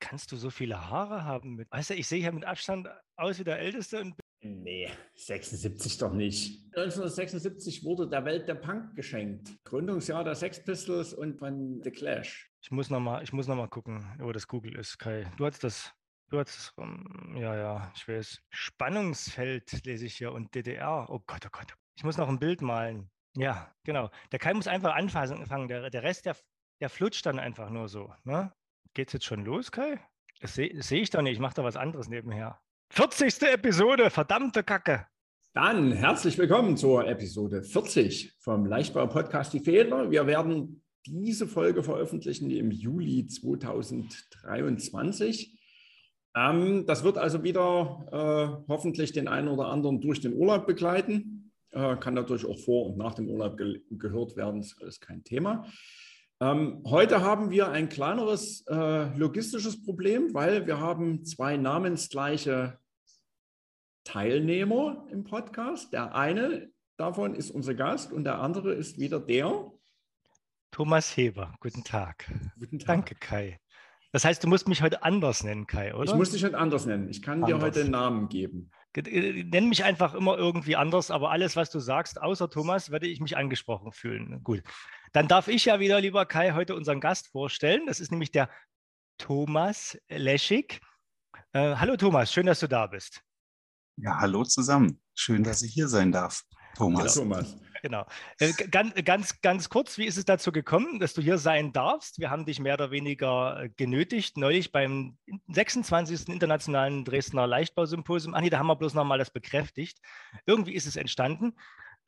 kannst du so viele Haare haben? Mit, weißt du, ich sehe ja mit Abstand aus wie der Älteste und Nee, 76 doch nicht. 1976 wurde der Welt der Punk geschenkt. Gründungsjahr der Sex Pistols und von The Clash. Ich muss nochmal noch, gucken, wo das Google ist, Kai. Du hast das, du hast das, um, ja, ja, ich weiß. Spannungsfeld lese ich hier und DDR. Oh Gott, oh Gott. Ich muss noch ein Bild malen. Ja, genau. Der Kai muss einfach anfangen. Der, der Rest, der, der flutscht dann einfach nur so. Ne? Geht's jetzt schon los, Kai? Das sehe seh ich doch nicht. Ich mache da was anderes nebenher. 40. Episode, verdammte Kacke. Dann herzlich willkommen zur Episode 40 vom Leichtbau-Podcast Die Fehler. Wir werden diese Folge veröffentlichen im Juli 2023. Ähm, das wird also wieder äh, hoffentlich den einen oder anderen durch den Urlaub begleiten. Äh, kann natürlich auch vor und nach dem Urlaub ge gehört werden, ist alles kein Thema. Ähm, heute haben wir ein kleineres äh, logistisches Problem, weil wir haben zwei namensgleiche Teilnehmer im Podcast. Der eine davon ist unser Gast und der andere ist wieder der Thomas Heber. Guten Tag. Guten Tag. Danke, Kai. Das heißt, du musst mich heute anders nennen, Kai, oder? Ich muss dich heute anders nennen. Ich kann anders. dir heute einen Namen geben. Äh, nenn mich einfach immer irgendwie anders, aber alles, was du sagst, außer Thomas, werde ich mich angesprochen fühlen. Gut. Dann darf ich ja wieder, lieber Kai, heute unseren Gast vorstellen. Das ist nämlich der Thomas Leschig. Äh, hallo Thomas, schön, dass du da bist. Ja, hallo zusammen. Schön, dass ich hier sein darf. Thomas. Genau. Thomas. Genau. Äh, ganz, ganz, ganz kurz, wie ist es dazu gekommen, dass du hier sein darfst? Wir haben dich mehr oder weniger äh, genötigt, neulich beim 26. Internationalen Dresdner Leichtbausymposium. Ach nee, da haben wir bloß nochmal das bekräftigt. Irgendwie ist es entstanden.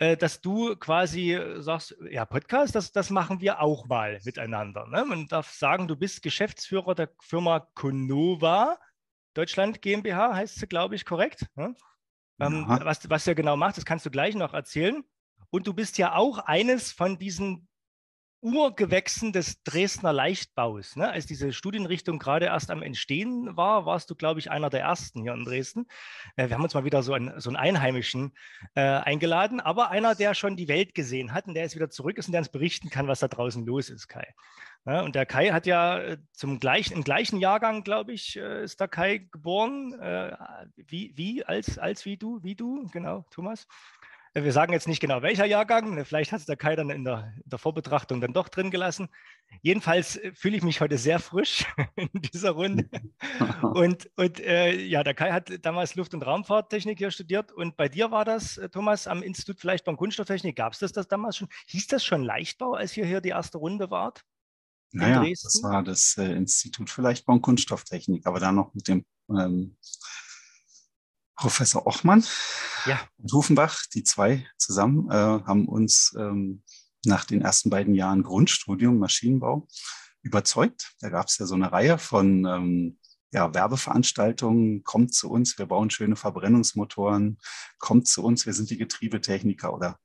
Äh, dass du quasi äh, sagst, ja, Podcast, das, das machen wir auch mal miteinander. Ne? Man darf sagen, du bist Geschäftsführer der Firma Conova Deutschland GmbH, heißt sie, glaube ich, korrekt. Ne? Ähm, was, was ihr genau macht, das kannst du gleich noch erzählen. Und du bist ja auch eines von diesen Urgewächsen des Dresdner Leichtbaus. Ne? Als diese Studienrichtung gerade erst am Entstehen war, warst du, glaube ich, einer der ersten hier in Dresden. Äh, wir haben uns mal wieder so einen, so einen Einheimischen äh, eingeladen, aber einer, der schon die Welt gesehen hat und der jetzt wieder zurück ist und der uns berichten kann, was da draußen los ist, Kai. Ja, und der Kai hat ja äh, zum gleichen, im gleichen Jahrgang, glaube ich, äh, ist der Kai geboren. Äh, wie, wie, als, als wie du, wie du, genau, Thomas. Wir sagen jetzt nicht genau welcher Jahrgang, ne, vielleicht hat es der Kai dann in der, in der, Vorbetrachtung dann doch drin gelassen. Jedenfalls äh, fühle ich mich heute sehr frisch in dieser Runde. Und, und äh, ja, der Kai hat damals Luft- und Raumfahrttechnik hier studiert und bei dir war das, äh, Thomas, am Institut vielleicht von Kunststofftechnik. Gab es das, das damals schon? Hieß das schon Leichtbau, als ihr hier die erste Runde wart? Naja, das war das äh, Institut für Leichtbau und Kunststofftechnik, aber dann noch mit dem ähm, Professor Ochmann ja. und Hufenbach, die zwei zusammen, äh, haben uns ähm, nach den ersten beiden Jahren Grundstudium Maschinenbau überzeugt. Da gab es ja so eine Reihe von ähm, ja, Werbeveranstaltungen, kommt zu uns, wir bauen schöne Verbrennungsmotoren, kommt zu uns, wir sind die Getriebetechniker oder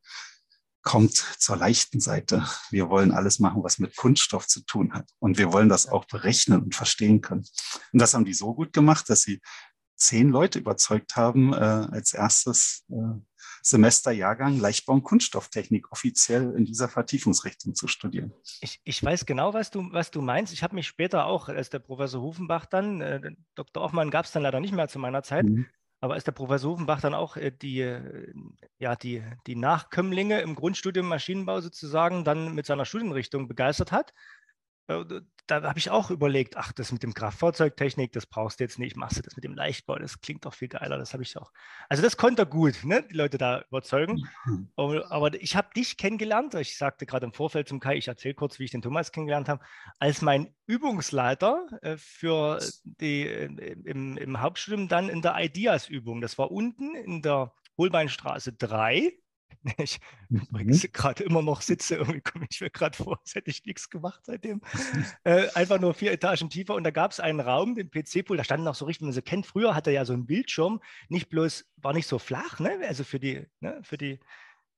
kommt zur leichten Seite. Wir wollen alles machen, was mit Kunststoff zu tun hat. Und wir wollen das auch berechnen und verstehen können. Und das haben die so gut gemacht, dass sie zehn Leute überzeugt haben, äh, als erstes äh, Semesterjahrgang Leichtbau und Kunststofftechnik offiziell in dieser Vertiefungsrichtung zu studieren. Ich, ich weiß genau, was du, was du meinst. Ich habe mich später auch, als der Professor Hufenbach dann, äh, Dr. Ochmann gab es dann leider nicht mehr zu meiner Zeit, mhm. aber als der Professor Hufenbach dann auch äh, die, äh, ja, die, die Nachkömmlinge im Grundstudium Maschinenbau sozusagen dann mit seiner Studienrichtung begeistert hat, äh, da habe ich auch überlegt, ach, das mit dem Kraftfahrzeugtechnik, das brauchst du jetzt nicht, machst du das mit dem Leichtbau, das klingt doch viel geiler, das habe ich auch. Also das konnte er gut, ne, die Leute da überzeugen. Mhm. Aber ich habe dich kennengelernt, ich sagte gerade im Vorfeld zum Kai, ich erzähle kurz, wie ich den Thomas kennengelernt habe, als mein Übungsleiter äh, für die äh, im, im Hauptstudium dann in der Ideas-Übung. Das war unten in der Holbeinstraße 3 ich mhm. gerade immer noch sitze, irgendwie komme ich mir gerade vor, als hätte ich nichts gemacht seitdem. Äh, einfach nur vier Etagen tiefer und da gab es einen Raum, den PC-Pool, da standen auch so richtig, man sie kennt, früher hatte er ja so einen Bildschirm, nicht bloß, war nicht so flach, ne? also für die, ne? für die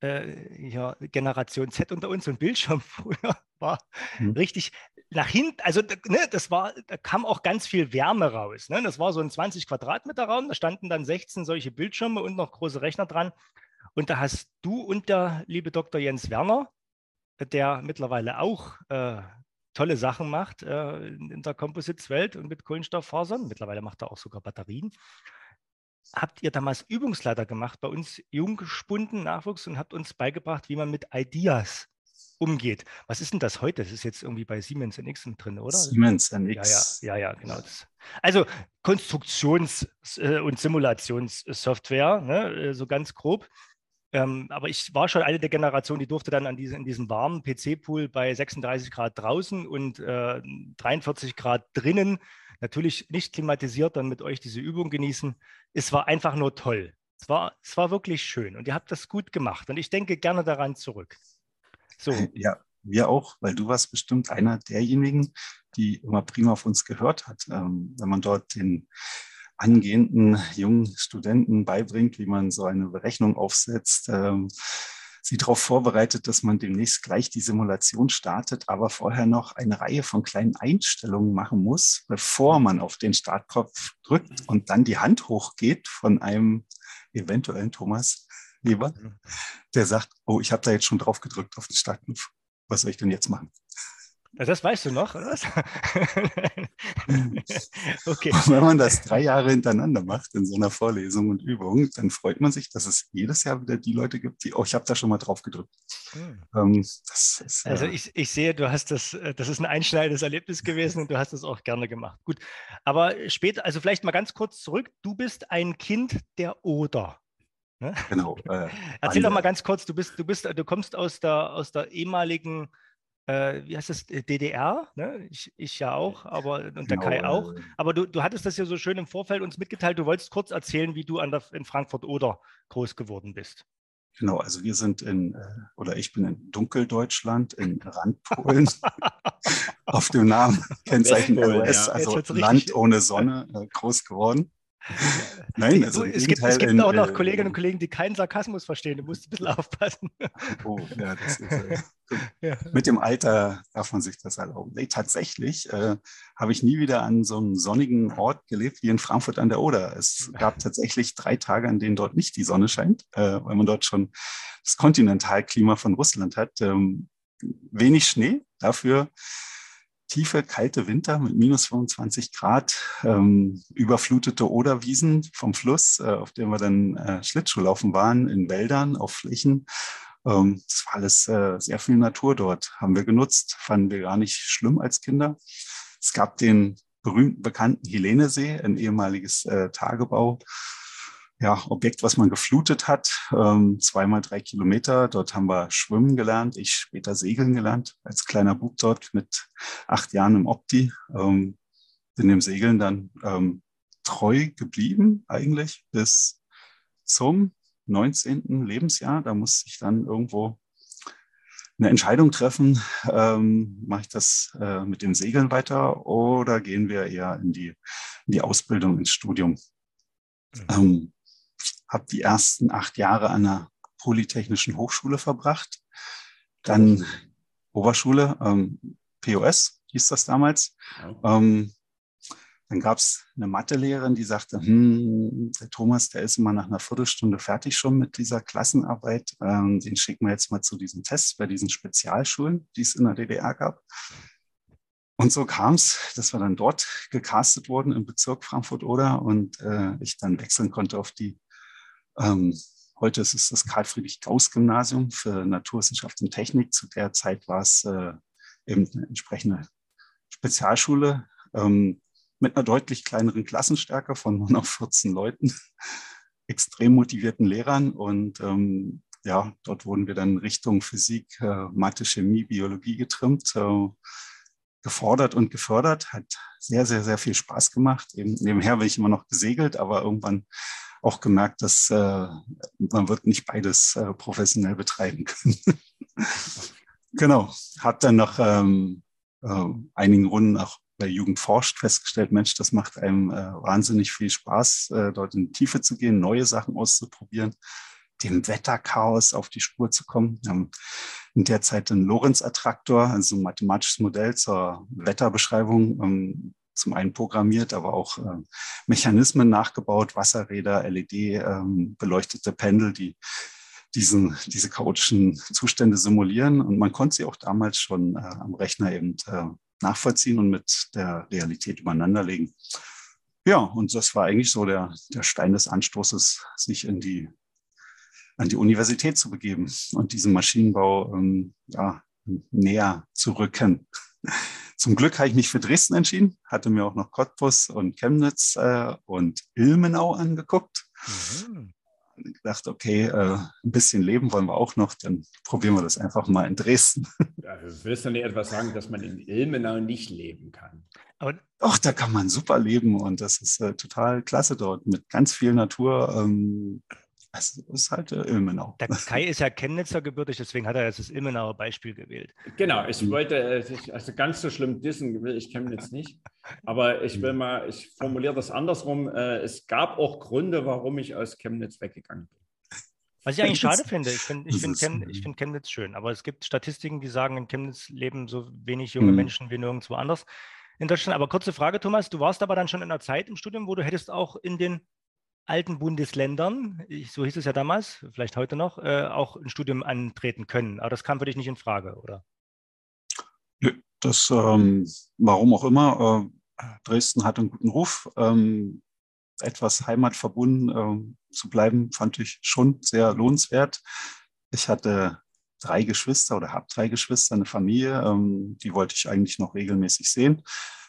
äh, ja, Generation Z unter uns, so ein Bildschirm früher war mhm. richtig nach hinten, also ne, das war, da kam auch ganz viel Wärme raus. Ne? Das war so ein 20 Quadratmeter Raum, da standen dann 16 solche Bildschirme und noch große Rechner dran. Und da hast du und der liebe Dr. Jens Werner, der mittlerweile auch äh, tolle Sachen macht äh, in der Composites-Welt und mit Kohlenstofffasern. Mittlerweile macht er auch sogar Batterien. Habt ihr damals Übungsleiter gemacht bei uns Jungspunden Nachwuchs und habt uns beigebracht, wie man mit Ideas umgeht. Was ist denn das heute? Das ist jetzt irgendwie bei Siemens NX mit drin, oder? Siemens NX. Ja, ja, ja, ja genau. Das. Also Konstruktions- äh, und Simulationssoftware, ne, äh, so ganz grob. Ähm, aber ich war schon eine der Generationen, die durfte dann an diese, in diesem warmen PC-Pool bei 36 Grad draußen und äh, 43 Grad drinnen, natürlich nicht klimatisiert, dann mit euch diese Übung genießen. Es war einfach nur toll. Es war, es war wirklich schön und ihr habt das gut gemacht und ich denke gerne daran zurück. So. Ja, wir auch, weil du warst bestimmt einer derjenigen, die immer prima auf uns gehört hat. Ähm, wenn man dort den angehenden jungen Studenten beibringt, wie man so eine Berechnung aufsetzt, ähm, sie darauf vorbereitet, dass man demnächst gleich die Simulation startet, aber vorher noch eine Reihe von kleinen Einstellungen machen muss, bevor man auf den Startkopf drückt und dann die Hand hochgeht von einem eventuellen Thomas Leber, mhm. der sagt, oh, ich habe da jetzt schon drauf gedrückt auf den Startknopf. Was soll ich denn jetzt machen? Das weißt du noch, oder? okay. Wenn man das drei Jahre hintereinander macht in so einer Vorlesung und Übung, dann freut man sich, dass es jedes Jahr wieder die Leute gibt, die, oh, ich habe da schon mal drauf gedrückt. Hm. Ähm, ist, also ich, ich sehe, du hast das, äh, das ist ein einschneidendes Erlebnis gewesen und du hast es auch gerne gemacht. Gut, aber später, also vielleicht mal ganz kurz zurück. Du bist ein Kind der Oder. Ne? Genau. Äh, Erzähl doch mal ganz kurz, du bist, du bist, du kommst aus der, aus der ehemaligen äh, wie heißt das, DDR, ne? ich, ich ja auch, aber und der genau, Kai auch. Aber du, du hattest das ja so schön im Vorfeld uns mitgeteilt, du wolltest kurz erzählen, wie du an der, in Frankfurt-Oder groß geworden bist. Genau, also wir sind in, äh, oder ich bin in Dunkeldeutschland, in Randpolen, auf dem Namen Kennzeichen LOS, also Land ohne Sonne, äh, groß geworden. Nein, also es, gibt, es gibt auch noch Kolleginnen und Kollegen, die keinen Sarkasmus verstehen. Du musst ein bisschen aufpassen. Oh, ja, das ist, äh, ja. Mit dem Alter darf man sich das erlauben. Nee, tatsächlich äh, habe ich nie wieder an so einem sonnigen Ort gelebt wie in Frankfurt an der Oder. Es gab tatsächlich drei Tage, an denen dort nicht die Sonne scheint, äh, weil man dort schon das Kontinentalklima von Russland hat. Ähm, wenig Schnee, dafür tiefe, kalte Winter mit minus 25 Grad, ähm, überflutete Oderwiesen vom Fluss, äh, auf dem wir dann äh, Schlittschuhlaufen waren, in Wäldern, auf Flächen. Ähm, das war alles äh, sehr viel Natur dort, haben wir genutzt, fanden wir gar nicht schlimm als Kinder. Es gab den berühmten bekannten Helenesee, ein ehemaliges äh, Tagebau ja, Objekt, was man geflutet hat, ähm, zweimal drei Kilometer. Dort haben wir schwimmen gelernt, ich später segeln gelernt, als kleiner Bub dort mit acht Jahren im Opti. Ähm, bin dem Segeln dann ähm, treu geblieben eigentlich bis zum 19. Lebensjahr. Da musste ich dann irgendwo eine Entscheidung treffen, ähm, mache ich das äh, mit dem Segeln weiter oder gehen wir eher in die, in die Ausbildung, ins Studium. Mhm. Ähm, habe die ersten acht Jahre an einer Polytechnischen Hochschule verbracht, dann Oberschule, ähm, POS hieß das damals. Ähm, dann gab es eine Mathelehrerin, die sagte, hm, der Thomas, der ist immer nach einer Viertelstunde fertig schon mit dieser Klassenarbeit. Ähm, den schicken wir jetzt mal zu diesen Tests bei diesen Spezialschulen, die es in der DDR gab. Und so kam es, dass wir dann dort gecastet wurden im Bezirk Frankfurt-Oder und äh, ich dann wechseln konnte auf die ähm, heute ist es das Karl-Friedrich-Gauss-Gymnasium für Naturwissenschaft und Technik. Zu der Zeit war es äh, eben eine entsprechende Spezialschule ähm, mit einer deutlich kleineren Klassenstärke von nur noch 14 Leuten, extrem motivierten Lehrern und ähm, ja, dort wurden wir dann Richtung Physik, äh, Mathe, Chemie, Biologie getrimmt, äh, gefordert und gefördert, hat sehr, sehr, sehr viel Spaß gemacht. Eben nebenher bin ich immer noch gesegelt, aber irgendwann auch gemerkt, dass äh, man wird nicht beides äh, professionell betreiben können. genau, habe dann nach ähm, äh, einigen Runden auch bei Jugend forscht festgestellt, Mensch, das macht einem äh, wahnsinnig viel Spaß, äh, dort in die Tiefe zu gehen, neue Sachen auszuprobieren, dem Wetterchaos auf die Spur zu kommen. Wir haben in der Zeit einen Lorenz-Attraktor, also ein mathematisches Modell zur Wetterbeschreibung ähm, zum einen programmiert, aber auch äh, Mechanismen nachgebaut, Wasserräder, LED, ähm, Pendel, die diesen, diese chaotischen Zustände simulieren. Und man konnte sie auch damals schon äh, am Rechner eben äh, nachvollziehen und mit der Realität übereinanderlegen. Ja, und das war eigentlich so der, der Stein des Anstoßes, sich in die, an die Universität zu begeben und diesen Maschinenbau ähm, ja, näher zu rücken. Zum Glück habe ich mich für Dresden entschieden, hatte mir auch noch Cottbus und Chemnitz äh, und Ilmenau angeguckt. Mhm gedacht, okay, äh, ein bisschen leben wollen wir auch noch, dann probieren wir das einfach mal in Dresden. Ja, willst du nicht etwas sagen, dass man in Ilmenau nicht leben kann? Aber Doch, da kann man super leben und das ist äh, total klasse dort mit ganz viel Natur. Ähm, es ist halt äh, Ilmenau. Der Kai ist ja Chemnitzer gebürtig, deswegen hat er jetzt das Ilmenauer Beispiel gewählt. Genau, ich wollte, äh, also ganz so schlimm dissen will ich Chemnitz nicht. Aber ich will mal, ich formuliere das andersrum. Äh, es gab auch Gründe, warum ich aus Chemnitz weggegangen bin. Was ich eigentlich schade finde, ich finde ich find Chemnitz, find Chemnitz schön, aber es gibt Statistiken, die sagen, in Chemnitz leben so wenig junge mhm. Menschen wie nirgendwo anders in Deutschland. Aber kurze Frage, Thomas, du warst aber dann schon in einer Zeit im Studium, wo du hättest auch in den alten Bundesländern, so hieß es ja damals, vielleicht heute noch, äh, auch ein Studium antreten können. Aber das kam für dich nicht in Frage, oder? Das, ähm, warum auch immer, äh, Dresden hat einen guten Ruf. Ähm, etwas heimatverbunden äh, zu bleiben, fand ich schon sehr lohnenswert. Ich hatte drei Geschwister oder habe drei Geschwister, eine Familie, ähm, die wollte ich eigentlich noch regelmäßig sehen.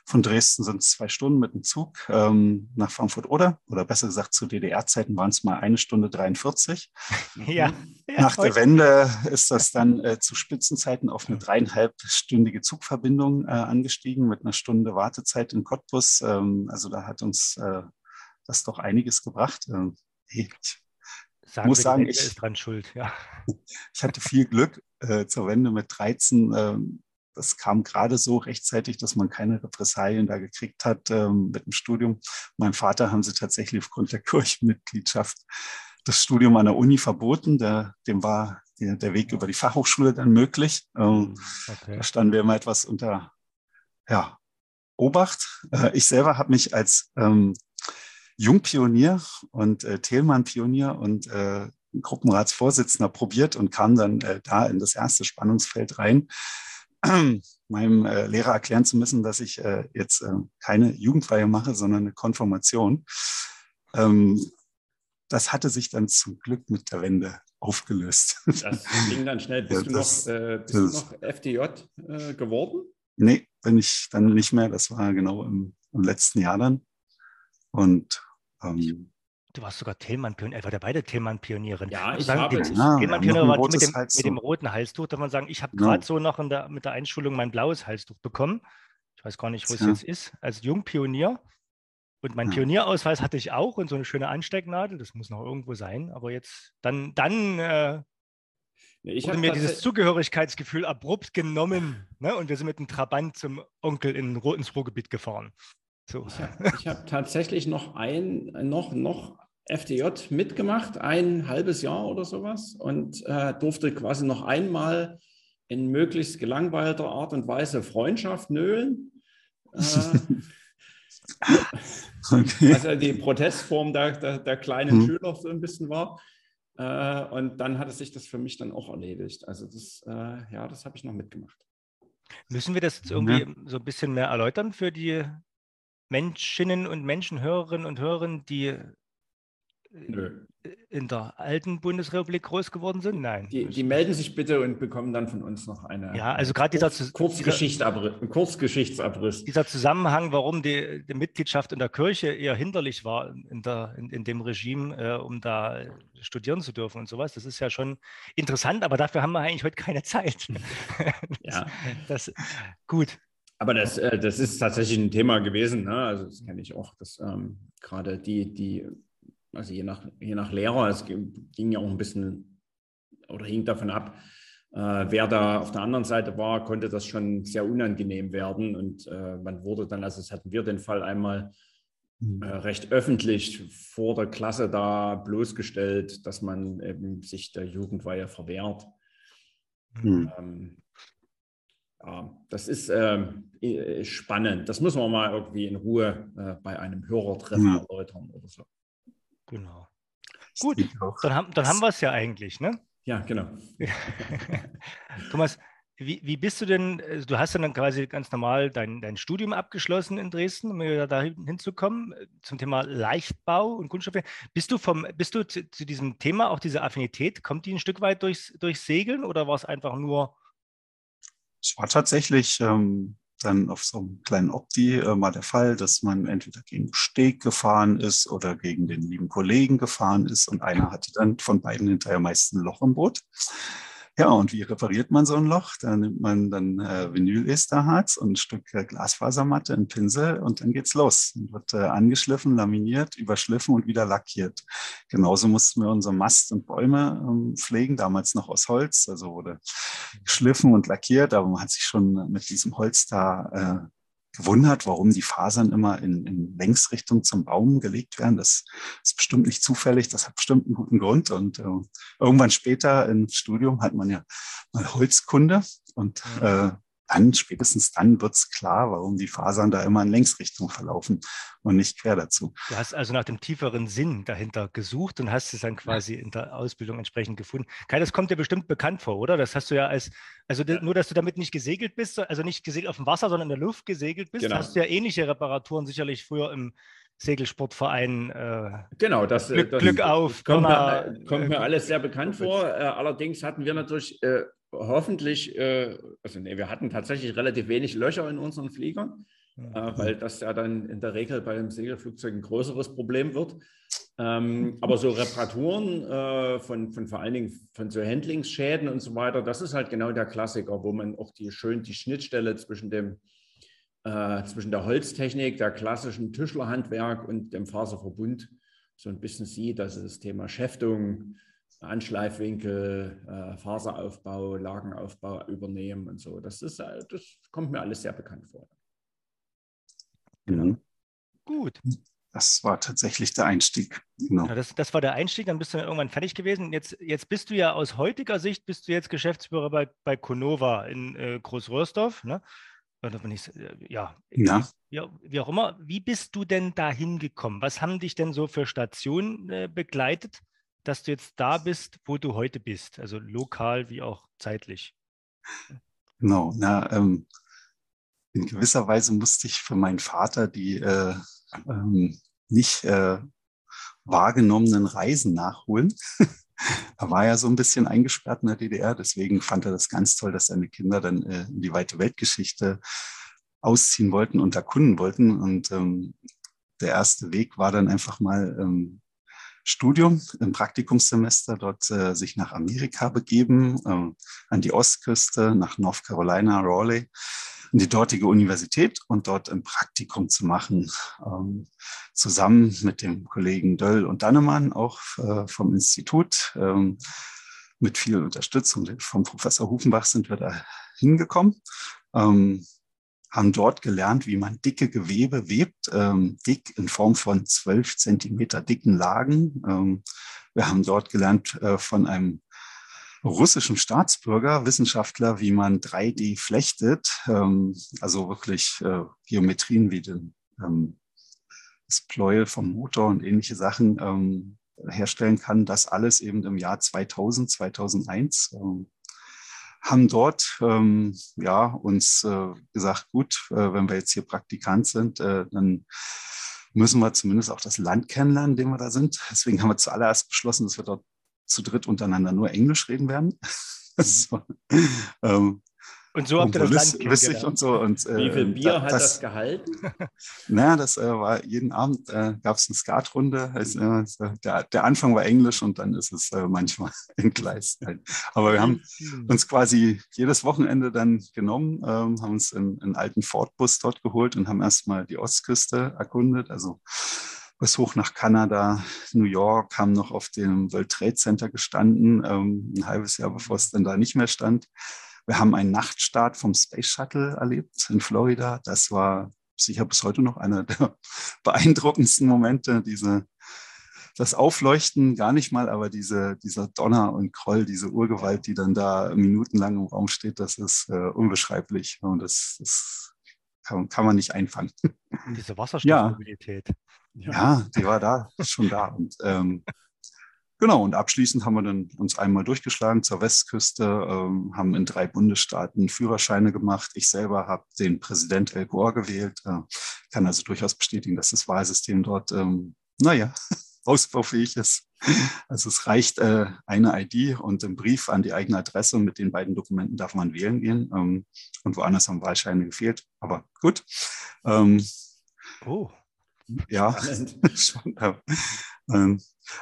Von Dresden sind es zwei Stunden mit dem Zug ähm, nach Frankfurt oder, oder besser gesagt zu DDR-Zeiten waren es mal eine Stunde 43. Ja. Nach der Wende ist das dann äh, zu Spitzenzeiten auf eine dreieinhalbstündige Zugverbindung äh, angestiegen mit einer Stunde Wartezeit in Cottbus. Ähm, also da hat uns äh, das doch einiges gebracht. Ähm, ich Sagen muss sagen, ich, ist dran schuld, ja. Ich hatte viel Glück äh, zur Wende mit 13. Ähm, das kam gerade so rechtzeitig, dass man keine Repressalien da gekriegt hat ähm, mit dem Studium. Mein Vater haben sie tatsächlich aufgrund der Kirchenmitgliedschaft das Studium an der Uni verboten. Der, dem war der, der Weg über die Fachhochschule dann möglich. Ähm, hm, okay. Da standen wir immer etwas unter ja, Obacht. Äh, ich selber habe mich als ähm, Jungpionier und äh, Thälmann-Pionier und äh, Gruppenratsvorsitzender probiert und kam dann äh, da in das erste Spannungsfeld rein meinem äh, Lehrer erklären zu müssen, dass ich äh, jetzt äh, keine Jugendweihe mache, sondern eine Konfirmation. Ähm, das hatte sich dann zum Glück mit der Wende aufgelöst. Das ging dann schnell. Bist, ja, du, das, noch, äh, bist du noch FDJ äh, geworden? Nee, bin ich dann nicht mehr. Das war genau im, im letzten Jahr dann. Und ähm, Du warst sogar Thälmann-Pionier, war der beide Thälmann-Pionierin. Ja, ich sagen, habe... Ja, Thälmann-Pionier war mit dem, mit dem, roten Halstuch, darf man sagen, ich habe ja. gerade so noch der, mit der Einschulung mein blaues Halstuch bekommen. Ich weiß gar nicht, wo es ja. jetzt ist. Als Jungpionier. Und mein Pionierausweis hatte ich auch und so eine schöne Anstecknadel. Das muss noch irgendwo sein. Aber jetzt, dann, dann äh, ich wurde mir dieses Zugehörigkeitsgefühl abrupt genommen. Ne? Und wir sind mit dem Trabant zum Onkel in, ins Ruhrgebiet gefahren. So. Ich habe hab tatsächlich noch ein, noch, noch FDJ mitgemacht, ein halbes Jahr oder sowas und äh, durfte quasi noch einmal in möglichst gelangweilter Art und Weise Freundschaft nölen. Äh, okay. Also die Protestform der, der, der kleinen hm. Schüler so ein bisschen war. Äh, und dann hatte sich das für mich dann auch erledigt. Also das, äh, ja, das habe ich noch mitgemacht. Müssen wir das jetzt irgendwie ja. so ein bisschen mehr erläutern für die Menschinnen und Menschen, Hörerinnen und Hörer, die Nö. in der alten Bundesrepublik groß geworden sind? Nein. Die, die, melden sich bitte und bekommen dann von uns noch eine. Ja, also gerade dieser Kurzgeschichtsabriss, Kurzgeschichtsabriss. Dieser Zusammenhang, warum die, die, Mitgliedschaft in der Kirche eher hinderlich war in, der, in, in dem Regime, äh, um da studieren zu dürfen und sowas, das ist ja schon interessant, aber dafür haben wir eigentlich heute keine Zeit. ja. das, gut. Aber das, äh, das ist tatsächlich ein Thema gewesen. Ne? Also das kenne ich auch, dass ähm, gerade die, die, also je nach, je nach Lehrer, es ging ja auch ein bisschen oder hing davon ab, äh, wer da auf der anderen Seite war, konnte das schon sehr unangenehm werden. Und äh, man wurde dann, also das hatten wir den Fall einmal mhm. äh, recht öffentlich vor der Klasse da bloßgestellt, dass man eben sich der Jugendweihe verwehrt. Mhm. Ähm, ja, das ist ähm, äh, spannend. Das müssen wir mal irgendwie in Ruhe äh, bei einem Hörertreffen ja. erläutern oder so. Genau. Gut, dann haben, dann haben wir es ja eigentlich, ne? Ja, genau. Thomas, wie, wie bist du denn, äh, du hast dann quasi ganz normal dein, dein Studium abgeschlossen in Dresden, um da hinzukommen, äh, zum Thema Leichtbau und Kunststoffe. Bist du vom, bist du zu, zu, diesem Thema, auch diese Affinität, kommt die ein Stück weit durchs, durchs Segeln oder war es einfach nur? Es war tatsächlich ähm, dann auf so einem kleinen Opti äh, mal der Fall, dass man entweder gegen Steg gefahren ist oder gegen den lieben Kollegen gefahren ist und einer hatte dann von beiden hinterher meist ein Loch im Boot. Ja, und wie repariert man so ein Loch? Da nimmt man dann äh, Vinyl-Esterharz und ein Stück äh, Glasfasermatte, einen Pinsel und dann geht's los. Und wird äh, angeschliffen, laminiert, überschliffen und wieder lackiert. Genauso mussten wir unsere Mast und Bäume ähm, pflegen, damals noch aus Holz. Also wurde geschliffen und lackiert, aber man hat sich schon mit diesem Holz da äh, gewundert, warum die Fasern immer in, in Längsrichtung zum Baum gelegt werden. Das ist bestimmt nicht zufällig, das hat bestimmt einen guten Grund. Und äh, irgendwann später im Studium hat man ja mal Holzkunde und äh, dann, spätestens dann wird es klar, warum die Fasern da immer in Längsrichtung verlaufen und nicht quer dazu. Du hast also nach dem tieferen Sinn dahinter gesucht und hast es dann quasi ja. in der Ausbildung entsprechend gefunden. Kai, das kommt dir bestimmt bekannt vor, oder? Das hast du ja als, also ja. nur, dass du damit nicht gesegelt bist, also nicht gesegelt auf dem Wasser, sondern in der Luft gesegelt bist, genau. hast du ja ähnliche Reparaturen sicherlich früher im Segelsportverein. Äh, genau, das, Glück, das Glück auf. Kommt, mir, kommt mir, alles sehr bekannt vor. Äh, allerdings hatten wir natürlich äh, hoffentlich, äh, also nee, wir hatten tatsächlich relativ wenig Löcher in unseren Fliegern, mhm. äh, weil das ja dann in der Regel bei einem Segelflugzeug ein größeres Problem wird. Ähm, aber so Reparaturen äh, von, von vor allen Dingen von so Handlingsschäden und so weiter, das ist halt genau der Klassiker, wo man auch die schön die Schnittstelle zwischen dem äh, zwischen der Holztechnik, der klassischen Tischlerhandwerk und dem Faserverbund so ein bisschen sieht. Also das Thema Schäftung, Anschleifwinkel, äh, Faseraufbau, Lagenaufbau übernehmen und so. Das, ist, äh, das kommt mir alles sehr bekannt vor. Genau. Gut. Das war tatsächlich der Einstieg. Genau. Ja, das, das, war der Einstieg, dann bist du irgendwann fertig gewesen. Jetzt, jetzt bist du ja aus heutiger Sicht, bist du jetzt Geschäftsführer bei, bei Conova in äh, Großröhrsdorf. Ne? Nicht, äh, ja, ja. Wie, wie, auch immer. Wie bist du denn da hingekommen? Was haben dich denn so für Stationen äh, begleitet? Dass du jetzt da bist, wo du heute bist, also lokal wie auch zeitlich? Genau, na, ähm, in gewisser Weise musste ich für meinen Vater die äh, ähm, nicht äh, wahrgenommenen Reisen nachholen. er war ja so ein bisschen eingesperrt in der DDR, deswegen fand er das ganz toll, dass seine Kinder dann äh, in die weite Weltgeschichte ausziehen wollten und erkunden wollten. Und ähm, der erste Weg war dann einfach mal ähm, Studium im Praktikumssemester dort äh, sich nach Amerika begeben, äh, an die Ostküste, nach North Carolina, Raleigh, in die dortige Universität und dort ein Praktikum zu machen, ähm, zusammen mit dem Kollegen Döll und Dannemann, auch äh, vom Institut. Ähm, mit viel Unterstützung vom Professor Hufenbach sind wir da hingekommen. Ähm, haben dort gelernt, wie man dicke Gewebe webt, ähm, dick in Form von zwölf Zentimeter dicken Lagen. Ähm, wir haben dort gelernt äh, von einem russischen Staatsbürger, Wissenschaftler, wie man 3D flechtet, ähm, also wirklich äh, Geometrien wie den, ähm, das Pleuel vom Motor und ähnliche Sachen ähm, herstellen kann. Das alles eben im Jahr 2000, 2001 haben dort ähm, ja, uns äh, gesagt, gut, äh, wenn wir jetzt hier Praktikant sind, äh, dann müssen wir zumindest auch das Land kennenlernen, in dem wir da sind. Deswegen haben wir zuallererst beschlossen, dass wir dort zu dritt untereinander nur Englisch reden werden. so, ähm, und so habt ihr das Land kennengelernt. Und so. Und, äh, Wie viel Bier da, hat das, das gehalten? Naja, das äh, war jeden Abend äh, gab es eine Skatrunde. Also, der, der, Anfang war Englisch und dann ist es äh, manchmal entgleist. Halt. Aber wir haben uns quasi jedes Wochenende dann genommen, ähm, haben uns einen, einen alten Ford-Bus dort geholt und haben erstmal die Ostküste erkundet. Also bis hoch nach Kanada, New York, haben noch auf dem World Trade Center gestanden, ähm, ein halbes Jahr bevor es dann da nicht mehr stand. Wir haben einen Nachtstart vom Space Shuttle erlebt in Florida. Das war sicher bis heute noch einer der beeindruckendsten Momente. Diese, das Aufleuchten gar nicht mal, aber diese, dieser Donner und Kroll, diese Urgewalt, die dann da minutenlang im Raum steht, das ist äh, unbeschreiblich. Und das, das kann, kann, man nicht einfangen. Diese Wasserstoffmobilität. Ja. ja, die war da, schon da. Und ähm, Genau, und abschließend haben wir dann uns einmal durchgeschlagen zur Westküste, ähm, haben in drei Bundesstaaten Führerscheine gemacht. Ich selber habe den Präsident El Gore gewählt, äh, kann also durchaus bestätigen, dass das Wahlsystem dort, ähm, naja, ausbaufähig ist. Also es reicht äh, eine ID und ein Brief an die eigene Adresse und mit den beiden Dokumenten darf man wählen gehen. Ähm, und woanders haben Wahlscheine gefehlt. Aber gut. Ähm, oh. Ja, schon, äh,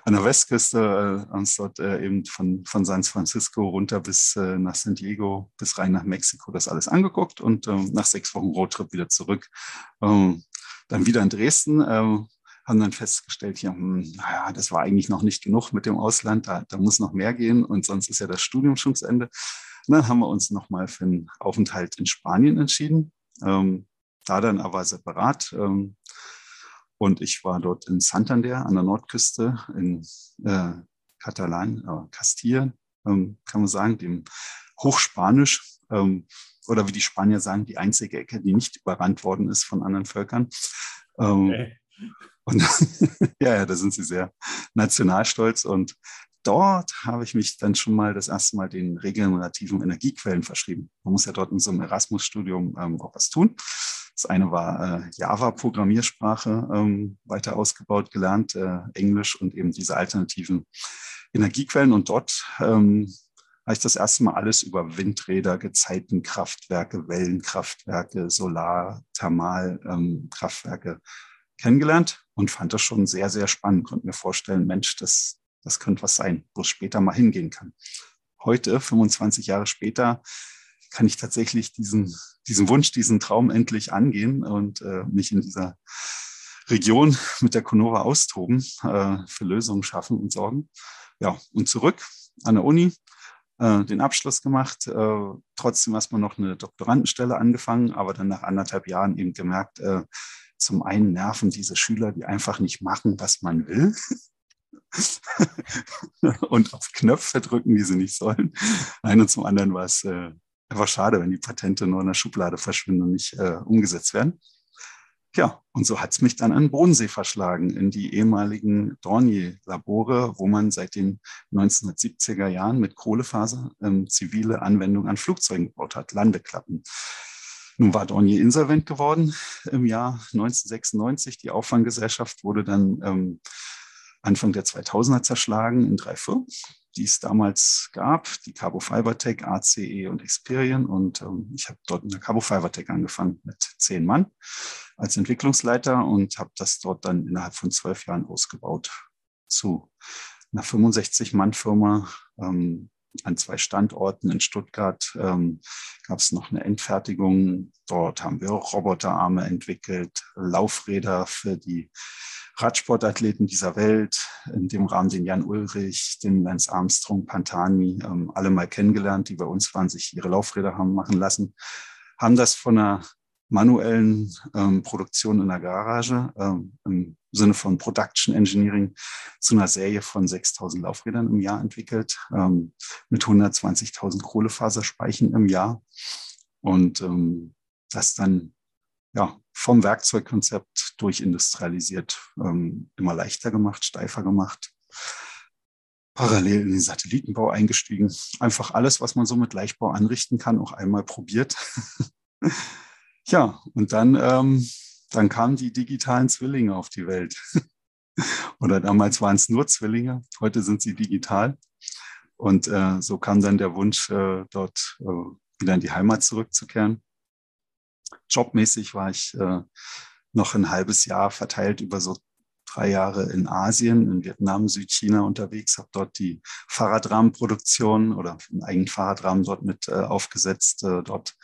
an der Westküste äh, dort äh, eben von, von San Francisco runter bis äh, nach San Diego, bis rein nach Mexiko das alles angeguckt und ähm, nach sechs Wochen Roadtrip wieder zurück. Ähm, dann wieder in Dresden, ähm, haben dann festgestellt, ja, hm, naja, das war eigentlich noch nicht genug mit dem Ausland, da, da muss noch mehr gehen und sonst ist ja das Studium schon zu Ende. Und dann haben wir uns nochmal für einen Aufenthalt in Spanien entschieden, ähm, da dann aber separat. Ähm, und ich war dort in Santander an der Nordküste in äh, Katalan, äh, Kastilien, ähm, kann man sagen, dem Hochspanisch ähm, oder wie die Spanier sagen, die einzige Ecke, die nicht überrannt worden ist von anderen Völkern. Ähm, okay. Und ja, ja, da sind sie sehr nationalstolz. Und dort habe ich mich dann schon mal das erste Mal den regenerativen Energiequellen verschrieben. Man muss ja dort in so einem Erasmus-Studium ähm, auch was tun. Das eine war äh, Java-Programmiersprache ähm, weiter ausgebaut, gelernt, äh, Englisch und eben diese alternativen Energiequellen. Und dort ähm, habe ich das erste Mal alles über Windräder, Gezeitenkraftwerke, Wellenkraftwerke, Solar, Thermalkraftwerke ähm, kennengelernt und fand das schon sehr, sehr spannend. Konnte mir vorstellen, Mensch, das, das könnte was sein, wo es später mal hingehen kann. Heute, 25 Jahre später, kann ich tatsächlich diesen, diesen Wunsch, diesen Traum endlich angehen und äh, mich in dieser Region mit der Conova austoben, äh, für Lösungen schaffen und sorgen. Ja, und zurück an der Uni, äh, den Abschluss gemacht, äh, trotzdem erstmal noch eine Doktorandenstelle angefangen, aber dann nach anderthalb Jahren eben gemerkt, äh, zum einen nerven diese Schüler, die einfach nicht machen, was man will. und auf Knöpfe drücken, die sie nicht sollen. Nein, und zum anderen war es äh, einfach schade, wenn die Patente nur in der Schublade verschwinden und nicht äh, umgesetzt werden. Ja, und so hat es mich dann an Bodensee verschlagen, in die ehemaligen Dornier-Labore, wo man seit den 1970er Jahren mit Kohlefaser ähm, zivile Anwendungen an Flugzeugen gebaut hat, Landeklappen. Nun war Dornier insolvent geworden im Jahr 1996. Die Auffanggesellschaft wurde dann ähm, Anfang der 2000er zerschlagen in drei Firmen, die es damals gab, die Cabo Fibertech, ACE und Experian. Und ähm, ich habe dort in der Cabo Fibertech angefangen mit zehn Mann als Entwicklungsleiter und habe das dort dann innerhalb von zwölf Jahren ausgebaut zu einer 65-Mann-Firma, ähm, an zwei Standorten in Stuttgart ähm, gab es noch eine Endfertigung. Dort haben wir Roboterarme entwickelt, Laufräder für die Radsportathleten dieser Welt, in dem Rahmen den Jan Ulrich, den Lance Armstrong, Pantani, ähm, alle mal kennengelernt, die bei uns waren, sich ihre Laufräder haben machen lassen, haben das von einer manuellen ähm, Produktion in der Garage ähm, im Sinne von Production Engineering zu einer Serie von 6000 Laufrädern im Jahr entwickelt, ähm, mit 120.000 Kohlefaserspeichen im Jahr. Und ähm, das dann ja, vom Werkzeugkonzept durchindustrialisiert, ähm, immer leichter gemacht, steifer gemacht. Parallel in den Satellitenbau eingestiegen. Einfach alles, was man so mit Leichtbau anrichten kann, auch einmal probiert. ja, und dann ähm, dann kamen die digitalen Zwillinge auf die Welt. Oder damals waren es nur Zwillinge, heute sind sie digital. Und äh, so kam dann der Wunsch, äh, dort äh, wieder in die Heimat zurückzukehren. Jobmäßig war ich äh, noch ein halbes Jahr verteilt über so drei Jahre in Asien, in Vietnam, Südchina unterwegs, habe dort die Fahrradrahmenproduktion oder einen eigenen Fahrradrahmen dort mit äh, aufgesetzt, äh, dort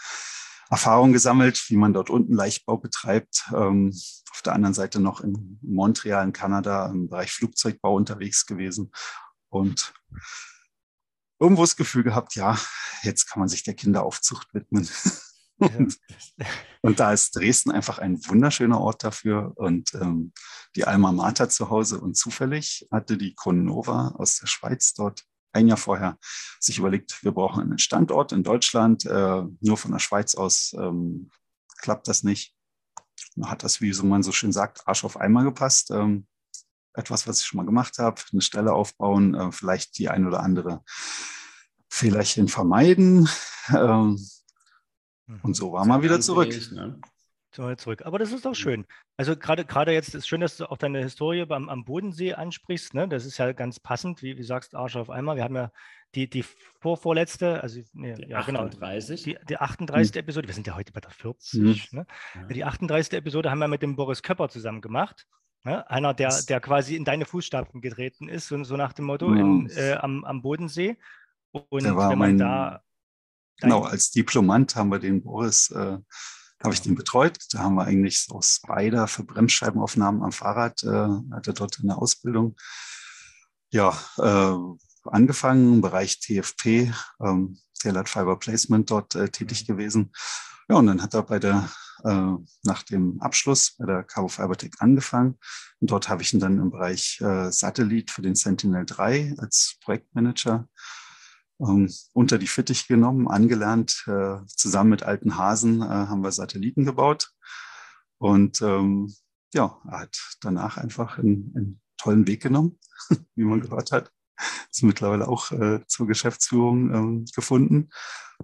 Erfahrung gesammelt, wie man dort unten Leichtbau betreibt. Ähm, auf der anderen Seite noch in Montreal in Kanada im Bereich Flugzeugbau unterwegs gewesen und irgendwo das Gefühl gehabt, ja, jetzt kann man sich der Kinderaufzucht widmen. und, und, da ist Dresden einfach ein wunderschöner Ort dafür und ähm, die Alma Mater zu Hause und zufällig hatte die Conova aus der Schweiz dort ein Jahr vorher sich überlegt, wir brauchen einen Standort in Deutschland, äh, nur von der Schweiz aus ähm, klappt das nicht. Da hat das, wie so man so schön sagt, Arsch auf einmal gepasst. Ähm, etwas, was ich schon mal gemacht habe, eine Stelle aufbauen, äh, vielleicht die ein oder andere Fehlerchen vermeiden. Ähm, mhm. und so war man wieder zurück. Ne? Zurück. Aber das ist auch schön. Also gerade gerade jetzt ist schön, dass du auch deine Historie beim, am Bodensee ansprichst. Ne? Das ist ja ganz passend, wie du sagst, Arsch auf einmal. Wir haben ja die, die vorvorletzte, also nee, die ja, 38. Genau, die, die 38. Hm. Episode, wir sind ja heute bei der 40. Hm. Ne? Ja. Die 38. Episode haben wir mit dem Boris Köpper zusammen gemacht. Ne? Einer, der, der quasi in deine Fußstapfen getreten ist, so, so nach dem Motto, ja. in, äh, am, am Bodensee. Und wenn man mein, da. Genau, als Diplomant haben wir den Boris, äh, habe ich den betreut. Da haben wir eigentlich so Spider für Bremsscheibenaufnahmen am Fahrrad, äh, hatte dort eine Ausbildung. Ja, äh, angefangen im Bereich TFP, ähm, Tailored Fiber Placement dort äh, tätig gewesen. Ja, und dann hat er bei der, äh, nach dem Abschluss bei der Cabo Fibertech angefangen. Und dort habe ich ihn dann im Bereich äh, Satellit für den Sentinel 3 als Projektmanager ähm, unter die Fittich genommen, angelernt. Äh, zusammen mit alten Hasen äh, haben wir Satelliten gebaut. Und ähm, ja, er hat danach einfach einen, einen tollen Weg genommen, wie man gehört hat ist mittlerweile auch äh, zur Geschäftsführung ähm, gefunden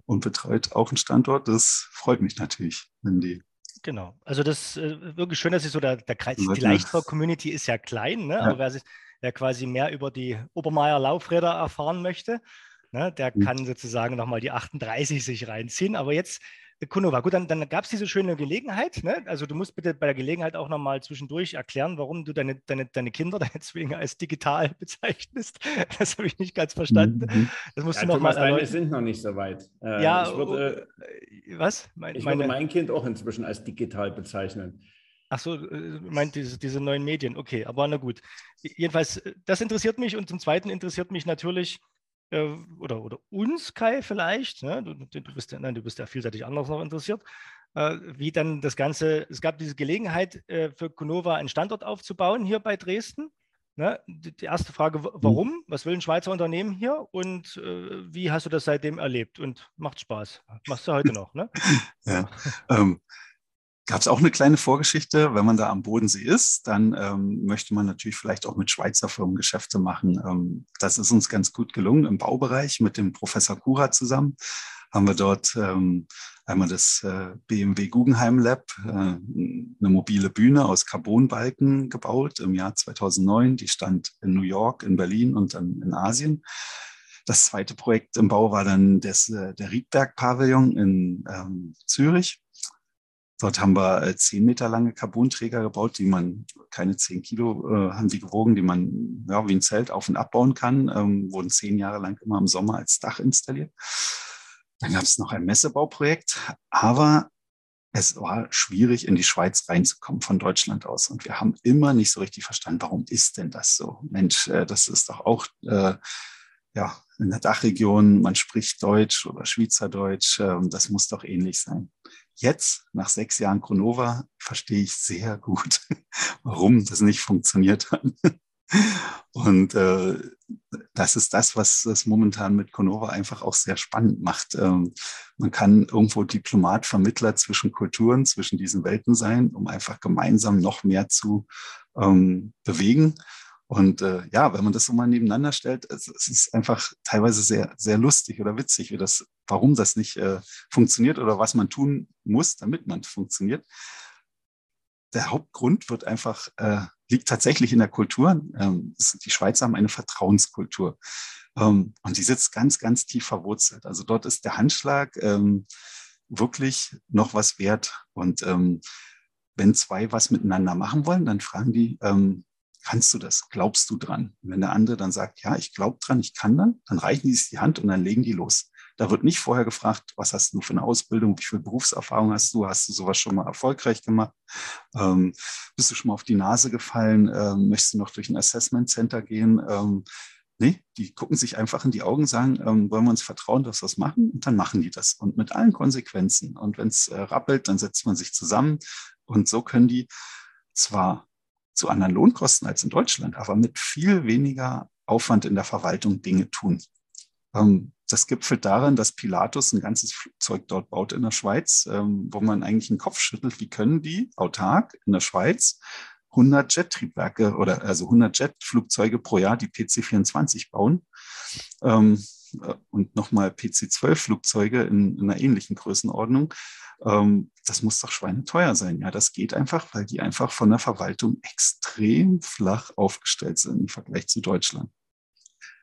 und betreut auch einen Standort. Das freut mich natürlich, wenn die Genau. Also das äh, wirklich schön, dass ich so der, der Kreis, die Leichtbau-Community ist ja klein, ne? Ja. aber wer, sich, wer quasi mehr über die Obermeier Laufräder erfahren möchte, ne, der mhm. kann sozusagen nochmal die 38 sich reinziehen. Aber jetzt Kunova, gut, dann, dann gab es diese schöne Gelegenheit. Ne? Also du musst bitte bei der Gelegenheit auch nochmal zwischendurch erklären, warum du deine, deine, deine Kinder, deine Zwillinge als digital bezeichnest. Das habe ich nicht ganz verstanden. Mhm. Das musst ja, du noch Thomas, mal deine sind noch nicht so weit. Äh, ja, ich würde, äh, was? Mein, ich würde mein Kind auch inzwischen als digital bezeichnen. Ach so, äh, meint diese, diese neuen Medien. Okay, aber na gut. Jedenfalls, äh, das interessiert mich und zum Zweiten interessiert mich natürlich, äh, oder, oder uns, Kai, vielleicht, ne? du, du, bist, nein, du bist ja vielseitig anders noch interessiert, äh, wie dann das Ganze, es gab diese Gelegenheit äh, für Conova einen Standort aufzubauen hier bei Dresden. Ne? Die, die, erste Frage, mhm. warum? Was will ein Schweizer Unternehmen hier und äh, wie hast du das seitdem erlebt? Und macht Spaß. Machst du heute noch, ne? ja. Ähm, gab es auch eine kleine Vorgeschichte. Wenn man da am Bodensee ist, dann ähm, möchte man natürlich vielleicht auch mit Schweizer Firmen Geschäfte machen. Ähm, das ist uns ganz gut gelungen im Baubereich mit dem Professor Kura zusammen. Haben wir dort ähm, einmal das äh, BMW Guggenheim Lab, äh, eine mobile Bühne aus Carbonbalken gebaut im Jahr 2009. Die stand in New York, in Berlin und dann in Asien. Das zweite Projekt im Bau war dann das, äh, der Riedberg-Pavillon in ähm, Zürich. Dort haben wir äh, zehn Meter lange Carbonträger gebaut, die man, keine zehn Kilo äh, haben die gewogen, die man ja, wie ein Zelt auf und abbauen kann. Ähm, wurden zehn Jahre lang immer im Sommer als Dach installiert. Dann gab es noch ein Messebauprojekt, aber es war schwierig, in die Schweiz reinzukommen von Deutschland aus. Und wir haben immer nicht so richtig verstanden, warum ist denn das so? Mensch, äh, das ist doch auch äh, ja, in der Dachregion, man spricht Deutsch oder Schweizerdeutsch, äh, das muss doch ähnlich sein. Jetzt, nach sechs Jahren Chronova, verstehe ich sehr gut, warum das nicht funktioniert hat. Und äh, das ist das, was es momentan mit Conova einfach auch sehr spannend macht. Ähm, man kann irgendwo Diplomat, Vermittler zwischen Kulturen, zwischen diesen Welten sein, um einfach gemeinsam noch mehr zu ähm, bewegen. Und äh, ja, wenn man das so mal nebeneinander stellt, es, es, ist einfach teilweise sehr, sehr lustig oder witzig, wie das, warum das nicht äh, funktioniert oder was man tun muss, damit man funktioniert. Der Hauptgrund wird einfach, äh, liegt tatsächlich in der Kultur. Ähm, die Schweizer haben eine Vertrauenskultur. Ähm, und die sitzt ganz, ganz tief verwurzelt. Also dort ist der Handschlag ähm, wirklich noch was wert. Und ähm, wenn zwei was miteinander machen wollen, dann fragen die, ähm, kannst du das? Glaubst du dran? Und wenn der andere dann sagt, ja, ich glaube dran, ich kann dann, dann reichen die sich die Hand und dann legen die los. Da wird nicht vorher gefragt, was hast du für eine Ausbildung, wie viel Berufserfahrung hast du, hast du sowas schon mal erfolgreich gemacht, ähm, bist du schon mal auf die Nase gefallen, ähm, möchtest du noch durch ein Assessment Center gehen? Ähm, nee, die gucken sich einfach in die Augen, sagen, ähm, wollen wir uns vertrauen, dass wir das machen? Und dann machen die das und mit allen Konsequenzen. Und wenn es äh, rappelt, dann setzt man sich zusammen und so können die zwar zu anderen Lohnkosten als in Deutschland, aber mit viel weniger Aufwand in der Verwaltung Dinge tun. Ähm, das gipfelt darin, dass Pilatus ein ganzes Flugzeug dort baut in der Schweiz, ähm, wo man eigentlich den Kopf schüttelt, wie können die autark in der Schweiz 100 Jet-Triebwerke oder also 100 Jet-Flugzeuge pro Jahr, die PC-24 bauen. Ähm, äh, und nochmal PC-12-Flugzeuge in, in, einer ähnlichen Größenordnung. Ähm, das muss doch schweineteuer sein. Ja, das geht einfach, weil die einfach von der Verwaltung extrem flach aufgestellt sind im Vergleich zu Deutschland.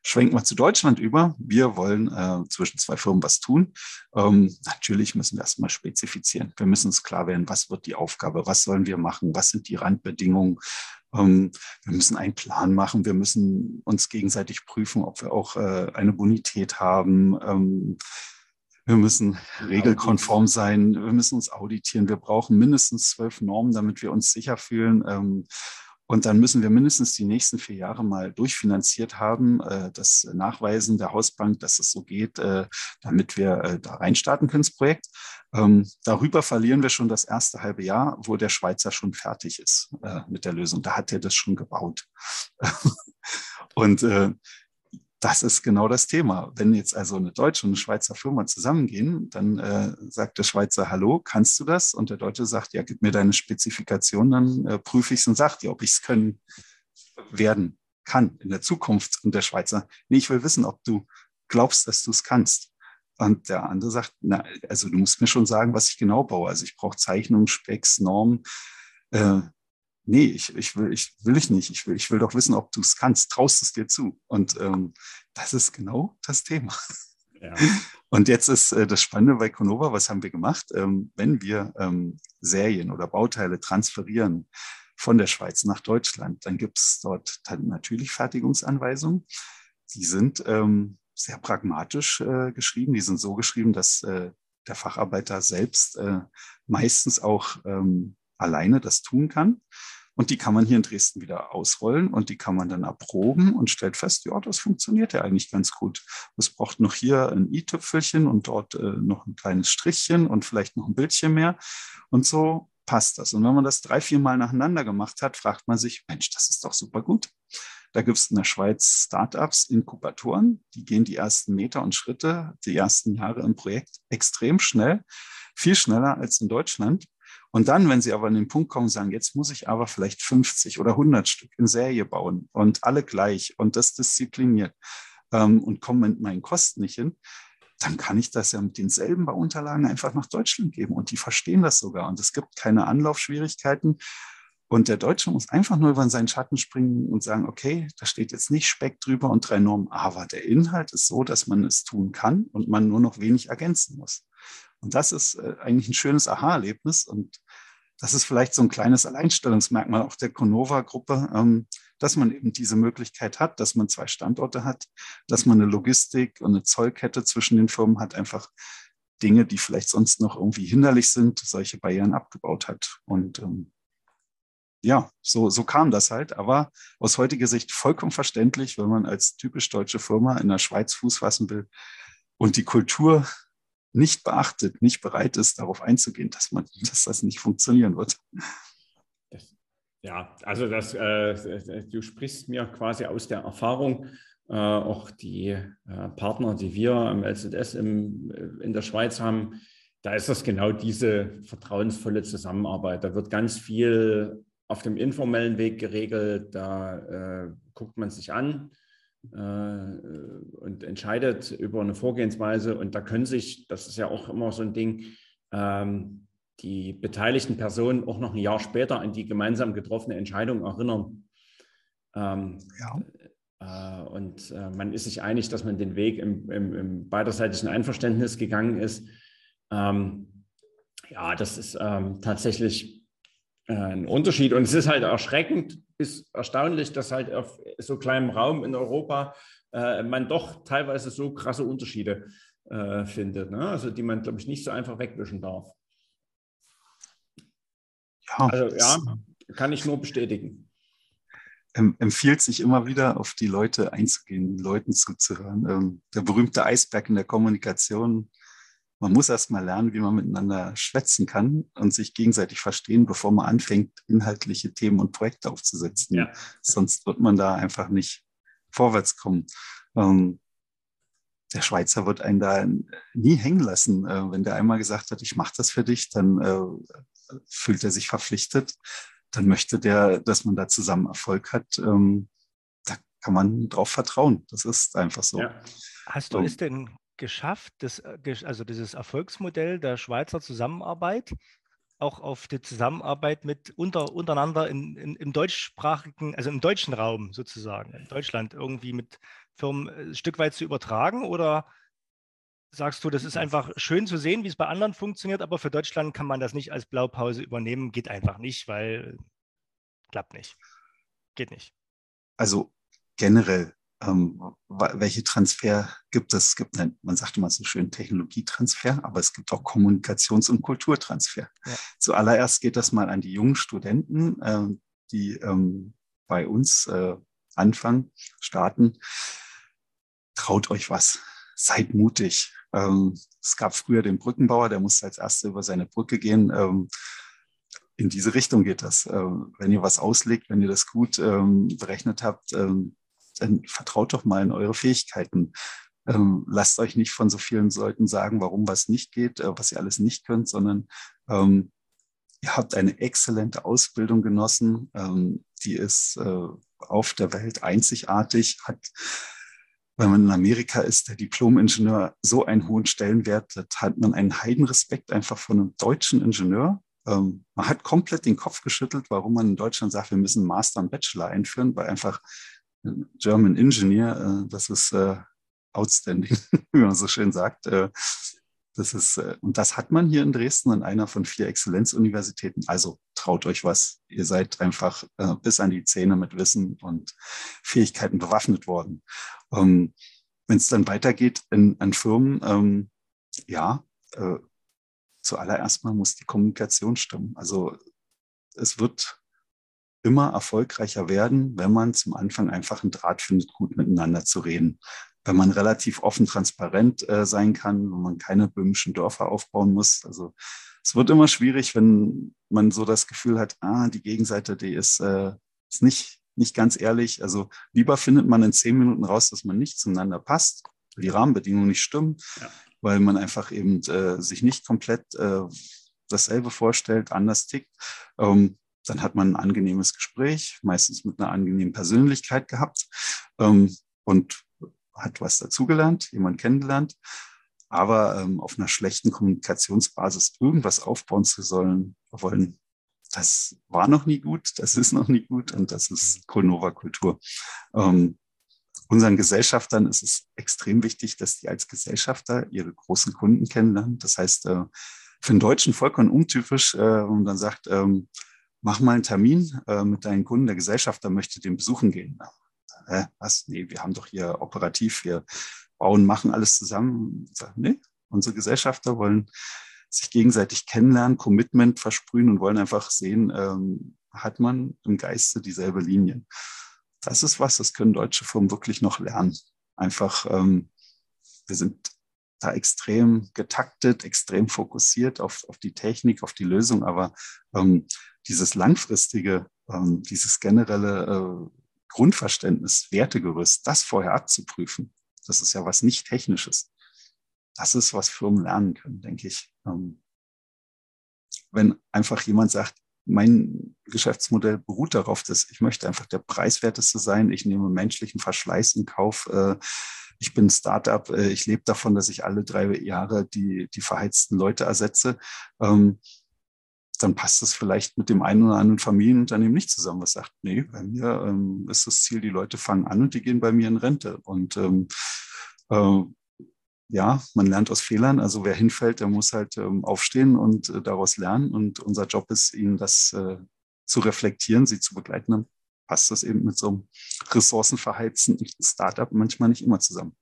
Schwenken wir zu Deutschland über. Wir wollen äh, zwischen zwei Firmen was tun. Ähm, natürlich müssen wir erstmal spezifizieren. Wir müssen uns klar werden, was wird die Aufgabe, was sollen wir machen, was sind die Randbedingungen. Ähm, wir müssen einen Plan machen, wir müssen uns gegenseitig prüfen, ob wir auch äh, eine Bonität haben. Ähm, wir müssen regelkonform sein, wir müssen uns auditieren, wir brauchen mindestens zwölf Normen, damit wir uns sicher fühlen. Und dann müssen wir mindestens die nächsten vier Jahre mal durchfinanziert haben, äh, das Nachweisen der Hausbank, dass es so geht, äh, damit wir äh, da reinstarten können ins Projekt. Ähm, darüber verlieren wir schon das erste halbe Jahr, wo der Schweizer schon fertig ist mit der Lösung. Da hat er das schon gebaut. und das ist genau das Thema. Wenn jetzt also eine deutsche und eine Schweizer Firma zusammengehen, dann äh, sagt der Schweizer, hallo, kannst du das? Und der Deutsche sagt, ja, gib mir deine Spezifikation, dann äh, prüfe ich es und sage dir, ob ich es können werden kann in der Zukunft. Und der Schweizer, nee, ich will wissen, ob du glaubst, dass du es kannst. Und der andere sagt, na, also du musst mir schon sagen, was ich genau baue. Also ich brauche Zeichnungen, Specks, Normen. Äh, nee, ich, ich, will, ich will ich nicht. Ich will, ich will doch wissen, ob du es kannst. Traust es dir zu? Und ähm, das ist genau das Thema. Ja. Und jetzt ist äh, das Spannende bei Conova, was haben wir gemacht? Ähm, wenn wir ähm, Serien oder Bauteile transferieren von der Schweiz nach Deutschland, dann gibt es dort natürlich Fertigungsanweisungen. Die sind ähm, sehr pragmatisch äh, geschrieben. Die sind so geschrieben, dass äh, der Facharbeiter selbst äh, meistens auch ähm, alleine das tun kann. Und die kann man hier in Dresden wieder ausrollen und die kann man dann erproben und stellt fest, ja, das funktioniert ja eigentlich ganz gut. Es braucht noch hier ein i-Tüpfelchen und dort äh, noch ein kleines Strichchen und vielleicht noch ein Bildchen mehr. Und so passt das. Und wenn man das drei, vier Mal nacheinander gemacht hat, fragt man sich, Mensch, das ist doch super gut. Da gibt es in der Schweiz Startups, Inkubatoren, die gehen die ersten Meter und Schritte, die ersten Jahre im Projekt extrem schnell, viel schneller als in Deutschland. Und dann, wenn sie aber an den Punkt kommen, sagen, jetzt muss ich aber vielleicht 50 oder 100 Stück in Serie bauen und alle gleich und das diszipliniert ähm, und kommen mit meinen Kosten nicht hin, dann kann ich das ja mit denselben Bauunterlagen einfach nach Deutschland geben. Und die verstehen das sogar. Und es gibt keine Anlaufschwierigkeiten. Und der Deutsche muss einfach nur über seinen Schatten springen und sagen, okay, da steht jetzt nicht Speck drüber und drei Normen, aber der Inhalt ist so, dass man es tun kann und man nur noch wenig ergänzen muss. Und das ist äh, eigentlich ein schönes Aha-Erlebnis. Und das ist vielleicht so ein kleines Alleinstellungsmerkmal auch der Conova-Gruppe, ähm, dass man eben diese Möglichkeit hat, dass man zwei Standorte hat, dass man eine Logistik und eine Zollkette zwischen den Firmen hat, einfach Dinge, die vielleicht sonst noch irgendwie hinderlich sind, solche Barrieren abgebaut hat. Und ähm, ja, so, so kam das halt. Aber aus heutiger Sicht vollkommen verständlich, wenn man als typisch deutsche Firma in der Schweiz Fuß fassen will und die Kultur nicht beachtet, nicht bereit ist, darauf einzugehen, dass, man, dass das nicht funktionieren wird. Ja, also das, äh, du sprichst mir quasi aus der Erfahrung, äh, auch die äh, Partner, die wir im LZS im, äh, in der Schweiz haben, da ist das genau diese vertrauensvolle Zusammenarbeit. Da wird ganz viel auf dem informellen Weg geregelt, da äh, guckt man sich an, und entscheidet über eine Vorgehensweise. Und da können sich, das ist ja auch immer so ein Ding, ähm, die beteiligten Personen auch noch ein Jahr später an die gemeinsam getroffene Entscheidung erinnern. Ähm, ja. Äh, und äh, man ist sich einig, dass man den Weg im, im, im beiderseitigen Einverständnis gegangen ist. Ähm, ja, das ist tatsächlich ein Unterschied. Und es ist halt erschreckend, ist erstaunlich, dass halt auf so kleinem Raum in Europa äh, man doch teilweise so krasse Unterschiede äh, findet, ne? also die man, glaube ich, nicht so einfach wegwischen darf. Ja, also ja, kann ich nur bestätigen. Empfiehlt sich immer wieder auf die Leute einzugehen, Leuten zuzuhören. Ähm, der berühmte Eisberg in der Kommunikation man muss erst mal lernen, wie man miteinander schwätzen kann und sich gegenseitig verstehen, bevor man anfängt, inhaltliche Themen und Projekte aufzusetzen. Ja. Sonst wird man da einfach nicht vorwärts kommen. Ähm, der Schweizer wird einen da nie hängen lassen. Äh, wenn der einmal gesagt hat, ich mache das für dich, dann äh, fühlt er sich verpflichtet, dann möchte der, dass man da zusammen Erfolg hat. Ähm, da kann man drauf vertrauen. Das ist einfach so. Ja. Hast du es denn geschafft, das, äh, also dieses Erfolgsmodell der Schweizer Zusammenarbeit auch auf die Zusammenarbeit mit unter, untereinander in, in, im deutschsprachigen, also im deutschen Raum sozusagen, in Deutschland irgendwie mit Firmen äh, ein Stück weit zu übertragen? Oder sagst du, das ist einfach schön zu sehen, wie es bei anderen funktioniert, aber für Deutschland kann man das nicht als Blaupause übernehmen, geht einfach nicht, weil klappt nicht. Geht nicht. Also generell ähm, welche Transfer gibt es? Es gibt, eine, man sagt immer so schön Technologietransfer, aber es gibt auch Kommunikations- und Kulturtransfer. Ja. Zuallererst geht das mal an die jungen Studenten, äh, die ähm, bei uns äh, anfangen, starten. Traut euch was, seid mutig. Ähm, es gab früher den Brückenbauer, der musste als Erster über seine Brücke gehen. Ähm, in diese Richtung geht das. Ähm, wenn ihr was auslegt, wenn ihr das gut ähm, berechnet habt, dann vertraut doch mal in eure Fähigkeiten. Ähm, lasst euch nicht von so vielen Leuten sagen, warum was nicht geht, äh, was ihr alles nicht könnt, sondern ähm, ihr habt eine exzellente Ausbildung genossen, ähm, die ist äh, auf der Welt einzigartig, hat, wenn man in Amerika ist, der Diplom-Ingenieur so einen hohen Stellenwert, da hat man einen Heidenrespekt einfach von einem deutschen Ingenieur. Ähm, man hat komplett den Kopf geschüttelt, warum man in Deutschland sagt, wir müssen Master und Bachelor einführen, weil einfach German Engineer, äh, das ist äh, outstanding, wie man so schön sagt. Äh, das ist, und das hat man hier in Dresden an einer von vier Exzellenzuniversitäten. Also traut euch was. Ihr seid einfach bis an die Zähne mit Wissen und Fähigkeiten bewaffnet worden. Ähm, Wenn es dann weitergeht in, an Firmen, ähm, ja, äh, zuallererst mal muss die Kommunikation stimmen. Also es wird immer erfolgreicher werden, wenn man zum Anfang einfach einen Draht findet, gut miteinander zu reden. Wenn man relativ offen, transparent äh, sein kann, wenn man keine böhmischen Dörfer aufbauen muss. Also es wird immer schwierig, wenn man so das Gefühl hat, ah, die Gegenseite, die ist, äh, ist nicht, nicht ganz ehrlich. Also lieber findet man in zehn Minuten raus, dass man nicht zueinander passt, die Rahmenbedingungen nicht stimmen, ja. weil man einfach eben äh, sich nicht komplett äh, dasselbe vorstellt, anders tickt. Ähm, dann hat man ein angenehmes Gespräch, meistens mit einer angenehmen Persönlichkeit gehabt ähm, und hat was dazugelernt, jemand kennengelernt. Aber ähm, auf einer schlechten Kommunikationsbasis irgendwas aufbauen zu sollen, wollen, das war noch nie gut, das ist noch nie gut und das ist Kolnova-Kultur. Ähm, unseren Gesellschaftern ist es extrem wichtig, dass die als Gesellschafter ihre großen Kunden kennenlernen. Das heißt, äh, für einen Deutschen vollkommen untypisch, äh, und dann sagt, ähm, mach mal einen Termin äh, mit deinen Kunden, der Gesellschafter möchte den besuchen gehen. Äh, was? Nee, wir haben doch hier operativ, wir bauen, machen alles zusammen. Sag, nee, unsere Gesellschafter wollen sich gegenseitig kennenlernen, Commitment versprühen und wollen einfach sehen, ähm, hat man im Geiste dieselbe Linie. Das ist was, das können deutsche Firmen wirklich noch lernen. Einfach, ähm, wir sind da extrem getaktet, extrem fokussiert auf, auf die Technik, auf die Lösung, aber ähm, dieses langfristige, ähm, dieses generelle äh, Grundverständnis, Wertegerüst, das vorher abzuprüfen, das ist ja was nicht Technisches. Das ist, was Firmen lernen können, denke ich. Ähm, wenn einfach jemand sagt, mein Geschäftsmodell beruht darauf, dass ich möchte einfach der preiswerteste sein. Ich nehme menschlichen Verschleiß in Kauf. Äh, ich bin Startup. Äh, ich lebe davon, dass ich alle drei Jahre die, die verheizten Leute ersetze. Dann passt das vielleicht mit dem einen oder anderen Familienunternehmen nicht zusammen, was sagt, nee, bei mir ähm, ist das Ziel, die Leute fangen an und die gehen bei mir in Rente. Und ähm, äh, ja, man lernt aus Fehlern. Also wer hinfällt, der muss halt ähm, aufstehen und äh, daraus lernen. Und unser Job ist, ihnen das äh, zu reflektieren, sie zu begleiten. Dann passt das eben mit so einem ressourcenverheizten Startup manchmal nicht immer zusammen.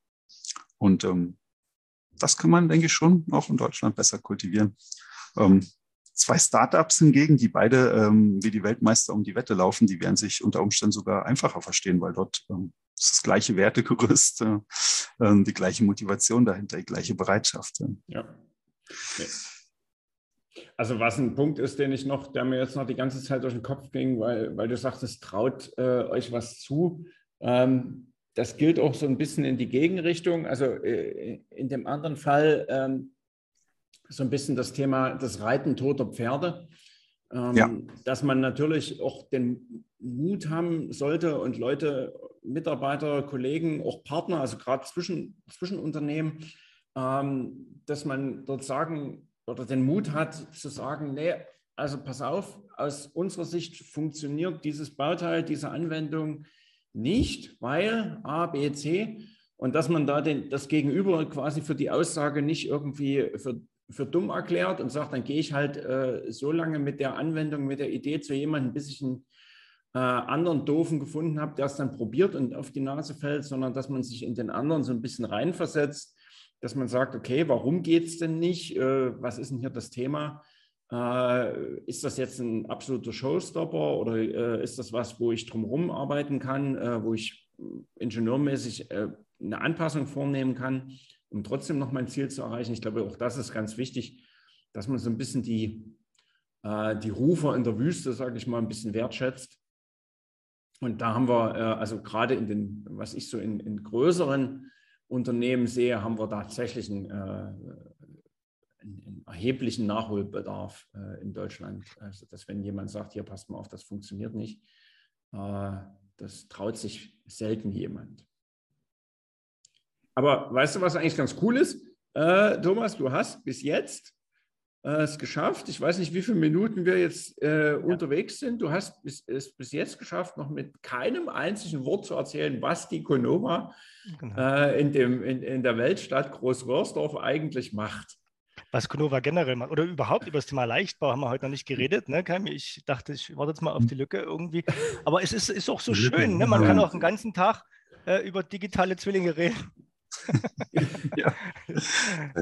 Und ähm, das kann man, denke ich, schon auch in Deutschland besser kultivieren. Ähm, Zwei Startups hingegen, die beide ähm, wie die Weltmeister um die Wette laufen, die werden sich unter Umständen sogar einfacher verstehen, weil dort ähm, ist das gleiche Wertegerüst, äh, äh, die gleiche Motivation dahinter, die gleiche Bereitschaft. Ja. Okay. Also was ein Punkt ist, den ich noch, der mir jetzt noch die ganze Zeit durch den Kopf ging, weil, weil du sagtest, traut äh, euch was zu. Ähm, das gilt auch so ein bisschen in die Gegenrichtung. Also äh, in dem anderen Fall ähm, so ein bisschen das Thema das Reiten toter Pferde. ähm, ja. dass man natürlich auch den Mut haben sollte und Leute, Mitarbeiter, Kollegen, auch Partner, also gerade zwischen, zwischen Unternehmen, ähm, dass man dort sagen oder den Mut hat zu sagen, nee, also pass auf, aus unserer Sicht funktioniert dieses Bauteil, diese Anwendung nicht, weil A, B, C und dass man da den, das Gegenüber quasi für die Aussage nicht irgendwie für, für dumm erklärt und sagt, dann gehe ich halt äh, so lange mit der Anwendung, mit der Idee zu jemandem, bis ich einen äh, anderen Doofen gefunden habe, der es dann probiert und auf die Nase fällt, sondern dass man sich in den anderen so ein bisschen reinversetzt, dass man sagt, okay, warum geht es denn nicht? Äh, was ist denn hier das Thema? Äh, ist das jetzt ein absoluter Showstopper oder äh, ist das was, wo ich drumherum arbeiten kann, äh, wo ich ingenieurmäßig eine Anpassung vornehmen kann, um trotzdem noch mein Ziel zu erreichen? Ich glaube, auch das ist ganz wichtig, dass man so ein bisschen die, äh, die Rufer in der Wüste, sage ich mal, ein bisschen wertschätzt. Und da haben wir, äh, also gerade in den, was ich so in, in größeren Unternehmen sehe, haben wir tatsächlich einen einen, erheblichen Nachholbedarf äh, in Deutschland. Also, dass wenn jemand sagt, hier passt mal auf, das funktioniert nicht, äh, das traut sich selten jemand. Aber weißt du, was eigentlich ganz cool ist? Äh, Thomas, du hast bis jetzt äh, es geschafft. Ich weiß nicht, wie viele Minuten wir jetzt äh, ja. unterwegs sind. Du hast bis, es bis jetzt geschafft, noch mit keinem einzigen Wort zu erzählen, was die Konova genau. äh, in, dem, in, in der Weltstadt Großwörsdorf eigentlich macht was Konova generell macht. Oder überhaupt über das Thema Leichtbau haben wir heute noch nicht geredet. Ne? Ich dachte, ich warte jetzt mal auf die Lücke irgendwie. Aber es ist, ist auch so schön. Ne? Man kann auch den ganzen Tag äh, über digitale Zwillinge reden. Ja.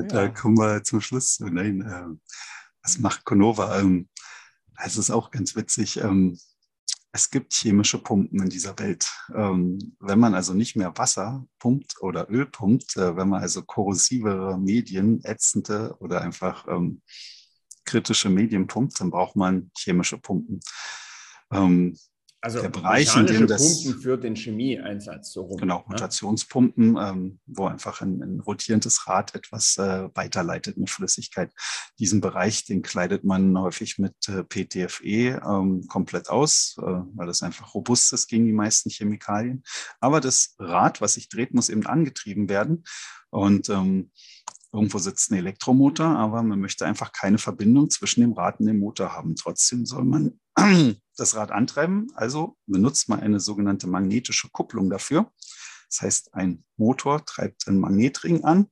Da kommen wir zum Schluss. Nein, äh, was macht Konova? Ähm, es ist auch ganz witzig. Ähm, es gibt chemische Pumpen in dieser Welt. Ähm, wenn man also nicht mehr Wasser pumpt oder Öl pumpt, äh, wenn man also korrosivere Medien, ätzende oder einfach ähm, kritische Medien pumpt, dann braucht man chemische Pumpen. Ähm, also der Bereich, in dem das, Pumpen für den Chemieeinsatz. So rum, genau, ne? Rotationspumpen, ähm, wo einfach ein, ein, rotierendes Rad etwas äh, weiterleitet mit Flüssigkeit. Diesen Bereich, den kleidet man häufig mit äh, PTFE ähm, komplett aus, äh, weil das einfach robust ist gegen die meisten Chemikalien. Aber das Rad, was sich dreht, muss eben angetrieben werden. Und ähm, Irgendwo sitzt ein Elektromotor, aber man möchte einfach keine Verbindung zwischen dem Rad und dem Motor haben. Trotzdem soll man das Rad antreiben. Also benutzt man eine sogenannte magnetische Kupplung dafür. Das heißt, ein Motor treibt einen Magnetring an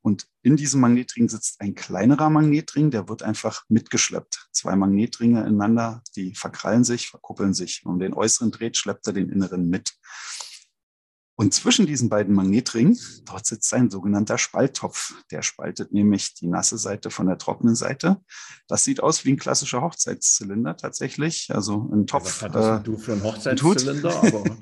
und in diesem Magnetring sitzt ein kleinerer Magnetring, der wird einfach mitgeschleppt. Zwei Magnetringe ineinander, die verkrallen sich, verkuppeln sich. Und den äußeren dreht, schleppt er den inneren mit. Und zwischen diesen beiden Magnetringen, dort sitzt ein sogenannter Spalttopf. Der spaltet nämlich die nasse Seite von der trockenen Seite. Das sieht aus wie ein klassischer Hochzeitszylinder tatsächlich. Also ein Topf. Was hattest äh, du für einen Hochzeitszylinder?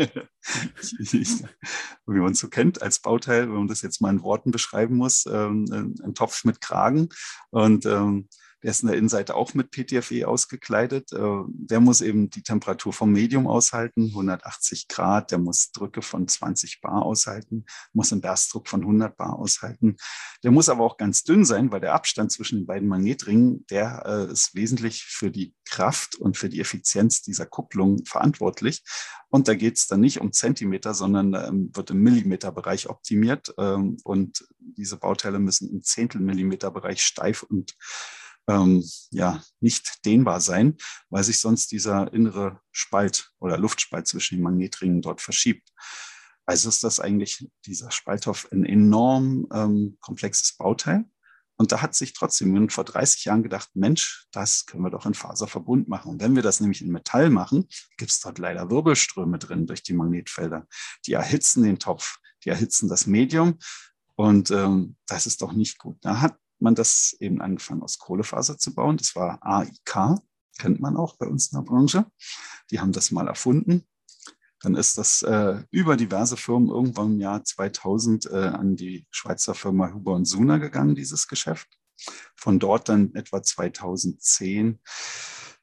wie man es so kennt als Bauteil, wenn man das jetzt mal in Worten beschreiben muss, ähm, ein Topf mit Kragen. Und ähm, der ist in der Innenseite auch mit PTFE ausgekleidet. Äh, der muss eben die Temperatur vom Medium aushalten, 180 Grad. Der muss Drücke von 20 Bar aushalten, muss einen Berstdruck von 100 Bar aushalten. Der muss aber auch ganz dünn sein, weil der Abstand zwischen den beiden Magnetringen, der äh, ist wesentlich für die Kraft und für die Effizienz dieser Kupplung verantwortlich. Und da geht es dann nicht um Zentimeter, sondern ähm, wird im Millimeterbereich optimiert. Ähm, und diese Bauteile müssen im Zehntelmillimeterbereich steif und ähm, ja, nicht dehnbar sein, weil sich sonst dieser innere Spalt oder Luftspalt zwischen den Magnetringen dort verschiebt. Also ist das eigentlich dieser Spalthoff ein enorm ähm, komplexes Bauteil. Und da hat sich trotzdem vor 30 Jahren gedacht, Mensch, das können wir doch in Faserverbund machen. Und wenn wir das nämlich in Metall machen, gibt es dort leider Wirbelströme drin durch die Magnetfelder. Die erhitzen den Topf, die erhitzen das Medium. Und ähm, das ist doch nicht gut. Da hat man das eben angefangen aus Kohlefaser zu bauen. Das war AIK, kennt man auch bei uns in der Branche. Die haben das mal erfunden. Dann ist das äh, über diverse Firmen irgendwann im Jahr 2000 äh, an die Schweizer Firma Huber und Suna gegangen, dieses Geschäft. Von dort dann etwa 2010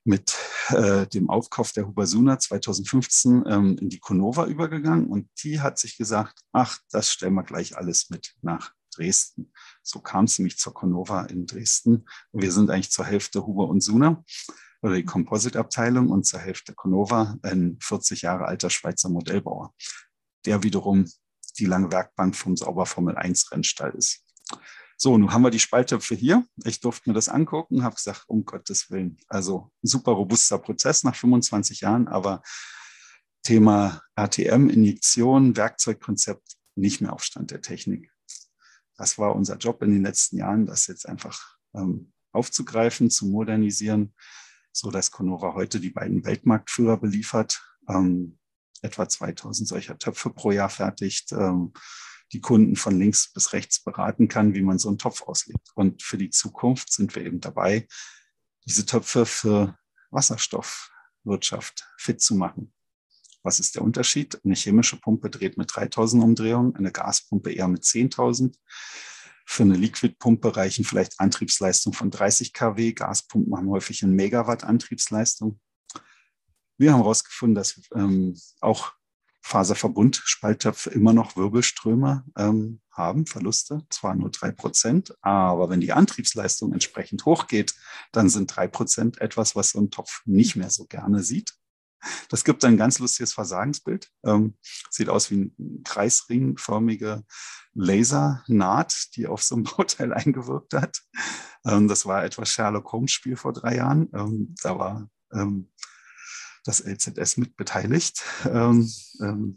mit äh, dem Aufkauf der Hubersuna 2015 ähm, in die Conova übergegangen und die hat sich gesagt, ach, das stellen wir gleich alles mit nach Dresden. So kam es nämlich zur Conova in Dresden. Wir sind eigentlich zur Hälfte Huber und Suna. oder die Composite-Abteilung und zur Hälfte Conova, ein 40 Jahre alter Schweizer Modellbauer, der wiederum die lange Werkbank vom Sauber Formel 1 Rennstall ist. So, nun haben wir die Spalttöpfe hier. Ich durfte mir das angucken, habe gesagt, um Gottes Willen. Also ein super robuster Prozess nach 25 Jahren, aber Thema RTM, Injektion, Werkzeugkonzept nicht mehr auf Stand der Technik. Das war unser Job in den letzten Jahren, das jetzt einfach ähm, aufzugreifen, zu modernisieren, so dass Conova heute die beiden Weltmarktführer beliefert, ähm, etwa 2000 solcher Töpfe pro Jahr fertigt, ähm, die Kunden von links bis rechts beraten kann, wie man so einen Topf auslegt. Und für die Zukunft sind wir eben dabei, diese Töpfe für Wasserstoffwirtschaft fit zu machen. Was ist der Unterschied? Eine chemische Pumpe dreht mit 3000 Umdrehungen, eine Gaspumpe eher mit 10.000. Für eine Liquidpumpe reichen vielleicht Antriebsleistungen von 30 kW. Gaspumpen haben häufig eine Megawatt Antriebsleistung. Wir haben herausgefunden, dass ähm, auch Faserverbund-Spalttöpfe immer noch Wirbelströme ähm, haben, Verluste, zwar nur drei Prozent, aber wenn die Antriebsleistung entsprechend hochgeht, dann sind drei Prozent etwas, was so ein Topf nicht mehr so gerne sieht. Das gibt ein ganz lustiges Versagensbild. Ähm, sieht aus wie eine kreisringförmige Lasernaht, die auf so ein Bauteil eingewirkt hat. Ähm, das war etwas Sherlock Holmes Spiel vor drei Jahren. Ähm, da war ähm, das LZS mit beteiligt. Ähm, ähm,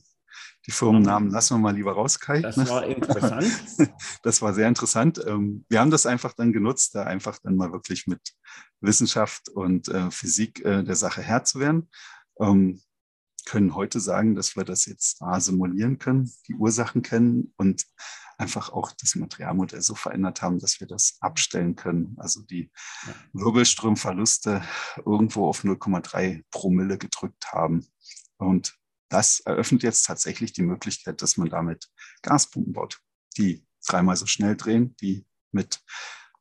die Firmennamen lassen wir mal lieber raus, Kai. Das war interessant. Das war sehr interessant. Wir haben das einfach dann genutzt, da einfach dann mal wirklich mit Wissenschaft und äh, Physik äh, der Sache Herr zu werden ähm, können heute sagen, dass wir das jetzt A, simulieren können, die Ursachen kennen und einfach auch das Materialmodell so verändert haben, dass wir das abstellen können. Also die ja. Wirbelströmverluste irgendwo auf 0,3 Promille gedrückt haben. Und das eröffnet jetzt tatsächlich die Möglichkeit, dass man damit Gaspumpen baut, die dreimal so schnell drehen, die mit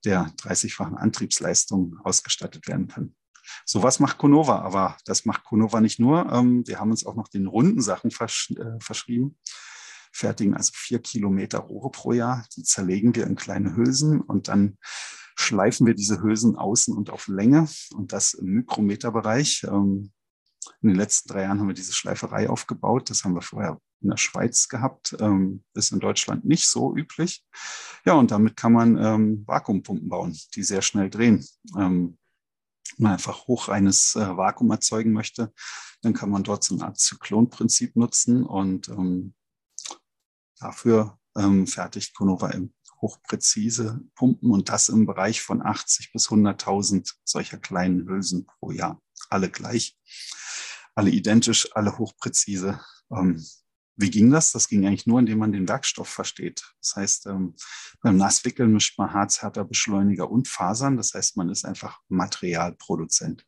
der 30-fachen Antriebsleistung ausgestattet werden können. So was macht Conova, aber das macht Conova nicht nur. Ähm, wir haben uns auch noch den runden Sachen versch äh, verschrieben, fertigen also vier Kilometer Rohre pro Jahr. Die zerlegen wir in kleine Hülsen und dann schleifen wir diese Hülsen außen und auf Länge und das im Mikrometerbereich. Ähm, in den letzten drei Jahren haben wir diese Schleiferei aufgebaut. Das haben wir vorher in der Schweiz gehabt, ähm, ist in Deutschland nicht so üblich. Ja, und damit kann man ähm, Vakuumpumpen bauen, die sehr schnell drehen. Ähm, einfach hochreines äh, Vakuum erzeugen möchte, dann kann man dort so eine Art Zyklonprinzip nutzen und ähm, dafür ähm, fertigt Conova hochpräzise Pumpen und das im Bereich von 80 bis 100.000 solcher kleinen Hülsen pro Jahr. Alle gleich, alle identisch, alle hochpräzise. Ähm, wie ging das? Das ging eigentlich nur, indem man den Werkstoff versteht. Das heißt, ähm, beim Nasswickeln mischt man Harz, härter Beschleuniger und Fasern. Das heißt, man ist einfach Materialproduzent.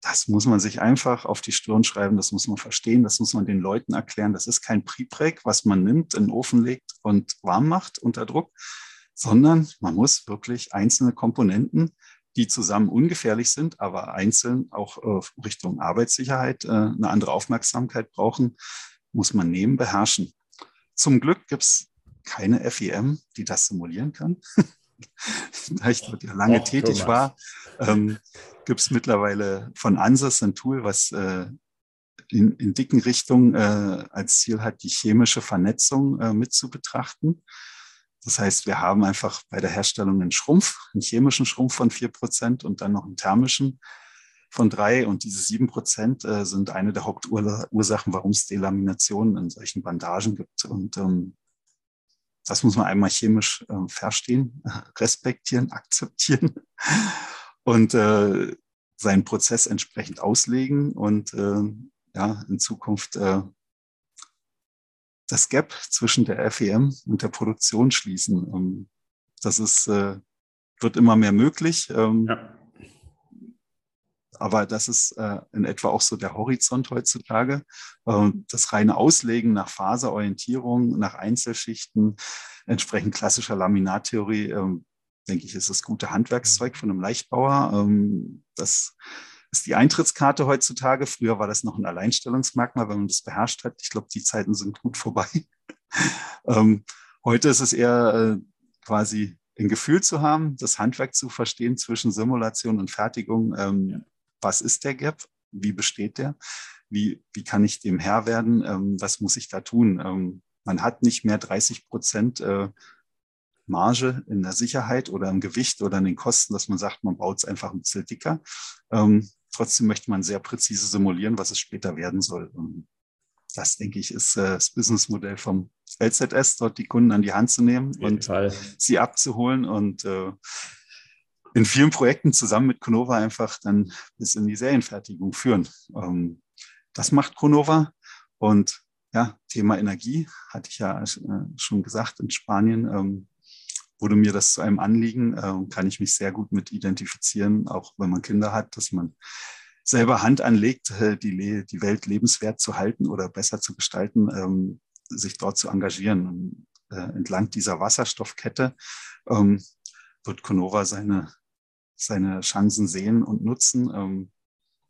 Das muss man sich einfach auf die Stirn schreiben, das muss man verstehen, das muss man den Leuten erklären. Das ist kein Prepreg, was man nimmt, in den Ofen legt und warm macht unter Druck, sondern man muss wirklich einzelne Komponenten, die zusammen ungefährlich sind, aber einzeln auch äh, Richtung Arbeitssicherheit äh, eine andere Aufmerksamkeit brauchen, muss man nehmen, beherrschen. Zum Glück gibt es keine FEM, die das simulieren kann. da ich dort ja lange Och, tätig Thomas. war, ähm, gibt es mittlerweile von ANSYS ein Tool, was äh, in, in, dicken Richtungen äh, als Ziel hat, die chemische Vernetzung äh, mit zu betrachten. Das heißt, wir haben einfach bei der Herstellung einen Schrumpf, einen chemischen Schrumpf von vier Prozent und dann noch einen thermischen von drei. Und diese sieben Prozent äh, sind eine der Hauptursachen, warum es Delaminationen in solchen Bandagen gibt. Und ähm, das muss man einmal chemisch äh, verstehen, respektieren, akzeptieren und äh, seinen Prozess entsprechend auslegen und äh, ja, in Zukunft äh, das Gap zwischen der FEM und der Produktion schließen. Ähm, das ist, äh, wird immer mehr möglich. Ähm, ja. Aber das ist äh, in etwa auch so der Horizont heutzutage. Äh, das reine Auslegen nach Faserorientierung, nach Einzelschichten, entsprechend klassischer Laminattheorie, äh, denke ich, ist das gute Handwerkszeug von einem Leichtbauer. Ähm, das ist die Eintrittskarte heutzutage. Früher war das noch ein Alleinstellungsmerkmal, wenn man das beherrscht hat. Ich glaube, die Zeiten sind gut vorbei. ähm, heute ist es eher äh, quasi ein Gefühl zu haben, das Handwerk zu verstehen zwischen Simulation und Fertigung. Ähm, was ist der Gap, wie besteht der, wie, wie kann ich dem Herr werden, ähm, was muss ich da tun. Ähm, man hat nicht mehr 30 Prozent äh, Marge in der Sicherheit oder im Gewicht oder in den Kosten, dass man sagt, man baut es einfach ein bisschen dicker. Ähm, trotzdem möchte man sehr präzise simulieren, was es später werden soll. Und das, denke ich, ist äh, das Businessmodell vom LZS, dort die Kunden an die Hand zu nehmen und Fall. sie abzuholen und äh, in vielen Projekten zusammen mit Conova einfach dann bis in die Serienfertigung führen. Ähm, das macht Conova und ja, Thema Energie hatte ich ja äh, schon gesagt in Spanien. Ähm, wurde mir das zu einem Anliegen äh, kann ich mich sehr gut mit identifizieren, auch wenn man Kinder hat, dass man selber Hand anlegt, äh, die, die Welt lebenswert zu halten oder besser zu gestalten, ähm, sich dort zu engagieren. Und, äh, entlang dieser Wasserstoffkette ähm, wird Conova seine, seine Chancen sehen und nutzen. Ähm,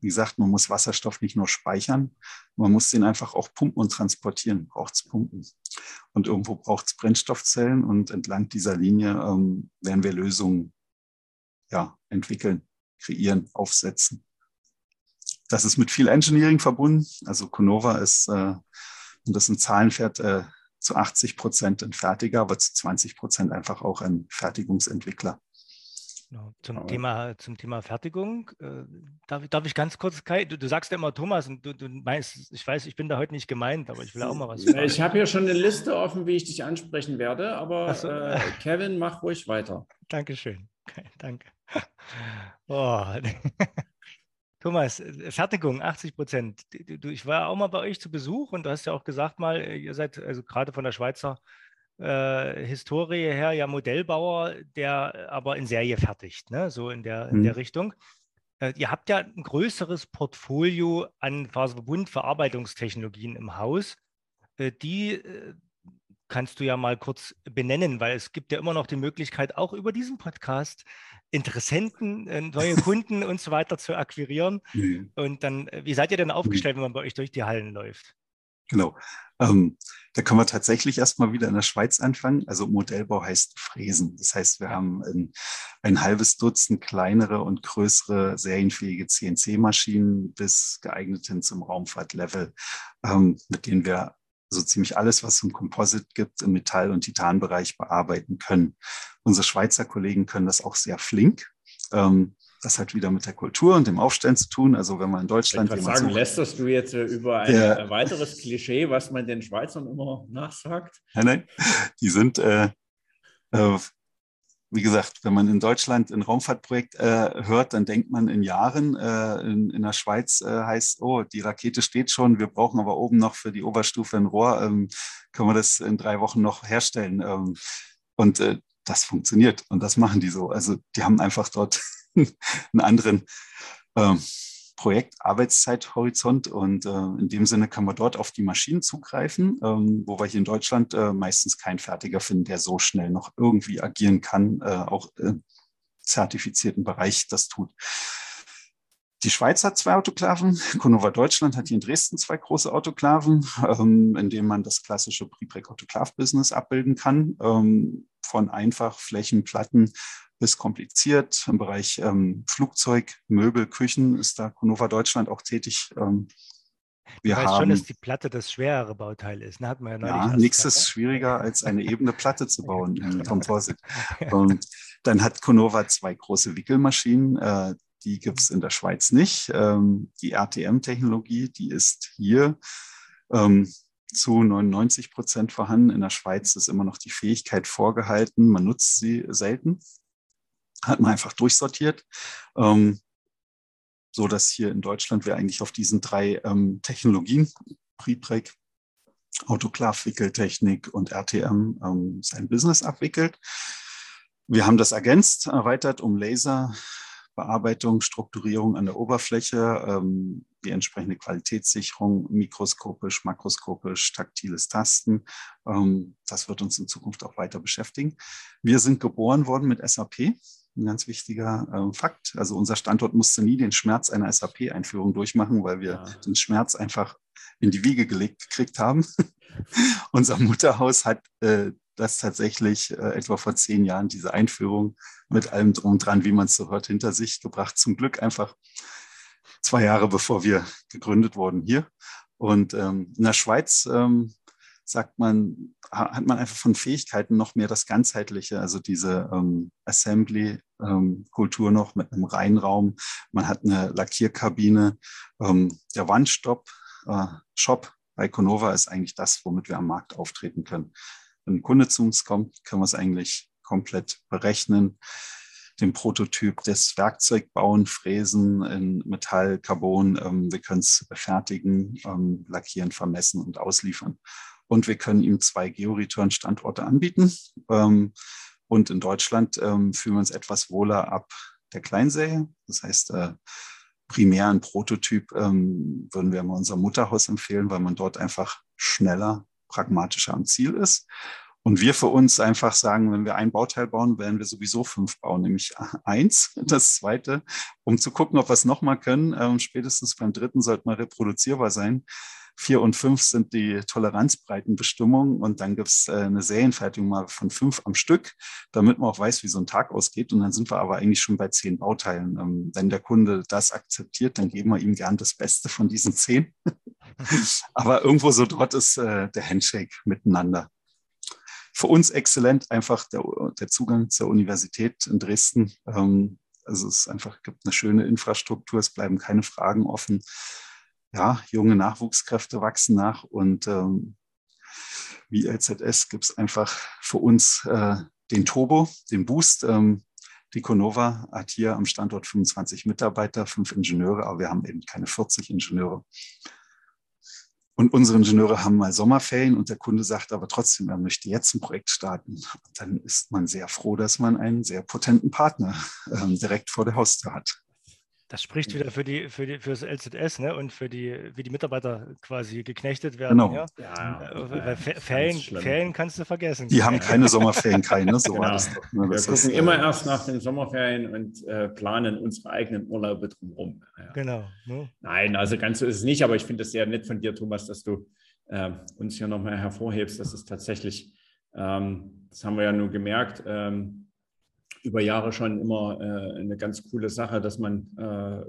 wie gesagt, man muss Wasserstoff nicht nur speichern, man muss den einfach auch pumpen und transportieren, braucht es Pumpen. Und irgendwo braucht es Brennstoffzellen und entlang dieser Linie ähm, werden wir Lösungen ja, entwickeln, kreieren, aufsetzen. Das ist mit viel Engineering verbunden. Also Conova ist, äh, und das ein Zahlenwert, äh, zu 80 Prozent ein Fertiger, aber zu 20 Prozent einfach auch ein Fertigungsentwickler. Genau. Zum, Aber Thema, zum Thema Fertigung, äh, darf, darf ich ganz kurz, Kai, du, du sagst ja immer Thomas und du, du meinst, ich weiß, ich bin da heute nicht gemeint, aber ich will auch mal was sagen. Ich habe hier schon eine Liste offen, wie ich dich ansprechen werde, aber so. äh, Kevin, mach ruhig weiter. Dankeschön. Okay, danke. Oh. Thomas, äh, Fertigung, 80 Prozent. Ich war auch mal bei euch zu Besuch und du hast ja auch gesagt mal, äh, ihr seid also gerade von der Schweizer äh, Historie her ja Modellbauer, der aber in Serie fertigt, ne? so in der, in der mhm. Richtung. Äh, ihr habt ja ein größeres Portfolio an Faserverbundverarbeitungstechnologien im Haus. Äh, die äh, kannst du ja mal kurz benennen, weil es gibt ja immer noch die Möglichkeit, auch über diesen Podcast Interessenten, äh, neue Kunden und so weiter zu akquirieren. Mhm. Und dann, äh, wie seid ihr denn mhm. aufgestellt, wenn man bei euch durch die Hallen läuft? Genau. Ähm, da können wir tatsächlich erstmal wieder in der Schweiz anfangen. Also Modellbau heißt Fräsen. Das heißt, wir haben ein, ein halbes Dutzend kleinere und größere serienfähige CNC-Maschinen bis geeignet hin zum Raumfahrtlevel, ähm, mit denen wir so ziemlich alles, was es im Composite gibt, im Metall- und Titanbereich bearbeiten können. Unsere Schweizer Kollegen können das auch sehr flink. Ähm, das hat wieder mit der Kultur und dem Aufstellen zu tun. Also wenn man in Deutschland. Ich sagen, sucht, lästerst du jetzt äh, über ein der, weiteres Klischee, was man den Schweizern immer nachsagt? Nein, nein. Die sind, äh, äh, wie gesagt, wenn man in Deutschland ein Raumfahrtprojekt äh, hört, dann denkt man in Jahren. Äh, in, in, der Schweiz äh, heißt, oh, die Rakete steht schon, wir brauchen aber oben noch für die Oberstufe ein Rohr. Ähm, können wir das in drei Wochen noch herstellen? Ähm, und das funktioniert und das machen die so. Also die haben einfach dort einen anderen äh, Projekt-Arbeitszeithorizont und äh, in dem Sinne kann man dort auf die Maschinen zugreifen, ähm, wo wir hier in Deutschland äh, meistens keinen Fertiger finden, der so schnell noch irgendwie agieren kann, äh, auch im zertifizierten Bereich das tut. Die Schweiz hat zwei Autoklaven. Conova Deutschland hat hier in Dresden zwei große Autoklaven, ähm, in denen man das klassische Prepreg-Autoklav-Business abbilden kann. Ähm, von einfach Flächen, Platten bis kompliziert. Im Bereich ähm, Flugzeug, Möbel, Küchen ist da Conova Deutschland auch tätig. Ähm, wir du weißt haben, schon, dass die Platte das schwerere Bauteil ist. Ne? Hat man ja, ja nichts ist schwieriger, als eine ebene Platte zu bauen im Composite. Und dann hat Conova zwei große Wickelmaschinen. Äh, die gibt es in der Schweiz nicht. Ähm, die RTM-Technologie, die ist hier ähm, zu 99 Prozent vorhanden. In der Schweiz ist immer noch die Fähigkeit vorgehalten. Man nutzt sie selten hat man einfach durchsortiert, ähm, so dass hier in Deutschland wir eigentlich auf diesen drei ähm, Technologien, Prepreg, Autoklav-Wickeltechnik und RTM, ähm, sein Business abwickelt. Wir haben das ergänzt, erweitert um Laserbearbeitung, Strukturierung an der Oberfläche, ähm, die entsprechende Qualitätssicherung, mikroskopisch, makroskopisch, taktiles Tasten. Ähm, das wird uns in Zukunft auch weiter beschäftigen. Wir sind geboren worden mit SAP ein ganz wichtiger äh, Fakt. Also unser Standort musste nie den Schmerz einer SAP-Einführung durchmachen, weil wir ja. den Schmerz einfach in die Wiege gelegt gekriegt haben. unser Mutterhaus hat äh, das tatsächlich äh, etwa vor zehn Jahren, diese Einführung mit allem drum dran, wie man es so hört, hinter sich gebracht. Zum Glück einfach zwei Jahre bevor wir gegründet wurden hier. Und ähm, in der Schweiz ähm, sagt man, hat man einfach von Fähigkeiten noch mehr das Ganzheitliche, also diese ähm, Assembly-Kultur ähm, noch mit einem Reinraum. Man hat eine Lackierkabine. Ähm, der One-Stop, äh, bei Conova ist eigentlich das, womit wir am Markt auftreten können. Wenn ein Kunde zu uns kommt, können wir es eigentlich komplett berechnen den Prototyp, das Werkzeug bauen, fräsen in Metall, Carbon. Ähm, wir können es fertigen, ähm, lackieren, vermessen und ausliefern. Und wir können ihm zwei Georeturn-Standorte anbieten. Ähm, und in Deutschland ähm, fühlen wir uns etwas wohler ab der Kleinserie. Das heißt, äh, primär ein Prototyp ähm, würden wir immer unser Mutterhaus empfehlen, weil man dort einfach schneller, pragmatischer am Ziel ist. Und wir für uns einfach sagen, wenn wir ein Bauteil bauen, werden wir sowieso fünf bauen, nämlich eins, das zweite, um zu gucken, ob wir es nochmal können. Ähm, spätestens beim dritten sollte man reproduzierbar sein. Vier und fünf sind die Toleranzbreitenbestimmungen und dann gibt es äh, eine Serienfertigung mal von fünf am Stück, damit man auch weiß, wie so ein Tag ausgeht. Und dann sind wir aber eigentlich schon bei zehn Bauteilen. Ähm, wenn der Kunde das akzeptiert, dann geben wir ihm gern das Beste von diesen zehn. aber irgendwo so dort ist äh, der Handshake miteinander. Für uns exzellent einfach der, der Zugang zur Universität in Dresden. Ähm, also es einfach gibt eine schöne Infrastruktur, es bleiben keine Fragen offen ja, junge Nachwuchskräfte wachsen nach und ähm, wie LZS gibt es einfach für uns äh, den Turbo, den Boost. Ähm, die Conova hat hier am Standort 25 Mitarbeiter, fünf Ingenieure, aber wir haben eben keine 40 Ingenieure. Und unsere Ingenieure haben mal Sommerferien und der Kunde sagt aber trotzdem, er möchte jetzt ein Projekt starten. Dann ist man sehr froh, dass man einen sehr potenten Partner ähm, direkt vor der Haustür hat. Das spricht wieder für die, für die fürs LZS, ne? Und für die, wie die Mitarbeiter quasi geknechtet werden. Genau. Ja? Ja, äh, ja, Ferien, Ferien kannst du vergessen. Die haben keine Sommerferien, keine, so genau. das. Ne? Das Wir gucken ist, immer äh, erst nach den Sommerferien und äh, planen unsere eigenen Urlaube drumherum. Genau. Ne? Nein, also ganz so ist es nicht, aber ich finde es sehr nett von dir, Thomas, dass du äh, uns hier nochmal hervorhebst. Das ist tatsächlich, ähm, das haben wir ja nur gemerkt, ähm, über Jahre schon immer äh, eine ganz coole Sache, dass man äh,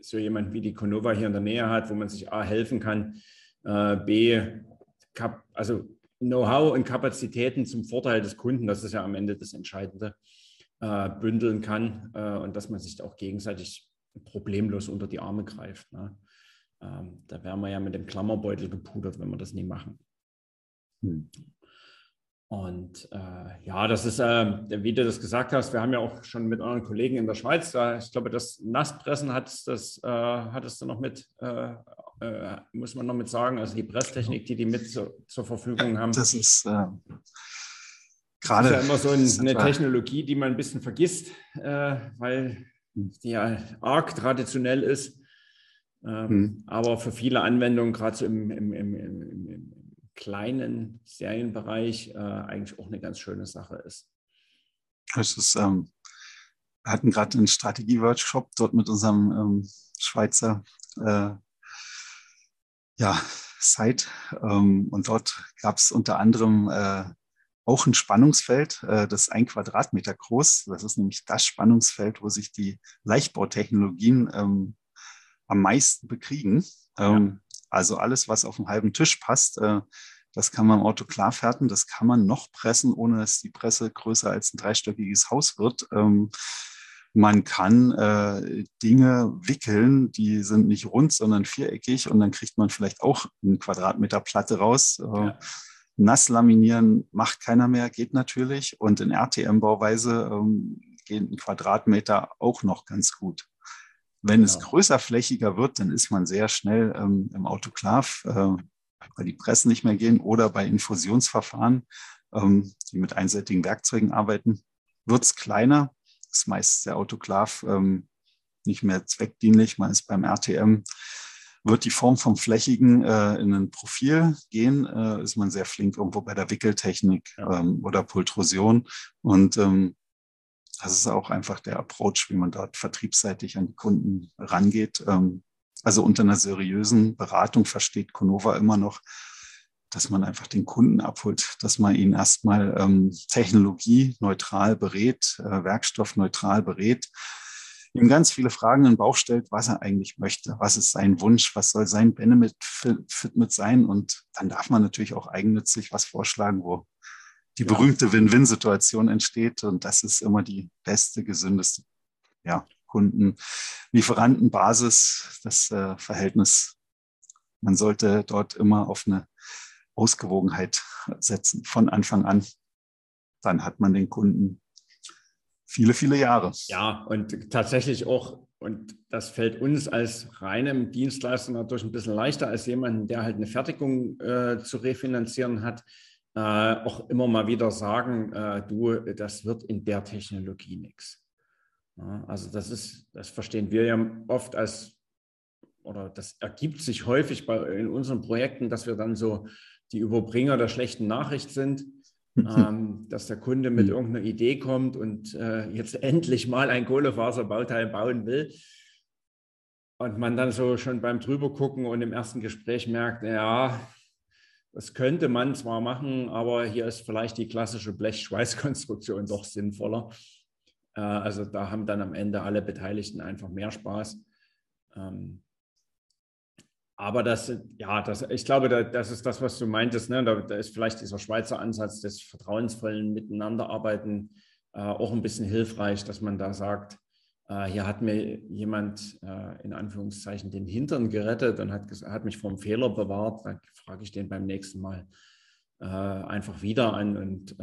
so jemanden wie die Conova hier in der Nähe hat, wo man sich A helfen kann, äh, B, Kap also Know-how und Kapazitäten zum Vorteil des Kunden, das ist ja am Ende das Entscheidende, äh, bündeln kann äh, und dass man sich auch gegenseitig problemlos unter die Arme greift. Ne? Ähm, da wären wir ja mit dem Klammerbeutel gepudert, wenn wir das nie machen. Hm. Und äh, ja, das ist, äh, wie du das gesagt hast, wir haben ja auch schon mit euren Kollegen in der Schweiz, da, ich glaube, das Nasspressen hat das, äh, hattest du noch mit, äh, äh, muss man noch mit sagen, also die Presstechnik, die die mit zu, zur Verfügung haben. Das ist äh, gerade. Das ist ja immer so ein, eine Technologie, die man ein bisschen vergisst, weil die ja arg traditionell ist. Ähm, hm. Aber für viele Anwendungen, gerade so im, im, im, im kleinen Serienbereich äh, eigentlich auch eine ganz schöne Sache ist. Es ist, ähm, wir hatten gerade einen Strategie-Workshop dort mit unserem ähm, Schweizer äh, ja, Site ähm, und dort gab es unter anderem äh, auch ein Spannungsfeld, äh, das ist ein Quadratmeter groß. Das ist nämlich das Spannungsfeld, wo sich die Leichtbautechnologien ähm, am meisten bekriegen. Ähm, also alles, was auf dem halben Tisch passt, äh, das kann man im Auto klar färben, das kann man noch pressen, ohne dass die Presse größer als ein dreistöckiges Haus wird. Ähm, man kann äh, Dinge wickeln, die sind nicht rund, sondern viereckig und dann kriegt man vielleicht auch einen Quadratmeter Platte raus. Äh, ja. Nass laminieren macht keiner mehr, geht natürlich. Und in RTM-Bauweise ähm, geht ein Quadratmeter auch noch ganz gut. Wenn genau. es größerflächiger wird, dann ist man sehr schnell ähm, im Autoklav, äh, weil die Pressen nicht mehr gehen oder bei Infusionsverfahren, ähm, die mit einseitigen Werkzeugen arbeiten, wird es kleiner. Ist meist der Autoklav ähm, nicht mehr zweckdienlich. Man ist beim RTM wird die Form vom Flächigen äh, in ein Profil gehen, äh, ist man sehr flink irgendwo bei der Wickeltechnik ja. ähm, oder Pultrusion. Und ähm, das ist auch einfach der Approach, wie man dort vertriebsseitig an die Kunden rangeht. Ähm, also unter einer seriösen Beratung versteht Conova immer noch, dass man einfach den Kunden abholt, dass man ihn erstmal ähm, technologieneutral berät, äh, werkstoffneutral berät. ihm ganz viele Fragen in den Bauch stellt, was er eigentlich möchte, was ist sein Wunsch, was soll sein Benefit sein. Und dann darf man natürlich auch eigennützig was vorschlagen, wo die berühmte Win-Win-Situation entsteht. Und das ist immer die beste, gesündeste ja, Kunden-Lieferanten-Basis, das äh, Verhältnis. Man sollte dort immer auf eine Ausgewogenheit setzen von Anfang an. Dann hat man den Kunden viele, viele Jahre. Ja, und tatsächlich auch, und das fällt uns als reinem Dienstleister natürlich ein bisschen leichter als jemanden, der halt eine Fertigung äh, zu refinanzieren hat, äh, auch immer mal wieder sagen, äh, du, das wird in der Technologie nichts. Ja, also das ist, das verstehen wir ja oft als, oder das ergibt sich häufig bei, in unseren Projekten, dass wir dann so die Überbringer der schlechten Nachricht sind, ähm, dass der Kunde mit hm. irgendeiner Idee kommt und äh, jetzt endlich mal ein Kohlefaserbauteil bauen will. Und man dann so schon beim Drübergucken und im ersten Gespräch merkt, ja, das könnte man zwar machen, aber hier ist vielleicht die klassische Blechschweißkonstruktion doch sinnvoller. Äh, also da haben dann am Ende alle Beteiligten einfach mehr Spaß. Ähm, aber das, ja, das, ich glaube, das ist das, was du meintest. Ne? Da, ist vielleicht dieser Schweizer Ansatz des vertrauensvollen Miteinanderarbeiten äh, auch ein bisschen hilfreich, dass man da sagt, äh, hier hat mir jemand äh, in Anführungszeichen den Hintern gerettet und hat, hat mich vom Fehler bewahrt. Dann frage ich den beim nächsten Mal äh, einfach wieder an und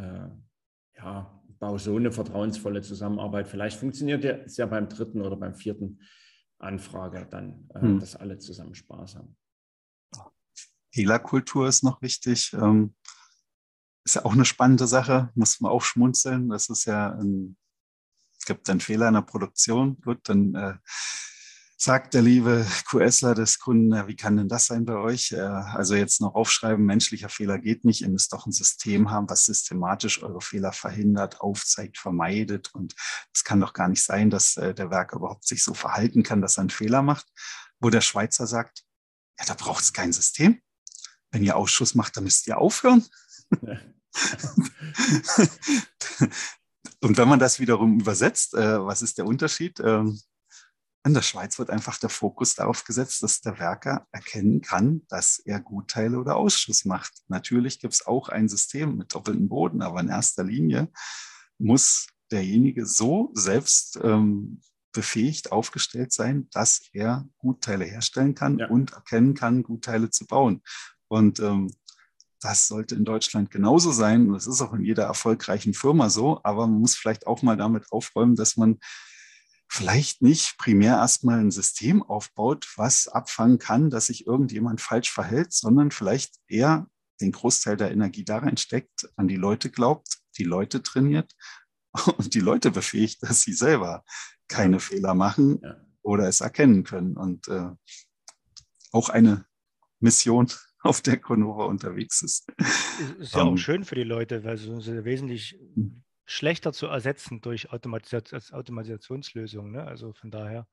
ja, baue so eine vertrauensvolle Zusammenarbeit. Vielleicht funktioniert es ja beim dritten oder beim vierten Anfrage dann, hm. dass alle zusammen Spaß haben. Fehlerkultur ist noch wichtig. Ähm, ist ja auch eine spannende Sache, muss man auch schmunzeln. Das ist ja ein, es gibt einen Fehler in der Produktion. Gut, dann äh, sagt der liebe QSler des Kunden, wie kann denn das sein bei euch? Äh, also jetzt noch aufschreiben, menschlicher Fehler geht nicht. Ihr müsst doch ein System haben, was systematisch eure Fehler verhindert, aufzeigt, vermeidet. Und es kann doch gar nicht sein, dass äh, der Werk überhaupt sich so verhalten kann, dass er einen Fehler macht. Wo der Schweizer sagt, ja, da braucht es kein System. Wenn ihr Ausschuss macht, dann müsst ihr aufhören. Ja. Und wenn man das wiederum übersetzt, äh, was ist der Unterschied? Ähm, in der Schweiz wird einfach der Fokus darauf gesetzt, dass der Werker erkennen kann, dass er Gutteile oder Ausschuss macht. Natürlich gibt es auch ein System mit doppeltem Boden, aber in erster Linie muss derjenige so selbst ähm, befähigt aufgestellt sein, dass er Gutteile herstellen kann ja. und erkennen kann, Gutteile zu bauen. Und ähm, das sollte in Deutschland genauso sein. Das ist auch in jeder erfolgreichen Firma so. Aber man muss vielleicht auch mal damit aufräumen, dass man vielleicht nicht primär erstmal ein System aufbaut, was abfangen kann, dass sich irgendjemand falsch verhält, sondern vielleicht eher den Großteil der Energie da reinsteckt, an die Leute glaubt, die Leute trainiert und die Leute befähigt, dass sie selber keine Fehler machen ja. oder es erkennen können. Und äh, auch eine Mission auf der Conova unterwegs ist. Ist ja um, auch ähm, schön für die Leute, weil es wesentlich hm. schlechter zu ersetzen durch Automatis Automatisationslösungen. Ne? Also von daher.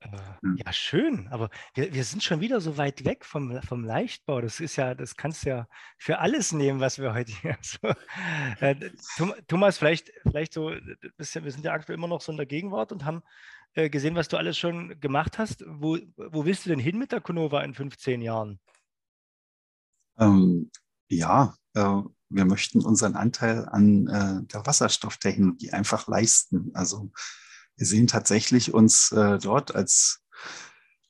Äh, hm. ja, schön, aber wir, wir sind schon wieder so weit weg vom, vom Leichtbau. Das ist ja, das kannst du ja für alles nehmen, was wir heute hier so. Äh, Thomas, vielleicht, vielleicht so, wir sind ja aktuell immer noch so in der Gegenwart und haben äh, gesehen, was du alles schon gemacht hast. Wo, wo willst du denn hin mit der Conova in 15 Jahren? Ähm, ja, äh, wir möchten unseren Anteil an äh, der Wasserstofftechnologie einfach leisten. Also wir sehen tatsächlich uns äh, dort als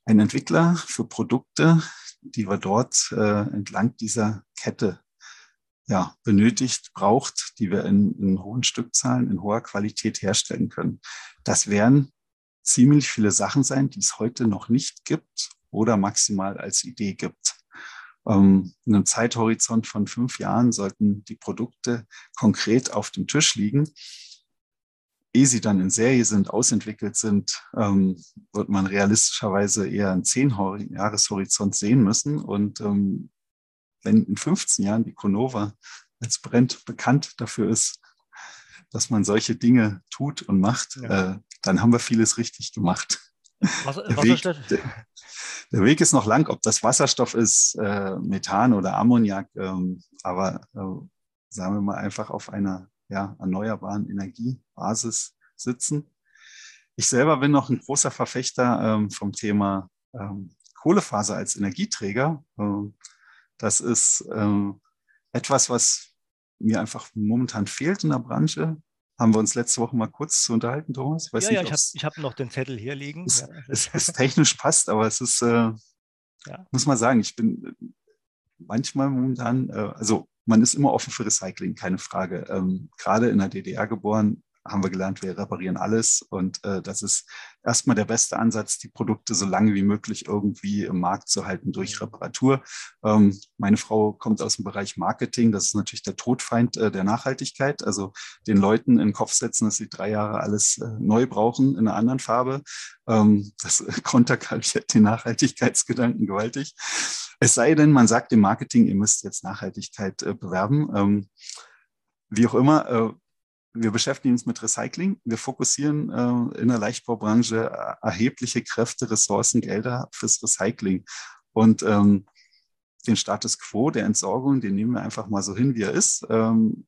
ein Entwickler für Produkte, die wir dort äh, entlang dieser Kette ja, benötigt, braucht, die wir in, in hohen Stückzahlen, in hoher Qualität herstellen können. Das werden ziemlich viele Sachen sein, die es heute noch nicht gibt oder maximal als Idee gibt. Ähm, in einem Zeithorizont von fünf Jahren sollten die Produkte konkret auf dem Tisch liegen. Ehe sie dann in Serie sind, ausentwickelt sind, ähm, wird man realistischerweise eher einen zehn Jahreshorizont sehen müssen. Und ähm, wenn in 15 Jahren die Conova als Brand bekannt dafür ist, dass man solche Dinge tut und macht, ja. äh, dann haben wir vieles richtig gemacht. Was, der, Weg, der, der, Weg, ist noch lang, ob das Wasserstoff ist, äh, Methan oder Ammoniak, ähm, aber äh, sagen wir mal einfach auf einer ja, erneuerbaren Energiebasis sitzen. Ich selber bin noch ein großer Verfechter ähm, vom Thema ähm, Kohlefaser als Energieträger. Ähm, das ist ähm, etwas, was mir einfach momentan fehlt in der Branche. Haben wir uns letzte Woche mal kurz zu unterhalten, Thomas? Weiß ja, nicht, ja, ich habe hab noch den Zettel hier liegen. Es, es, es technisch passt, aber es ist, äh, ja. muss man sagen, ich bin manchmal momentan, äh, also man ist immer offen für Recycling, keine Frage. Ähm, gerade in der DDR geboren, haben wir gelernt, wir reparieren alles. Und äh, das ist erstmal der beste Ansatz, die Produkte so lange wie möglich irgendwie im Markt zu halten durch. Reparatur. Ähm, meine Frau kommt aus dem Bereich Marketing. Das ist natürlich der Todfeind äh, der Nachhaltigkeit. Also den Leuten in den Kopf setzen, dass sie drei Jahre alles äh, neu brauchen in einer anderen Farbe. Ähm, das konterkariert den Nachhaltigkeitsgedanken gewaltig. Es sei denn, man sagt im Marketing, ihr müsst jetzt Nachhaltigkeit äh, bewerben. Ähm, wie auch immer, äh, wir beschäftigen uns mit Recycling. Wir fokussieren äh, in der Leichtbaubranche äh, erhebliche Kräfte, Ressourcen, Gelder fürs Recycling. Und ähm, den Status quo der Entsorgung, den nehmen wir einfach mal so hin, wie er ist. Ähm,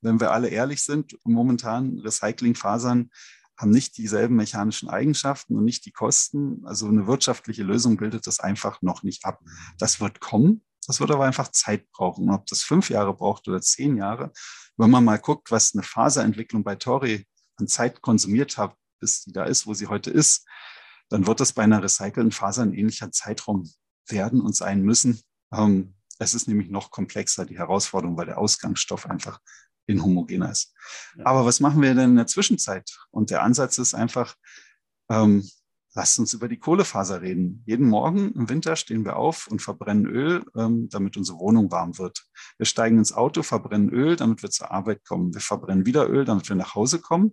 wenn wir alle ehrlich sind, momentan Recyclingfasern haben nicht dieselben mechanischen Eigenschaften und nicht die Kosten. Also eine wirtschaftliche Lösung bildet das einfach noch nicht ab. Das wird kommen. Das wird aber einfach Zeit brauchen. ob das fünf Jahre braucht oder zehn Jahre, wenn man mal guckt, was eine Faserentwicklung bei Tori an Zeit konsumiert hat, bis sie da ist, wo sie heute ist, dann wird das bei einer recycelten Faser ein ähnlicher Zeitraum werden und sein müssen. Ähm, es ist nämlich noch komplexer, die Herausforderung, weil der Ausgangsstoff einfach inhomogener ist. Ja. Aber was machen wir denn in der Zwischenzeit? Und der Ansatz ist einfach, ähm, lasst uns über die Kohlefaser reden. Jeden Morgen im Winter stehen wir auf und verbrennen Öl, ähm, damit unsere Wohnung warm wird. Wir steigen ins Auto, verbrennen Öl, damit wir zur Arbeit kommen. Wir verbrennen wieder Öl, damit wir nach Hause kommen.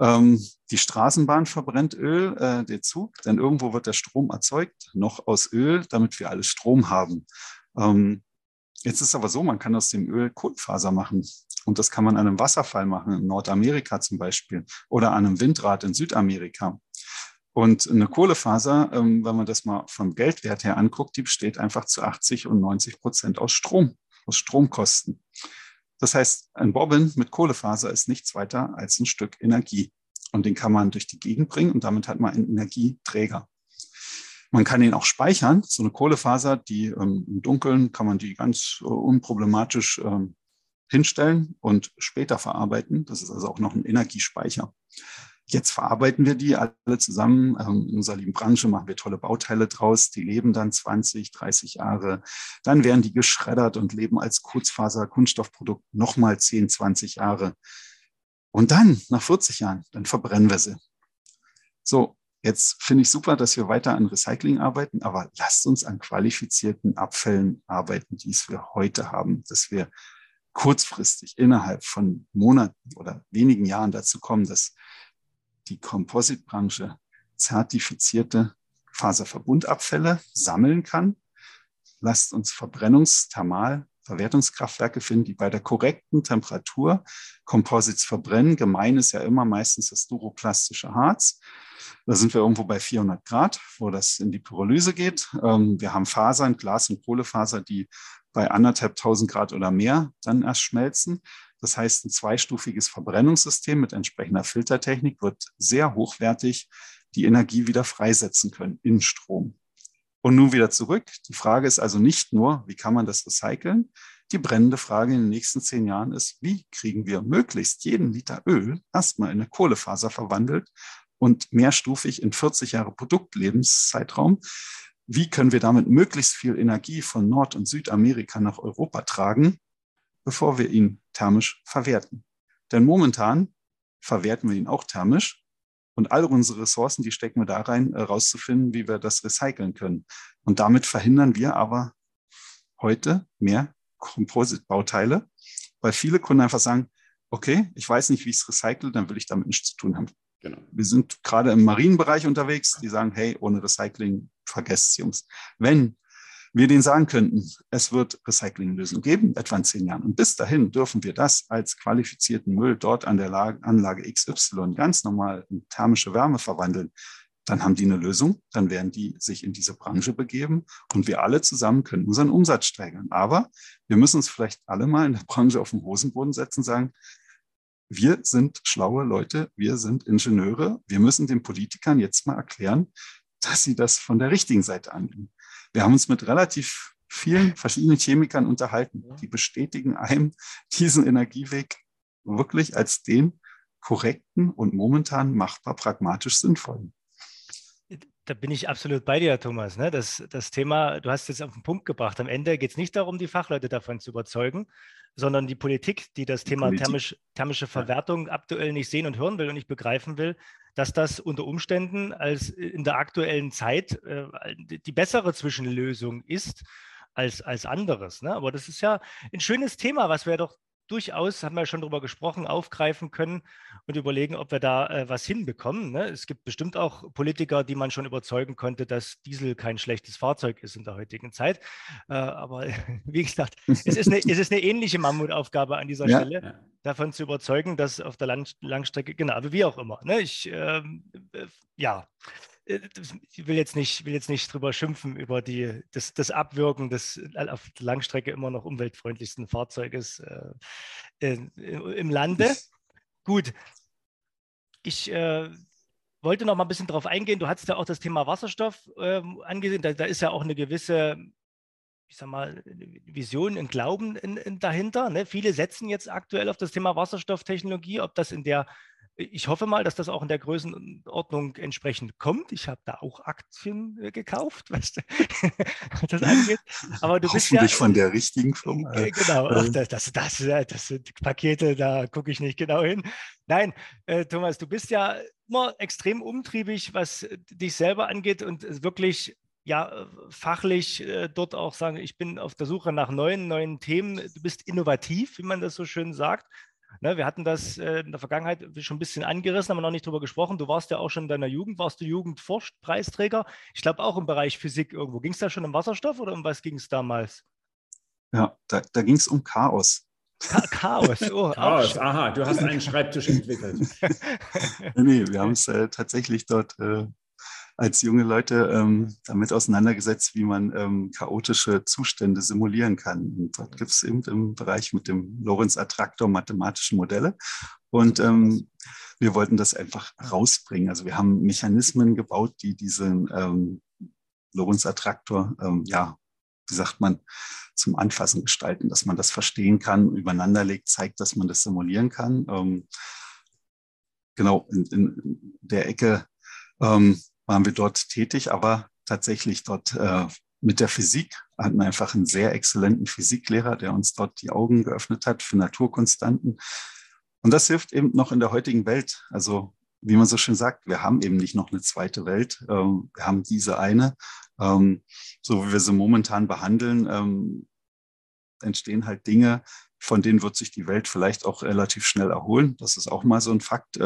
Ähm, die Straßenbahn verbrennt Öl, äh, der Zug, denn irgendwo wird der Strom erzeugt, noch aus Öl, damit wir alles Strom haben. Ähm, jetzt ist aber so, man kann aus dem Öl Kohlefaser machen. Und das kann man an einem Wasserfall machen, in Nordamerika zum Beispiel, oder an einem Windrad in Südamerika. Und eine Kohlefaser, ähm, wenn man das mal vom Geldwert her anguckt, die besteht einfach zu 80 und 90 Prozent aus Strom, aus Stromkosten. Das heißt, ein Bobbin mit Kohlefaser ist nichts weiter als ein Stück Energie. Und den kann man durch die Gegend bringen und damit hat man einen Energieträger. Man kann ihn auch speichern. So eine Kohlefaser, die ähm, im Dunkeln kann man die ganz äh, unproblematisch ähm, hinstellen und später verarbeiten. Das ist also auch noch ein Energiespeicher. Jetzt verarbeiten wir die alle zusammen. Ähm, in unserer lieben Branche machen wir tolle Bauteile draus. Die leben dann 20, 30 Jahre. Dann werden die geschreddert und leben als Kurzfaser-Kunststoffprodukt nochmal 10, 20 Jahre. Und dann, nach 40 Jahren, dann verbrennen wir sie. So, jetzt finde ich super, dass wir weiter an Recycling arbeiten, aber lasst uns an qualifizierten Abfällen arbeiten, die es wir heute haben, dass wir kurzfristig innerhalb von Monaten oder wenigen Jahren dazu kommen, dass die Composite-Branche zertifizierte Faserverbundabfälle sammeln kann. Lasst uns Verbrennungsthermal Verwertungskraftwerke finden, die bei der korrekten Temperatur Composites verbrennen. Gemein ist ja immer meistens das duroplastische Harz. Da sind wir irgendwo bei 400 Grad, wo das in die Pyrolyse geht. Ähm, wir haben Fasern, Glas- und Kohlefaser, die bei anderthalb tausend Grad oder mehr dann erst schmelzen. Das heißt, ein zweistufiges Verbrennungssystem mit entsprechender Filtertechnik wird sehr hochwertig die Energie wieder freisetzen können in Strom. Und nun wieder zurück. Die Frage ist also nicht nur, wie kann man das recyceln? Die brennende Frage in den nächsten zehn Jahren ist, wie kriegen wir möglichst jeden Liter Öl erstmal in eine Kohlefaser verwandelt und mehrstufig in 40 Jahre Produktlebenszeitraum? Wie können wir damit möglichst viel Energie von Nord- und Südamerika nach Europa tragen, bevor wir ihn thermisch verwerten. Denn momentan verwerten wir ihn auch thermisch und all unsere Ressourcen, die stecken wir da rein, herauszufinden, wie wir das recyceln können. Und damit verhindern wir aber heute mehr Composite-Bauteile, weil viele Kunden einfach sagen, okay, ich weiß nicht, wie ich es recycle, dann will ich damit nichts zu tun haben. Genau. Wir sind gerade im Marienbereich unterwegs, die sagen, hey, ohne Recycling, vergesst es, Jungs. Wenn wir denen sagen könnten, es wird Recyclinglösungen geben, etwa in zehn Jahren. Und bis dahin dürfen wir das als qualifizierten Müll dort an der Anlage XY ganz normal in thermische Wärme verwandeln. Dann haben die eine Lösung, dann werden die sich in diese Branche begeben und wir alle zusammen können unseren Umsatz steigern. Aber wir müssen uns vielleicht alle mal in der Branche auf den Hosenboden setzen und sagen, wir sind schlaue Leute, wir sind Ingenieure, wir müssen den Politikern jetzt mal erklären, dass sie das von der richtigen Seite angehen. Wir haben uns mit relativ vielen verschiedenen Chemikern unterhalten, die bestätigen einem diesen Energieweg wirklich als den korrekten und momentan machbar pragmatisch sinnvollen. Da bin ich absolut bei dir, Thomas. Ne? Das, das Thema, du hast es auf den Punkt gebracht. Am Ende geht es nicht darum, die Fachleute davon zu überzeugen, sondern die Politik, die das die Thema thermisch, thermische Verwertung aktuell nicht sehen und hören will und nicht begreifen will, dass das unter Umständen als in der aktuellen Zeit äh, die bessere Zwischenlösung ist als, als anderes. Ne? Aber das ist ja ein schönes Thema, was wir doch durchaus, haben wir schon darüber gesprochen, aufgreifen können und überlegen, ob wir da äh, was hinbekommen. Ne? Es gibt bestimmt auch Politiker, die man schon überzeugen konnte, dass Diesel kein schlechtes Fahrzeug ist in der heutigen Zeit. Äh, aber wie gesagt, es ist, eine, es ist eine ähnliche Mammutaufgabe an dieser ja. Stelle, davon zu überzeugen, dass auf der Lang Langstrecke, genau, wie auch immer. Ne? Ich, ähm, äh, ja, ich will jetzt nicht, will jetzt nicht drüber schimpfen, über die, das, das Abwirken des äh, auf Langstrecke immer noch umweltfreundlichsten Fahrzeuges äh, im Lande. Gut. Ich äh, wollte noch mal ein bisschen darauf eingehen. Du hattest ja auch das Thema Wasserstoff äh, angesehen. Da, da, ist ja auch eine gewisse, ich sag mal, Vision, ein Glauben in, in dahinter. Ne? Viele setzen jetzt aktuell auf das Thema Wasserstofftechnologie, ob das in der ich hoffe mal, dass das auch in der Größenordnung entsprechend kommt. Ich habe da auch Aktien äh, gekauft, was das angeht. Aber du bist ja von der richtigen Firma. Genau, Ach, das, das, das, das, sind Pakete, da gucke ich nicht genau hin. Nein, äh, Thomas, du bist ja immer extrem umtriebig, was dich selber angeht und wirklich ja, fachlich äh, dort auch sagen, ich bin auf der Suche nach neuen, neuen Themen. Du bist innovativ, wie man das so schön sagt. Ne, wir hatten das äh, in der Vergangenheit schon ein bisschen angerissen, haben noch nicht drüber gesprochen. Du warst ja auch schon in deiner Jugend, warst du Jugendforschpreisträger. Ich glaube auch im Bereich Physik irgendwo. Ging es da schon um Wasserstoff oder um was ging es damals? Ja, da, da ging es um Chaos. Ka Chaos, oh, Chaos, aha, du hast einen Schreibtisch entwickelt. nee, wir haben es äh, tatsächlich dort äh, als junge Leute ähm, damit auseinandergesetzt, wie man ähm, chaotische Zustände simulieren kann. Und dort gibt es eben im Bereich mit dem Lorenz-Attraktor mathematische Modelle. Und ähm, wir wollten das einfach rausbringen. Also wir haben Mechanismen gebaut, die diesen ähm, Lorenz-Attraktor, ähm, ja, wie sagt man, zum Anfassen gestalten, dass man das verstehen kann, übereinander legt, zeigt, dass man das simulieren kann. Ähm, genau, in, in der Ecke ähm, waren wir dort tätig, aber tatsächlich dort äh, mit der Physik hatten wir einfach einen sehr exzellenten Physiklehrer, der uns dort die Augen geöffnet hat für Naturkonstanten. Und das hilft eben noch in der heutigen Welt. Also wie man so schön sagt, wir haben eben nicht noch eine zweite Welt. Ähm, wir haben diese eine. Ähm, so wie wir sie momentan behandeln, ähm, entstehen halt Dinge, von denen wird sich die Welt vielleicht auch relativ schnell erholen. Das ist auch mal so ein Fakt.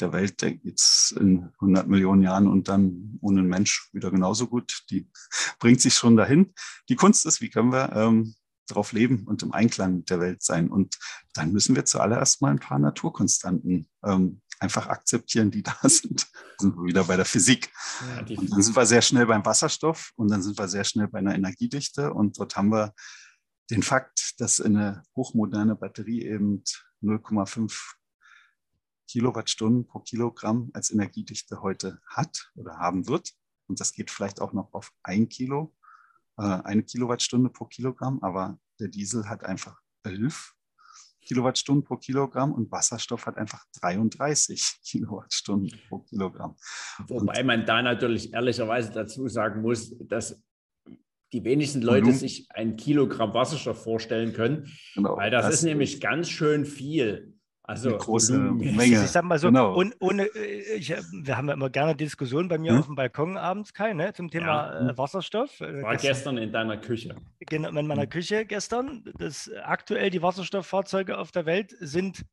Der Welt es in 100 Millionen Jahren und dann ohne einen Mensch wieder genauso gut. Die bringt sich schon dahin. Die Kunst ist, wie können wir ähm, darauf leben und im Einklang mit der Welt sein. Und dann müssen wir zuallererst mal ein paar Naturkonstanten ähm, einfach akzeptieren, die da sind. Dann sind wir wieder bei der Physik. Ja, und dann sind wir sehr schnell beim Wasserstoff und dann sind wir sehr schnell bei einer Energiedichte. Und dort haben wir den Fakt, dass eine hochmoderne Batterie eben 0,5 Kilowattstunden pro Kilogramm als Energiedichte heute hat oder haben wird. Und das geht vielleicht auch noch auf ein Kilo, äh, eine Kilowattstunde pro Kilogramm, aber der Diesel hat einfach 11 Kilowattstunden pro Kilogramm und Wasserstoff hat einfach 33 Kilowattstunden pro Kilogramm. Wobei und, man da natürlich ehrlicherweise dazu sagen muss, dass die wenigsten Leute Volumen. sich ein Kilogramm Wasserstoff vorstellen können, genau, weil das, das ist nämlich ganz schön viel. Also eine große. Menge. Ich sag mal so, genau. und, ohne, äh, ich, wir haben ja immer gerne Diskussionen bei mir hm? auf dem Balkon abends, Kai, ne, zum Thema ja. äh, Wasserstoff. Äh, War gestern, gestern in deiner Küche. Genau, in meiner hm. Küche gestern. Das, aktuell die Wasserstofffahrzeuge auf der Welt sind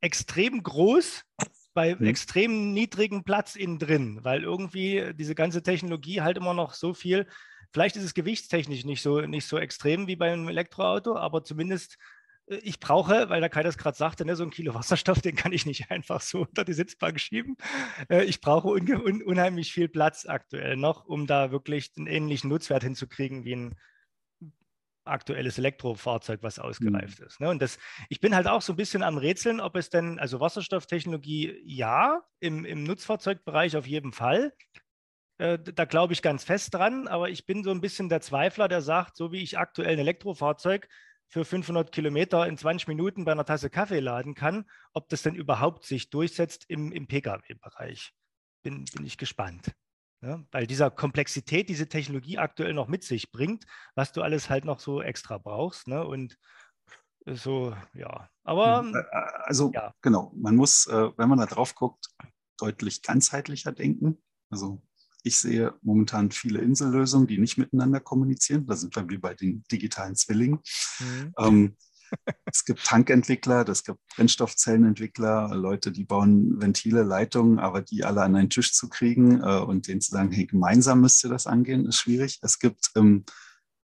extrem groß bei hm. extrem niedrigem Platz innen drin, weil irgendwie diese ganze Technologie halt immer noch so viel, vielleicht ist es gewichtstechnisch nicht so, nicht so extrem wie beim Elektroauto, aber zumindest äh, ich brauche, weil der Kai das gerade sagte, ne, so ein Kilo Wasserstoff, den kann ich nicht einfach so unter die Sitzbank schieben. Äh, ich brauche un unheimlich viel Platz aktuell noch, um da wirklich einen ähnlichen Nutzwert hinzukriegen wie ein aktuelles Elektrofahrzeug, was ausgereift mhm. ist. Ne? Und das, ich bin halt auch so ein bisschen am Rätseln, ob es denn, also Wasserstofftechnologie ja, im, im Nutzfahrzeugbereich auf jeden Fall. Äh, da glaube ich ganz fest dran, aber ich bin so ein bisschen der Zweifler, der sagt, so wie ich aktuell ein Elektrofahrzeug für 500 Kilometer in 20 Minuten bei einer Tasse Kaffee laden kann, ob das denn überhaupt sich durchsetzt im, im Pkw-Bereich. Bin, bin ich gespannt. Ja, weil dieser Komplexität diese Technologie aktuell noch mit sich bringt, was du alles halt noch so extra brauchst. Ne? Und so, ja. Aber. Hm, äh, äh, also, ja. genau, man muss, äh, wenn man da drauf guckt, deutlich ganzheitlicher denken. Also, ich sehe momentan viele Insellösungen, die nicht miteinander kommunizieren. Da sind wir wie bei den digitalen Zwillingen. Mhm. Ähm, es gibt Tankentwickler, es gibt Brennstoffzellenentwickler, Leute, die bauen Ventile, Leitungen, aber die alle an einen Tisch zu kriegen äh, und denen zu sagen, hey, gemeinsam müsst ihr das angehen, ist schwierig. Es gibt ähm,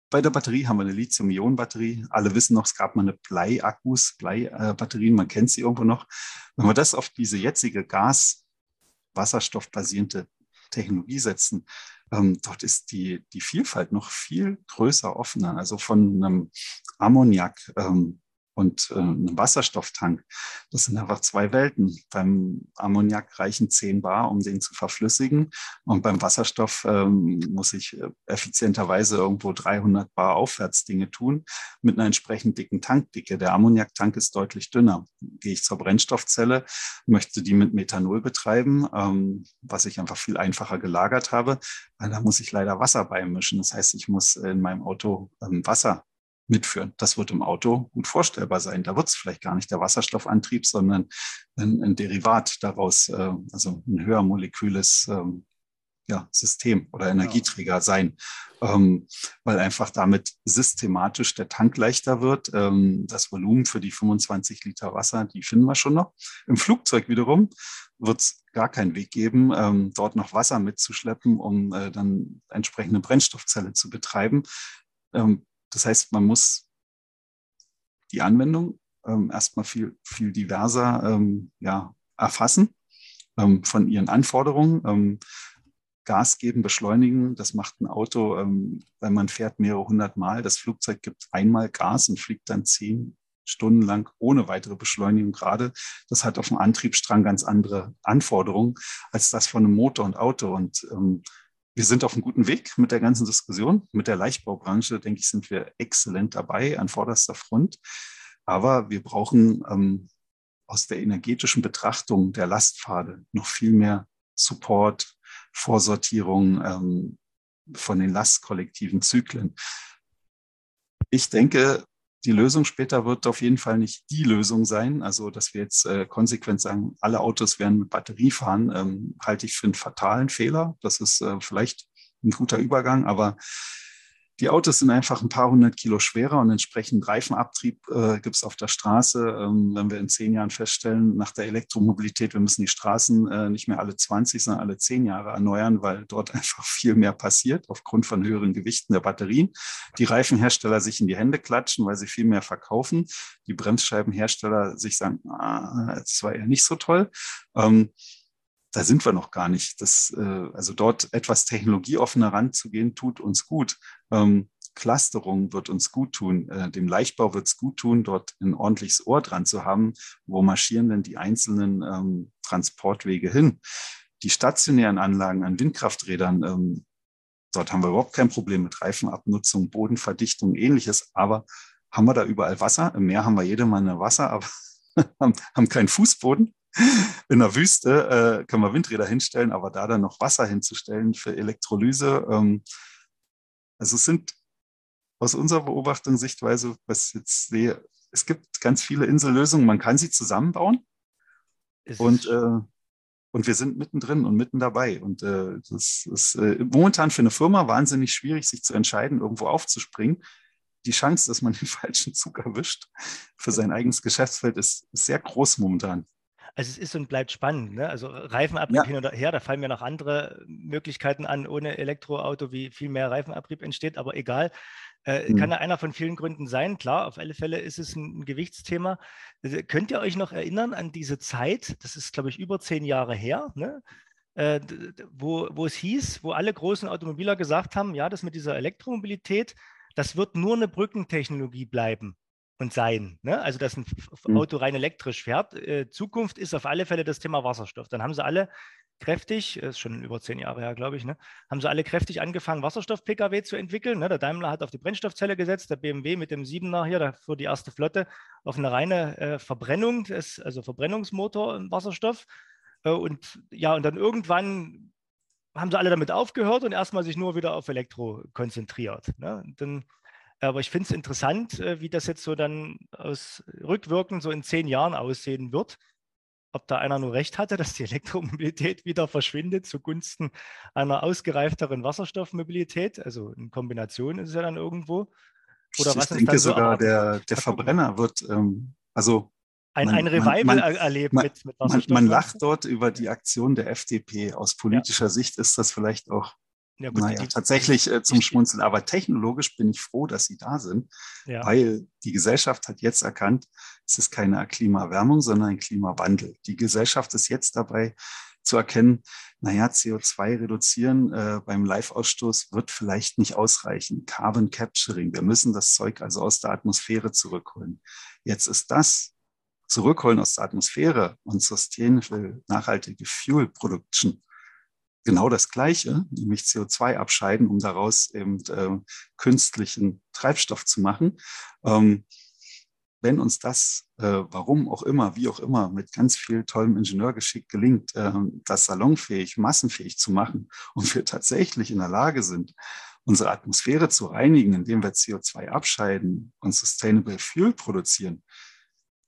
bei der Batterie haben wir eine Lithium-Ionen-Batterie. Alle wissen noch, es gab mal eine Blei-Akkus, Blei-Batterien, man kennt sie irgendwo noch. Wenn wir das auf diese jetzige Gas-Wasserstoff-basierte Technologie setzen, ähm, dort ist die, die Vielfalt noch viel größer, offener. Also von einem Ammoniak ähm, und äh, einem Wasserstofftank. Das sind einfach zwei Welten. Beim Ammoniak reichen 10 Bar, um den zu verflüssigen. Und beim Wasserstoff ähm, muss ich äh, effizienterweise irgendwo 300 Bar aufwärts Dinge tun mit einer entsprechend dicken Tankdicke. Der Ammoniaktank ist deutlich dünner. Gehe ich zur Brennstoffzelle, möchte die mit Methanol betreiben, ähm, was ich einfach viel einfacher gelagert habe. Da muss ich leider Wasser beimischen. Das heißt, ich muss in meinem Auto ähm, Wasser mitführen. Das wird im Auto gut vorstellbar sein. Da wird es vielleicht gar nicht der Wasserstoffantrieb, sondern ein, ein Derivat daraus, äh, also ein höher moleküles ähm, ja, System oder Energieträger ja. sein, ähm, weil einfach damit systematisch der Tank leichter wird. Ähm, das Volumen für die 25 Liter Wasser, die finden wir schon noch. Im Flugzeug wiederum wird es gar keinen Weg geben, ähm, dort noch Wasser mitzuschleppen, um äh, dann entsprechende Brennstoffzelle zu betreiben. Ähm, das heißt, man muss die Anwendung ähm, erstmal viel, viel diverser ähm, ja, erfassen ähm, von ihren Anforderungen. Ähm, Gas geben, beschleunigen, das macht ein Auto, ähm, weil man fährt mehrere hundert Mal. Das Flugzeug gibt einmal Gas und fliegt dann zehn Stunden lang ohne weitere Beschleunigung gerade. Das hat auf dem Antriebsstrang ganz andere Anforderungen als das von einem Motor und Auto. Und ähm, wir sind auf einem guten Weg mit der ganzen Diskussion. Mit der Leichtbaubranche, denke ich, sind wir exzellent dabei an vorderster Front. Aber wir brauchen ähm, aus der energetischen Betrachtung der Lastpfade noch viel mehr Support, Vorsortierung ähm, von den lastkollektiven Zyklen. Ich denke, die Lösung später wird auf jeden Fall nicht die Lösung sein. Also, dass wir jetzt äh, konsequent sagen, alle Autos werden mit Batterie fahren, ähm, halte ich für einen fatalen Fehler. Das ist äh, vielleicht ein guter Übergang, aber die Autos sind einfach ein paar hundert Kilo schwerer und entsprechend Reifenabtrieb äh, gibt es auf der Straße. Ähm, wenn wir in zehn Jahren feststellen, nach der Elektromobilität, wir müssen die Straßen äh, nicht mehr alle 20, sondern alle zehn Jahre erneuern, weil dort einfach viel mehr passiert aufgrund von höheren Gewichten der Batterien. Die Reifenhersteller sich in die Hände klatschen, weil sie viel mehr verkaufen. Die Bremsscheibenhersteller sich sagen, ah, das war ja nicht so toll. Ähm, da sind wir noch gar nicht. Das, äh, also dort etwas technologieoffener ranzugehen, tut uns gut. Ähm, Clusterung wird uns gut tun. Äh, dem Leichtbau wird es gut tun, dort ein ordentliches Ohr dran zu haben. Wo marschieren denn die einzelnen ähm, Transportwege hin? Die stationären Anlagen an Windkrafträdern, ähm, dort haben wir überhaupt kein Problem mit Reifenabnutzung, Bodenverdichtung, ähnliches. Aber haben wir da überall Wasser? Im Meer haben wir jede Menge Wasser, aber haben keinen Fußboden in der Wüste äh, können wir Windräder hinstellen, aber da dann noch Wasser hinzustellen für Elektrolyse. Ähm, also es sind aus unserer Beobachtung, Sichtweise, was ich jetzt sehe, es gibt ganz viele Insellösungen, man kann sie zusammenbauen. und, äh, und wir sind mittendrin und mitten dabei. Und äh, das ist äh, momentan für eine Firma wahnsinnig schwierig, sich zu entscheiden, irgendwo aufzuspringen. Die Chance, dass man den falschen Zug erwischt für sein eigenes Geschäftsfeld, ist, ist sehr groß momentan. Also es ist und bleibt spannend. Ne? Also Reifenabrieb ja. hin und her, da fallen mir noch andere Möglichkeiten an, ohne Elektroauto, wie viel mehr Reifenabrieb entsteht, aber egal. Äh, mhm. Kann ja einer von vielen Gründen sein. Klar, auf alle Fälle ist es ein, ein Gewichtsthema. Also, könnt ihr euch noch erinnern an diese Zeit, das ist, glaube ich, über zehn Jahre her, ne? äh, wo, wo es hieß, wo alle großen Automobiler gesagt haben, ja, das mit dieser Elektromobilität, das wird nur eine Brückentechnologie bleiben und sein. Ne? Also, dass ein mhm. Auto rein elektrisch fährt. Äh, Zukunft ist auf alle Fälle das Thema Wasserstoff. Dann haben sie alle kräftig, ist schon über zehn Jahre her, glaube ich, ne, haben sie alle kräftig angefangen, Wasserstoff-Pkw zu entwickeln. Ne? Der Daimler hat auf die Brennstoffzelle gesetzt, der BMW mit dem 7er hier, da fuhr die erste Flotte auf eine reine äh, Verbrennung, des, also Verbrennungsmotor im Wasserstoff. Äh, und ja, und dann irgendwann haben sie alle damit aufgehört und erstmal sich nur wieder auf Elektro konzentriert. Ne? Dann, aber ich finde es interessant, äh, wie das jetzt so dann aus rückwirkend so in zehn Jahren aussehen wird ob da einer nur recht hatte, dass die Elektromobilität wieder verschwindet zugunsten einer ausgereifteren Wasserstoffmobilität. Also in Kombination ist es ja dann irgendwo. Oder ich was denke so sogar, der, der Verbrenner wird, ähm, also ein, man, ein Revival man, man, erlebt mit, mit Wasserstoff. Man, lacht dort über die Aktion der FDP. Aus politischer ja. Sicht ist das vielleicht auch ja, gut, naja, die, tatsächlich äh, zum Schmunzeln. Aber technologisch bin ich froh, dass sie da sind, ja. weil die Gesellschaft hat jetzt erkannt, es ist keine Klimaerwärmung, sondern ein Klimawandel. Die Gesellschaft ist jetzt dabei zu erkennen, naja, CO2 reduzieren äh, beim Live-Ausstoß wird vielleicht nicht ausreichen. Carbon Capturing, wir müssen das Zeug also aus der Atmosphäre zurückholen. Jetzt ist das Zurückholen aus der Atmosphäre und Sustainable, nachhaltige Fuel Production genau das Gleiche, nämlich CO2 abscheiden, um daraus eben äh, künstlichen Treibstoff zu machen. Ähm, wenn uns das, äh, warum auch immer, wie auch immer, mit ganz viel tollem Ingenieurgeschick gelingt, äh, das salonfähig, massenfähig zu machen und wir tatsächlich in der Lage sind, unsere Atmosphäre zu reinigen, indem wir CO2 abscheiden und Sustainable Fuel produzieren,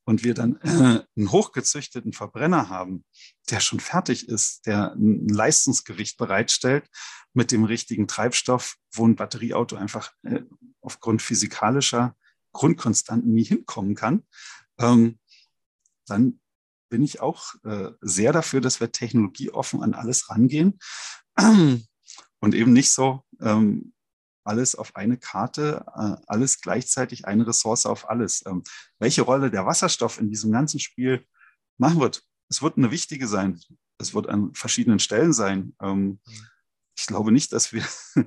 und wir dann äh, einen hochgezüchteten Verbrenner haben, der schon fertig ist, der ein Leistungsgewicht bereitstellt mit dem richtigen Treibstoff, wo ein Batterieauto einfach äh, aufgrund physikalischer Grundkonstanten nie hinkommen kann, ähm, dann bin ich auch äh, sehr dafür, dass wir technologieoffen an alles rangehen. Und eben nicht so ähm, alles auf eine Karte, äh, alles gleichzeitig eine Ressource auf alles. Ähm, welche Rolle der Wasserstoff in diesem ganzen Spiel machen wird, es wird eine wichtige sein. Es wird an verschiedenen Stellen sein. Ähm, ich glaube nicht, dass wir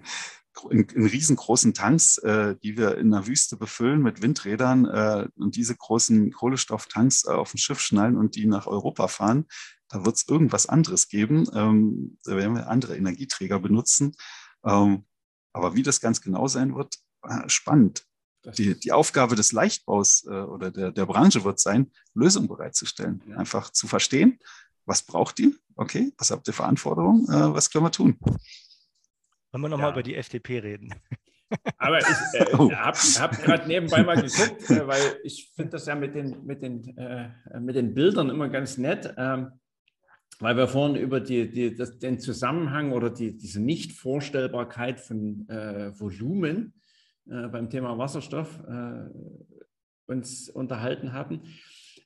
in, in riesengroßen Tanks, äh, die wir in der Wüste befüllen mit Windrädern äh, und diese großen Kohlenstofftanks auf ein Schiff schnallen und die nach Europa fahren. Da wird es irgendwas anderes geben. Ähm, da werden wir andere Energieträger benutzen. Aber wie das ganz genau sein wird, äh, spannend. Die, die Aufgabe des Leichtbaus äh, oder der, der Branche wird sein, Lösungen bereitzustellen. Ja. Einfach zu verstehen, was braucht ihr? Okay, was habt ihr für Anforderungen? Äh, was können wir tun? Wollen wir nochmal ja. über die FDP reden? Aber ich äh, oh. habe hab gerade nebenbei mal geguckt, äh, weil ich finde das ja mit den, mit, den, äh, mit den Bildern immer ganz nett. Ähm, weil wir vorhin über die, die, das, den Zusammenhang oder die, diese Nichtvorstellbarkeit von äh, Volumen äh, beim Thema Wasserstoff äh, uns unterhalten hatten.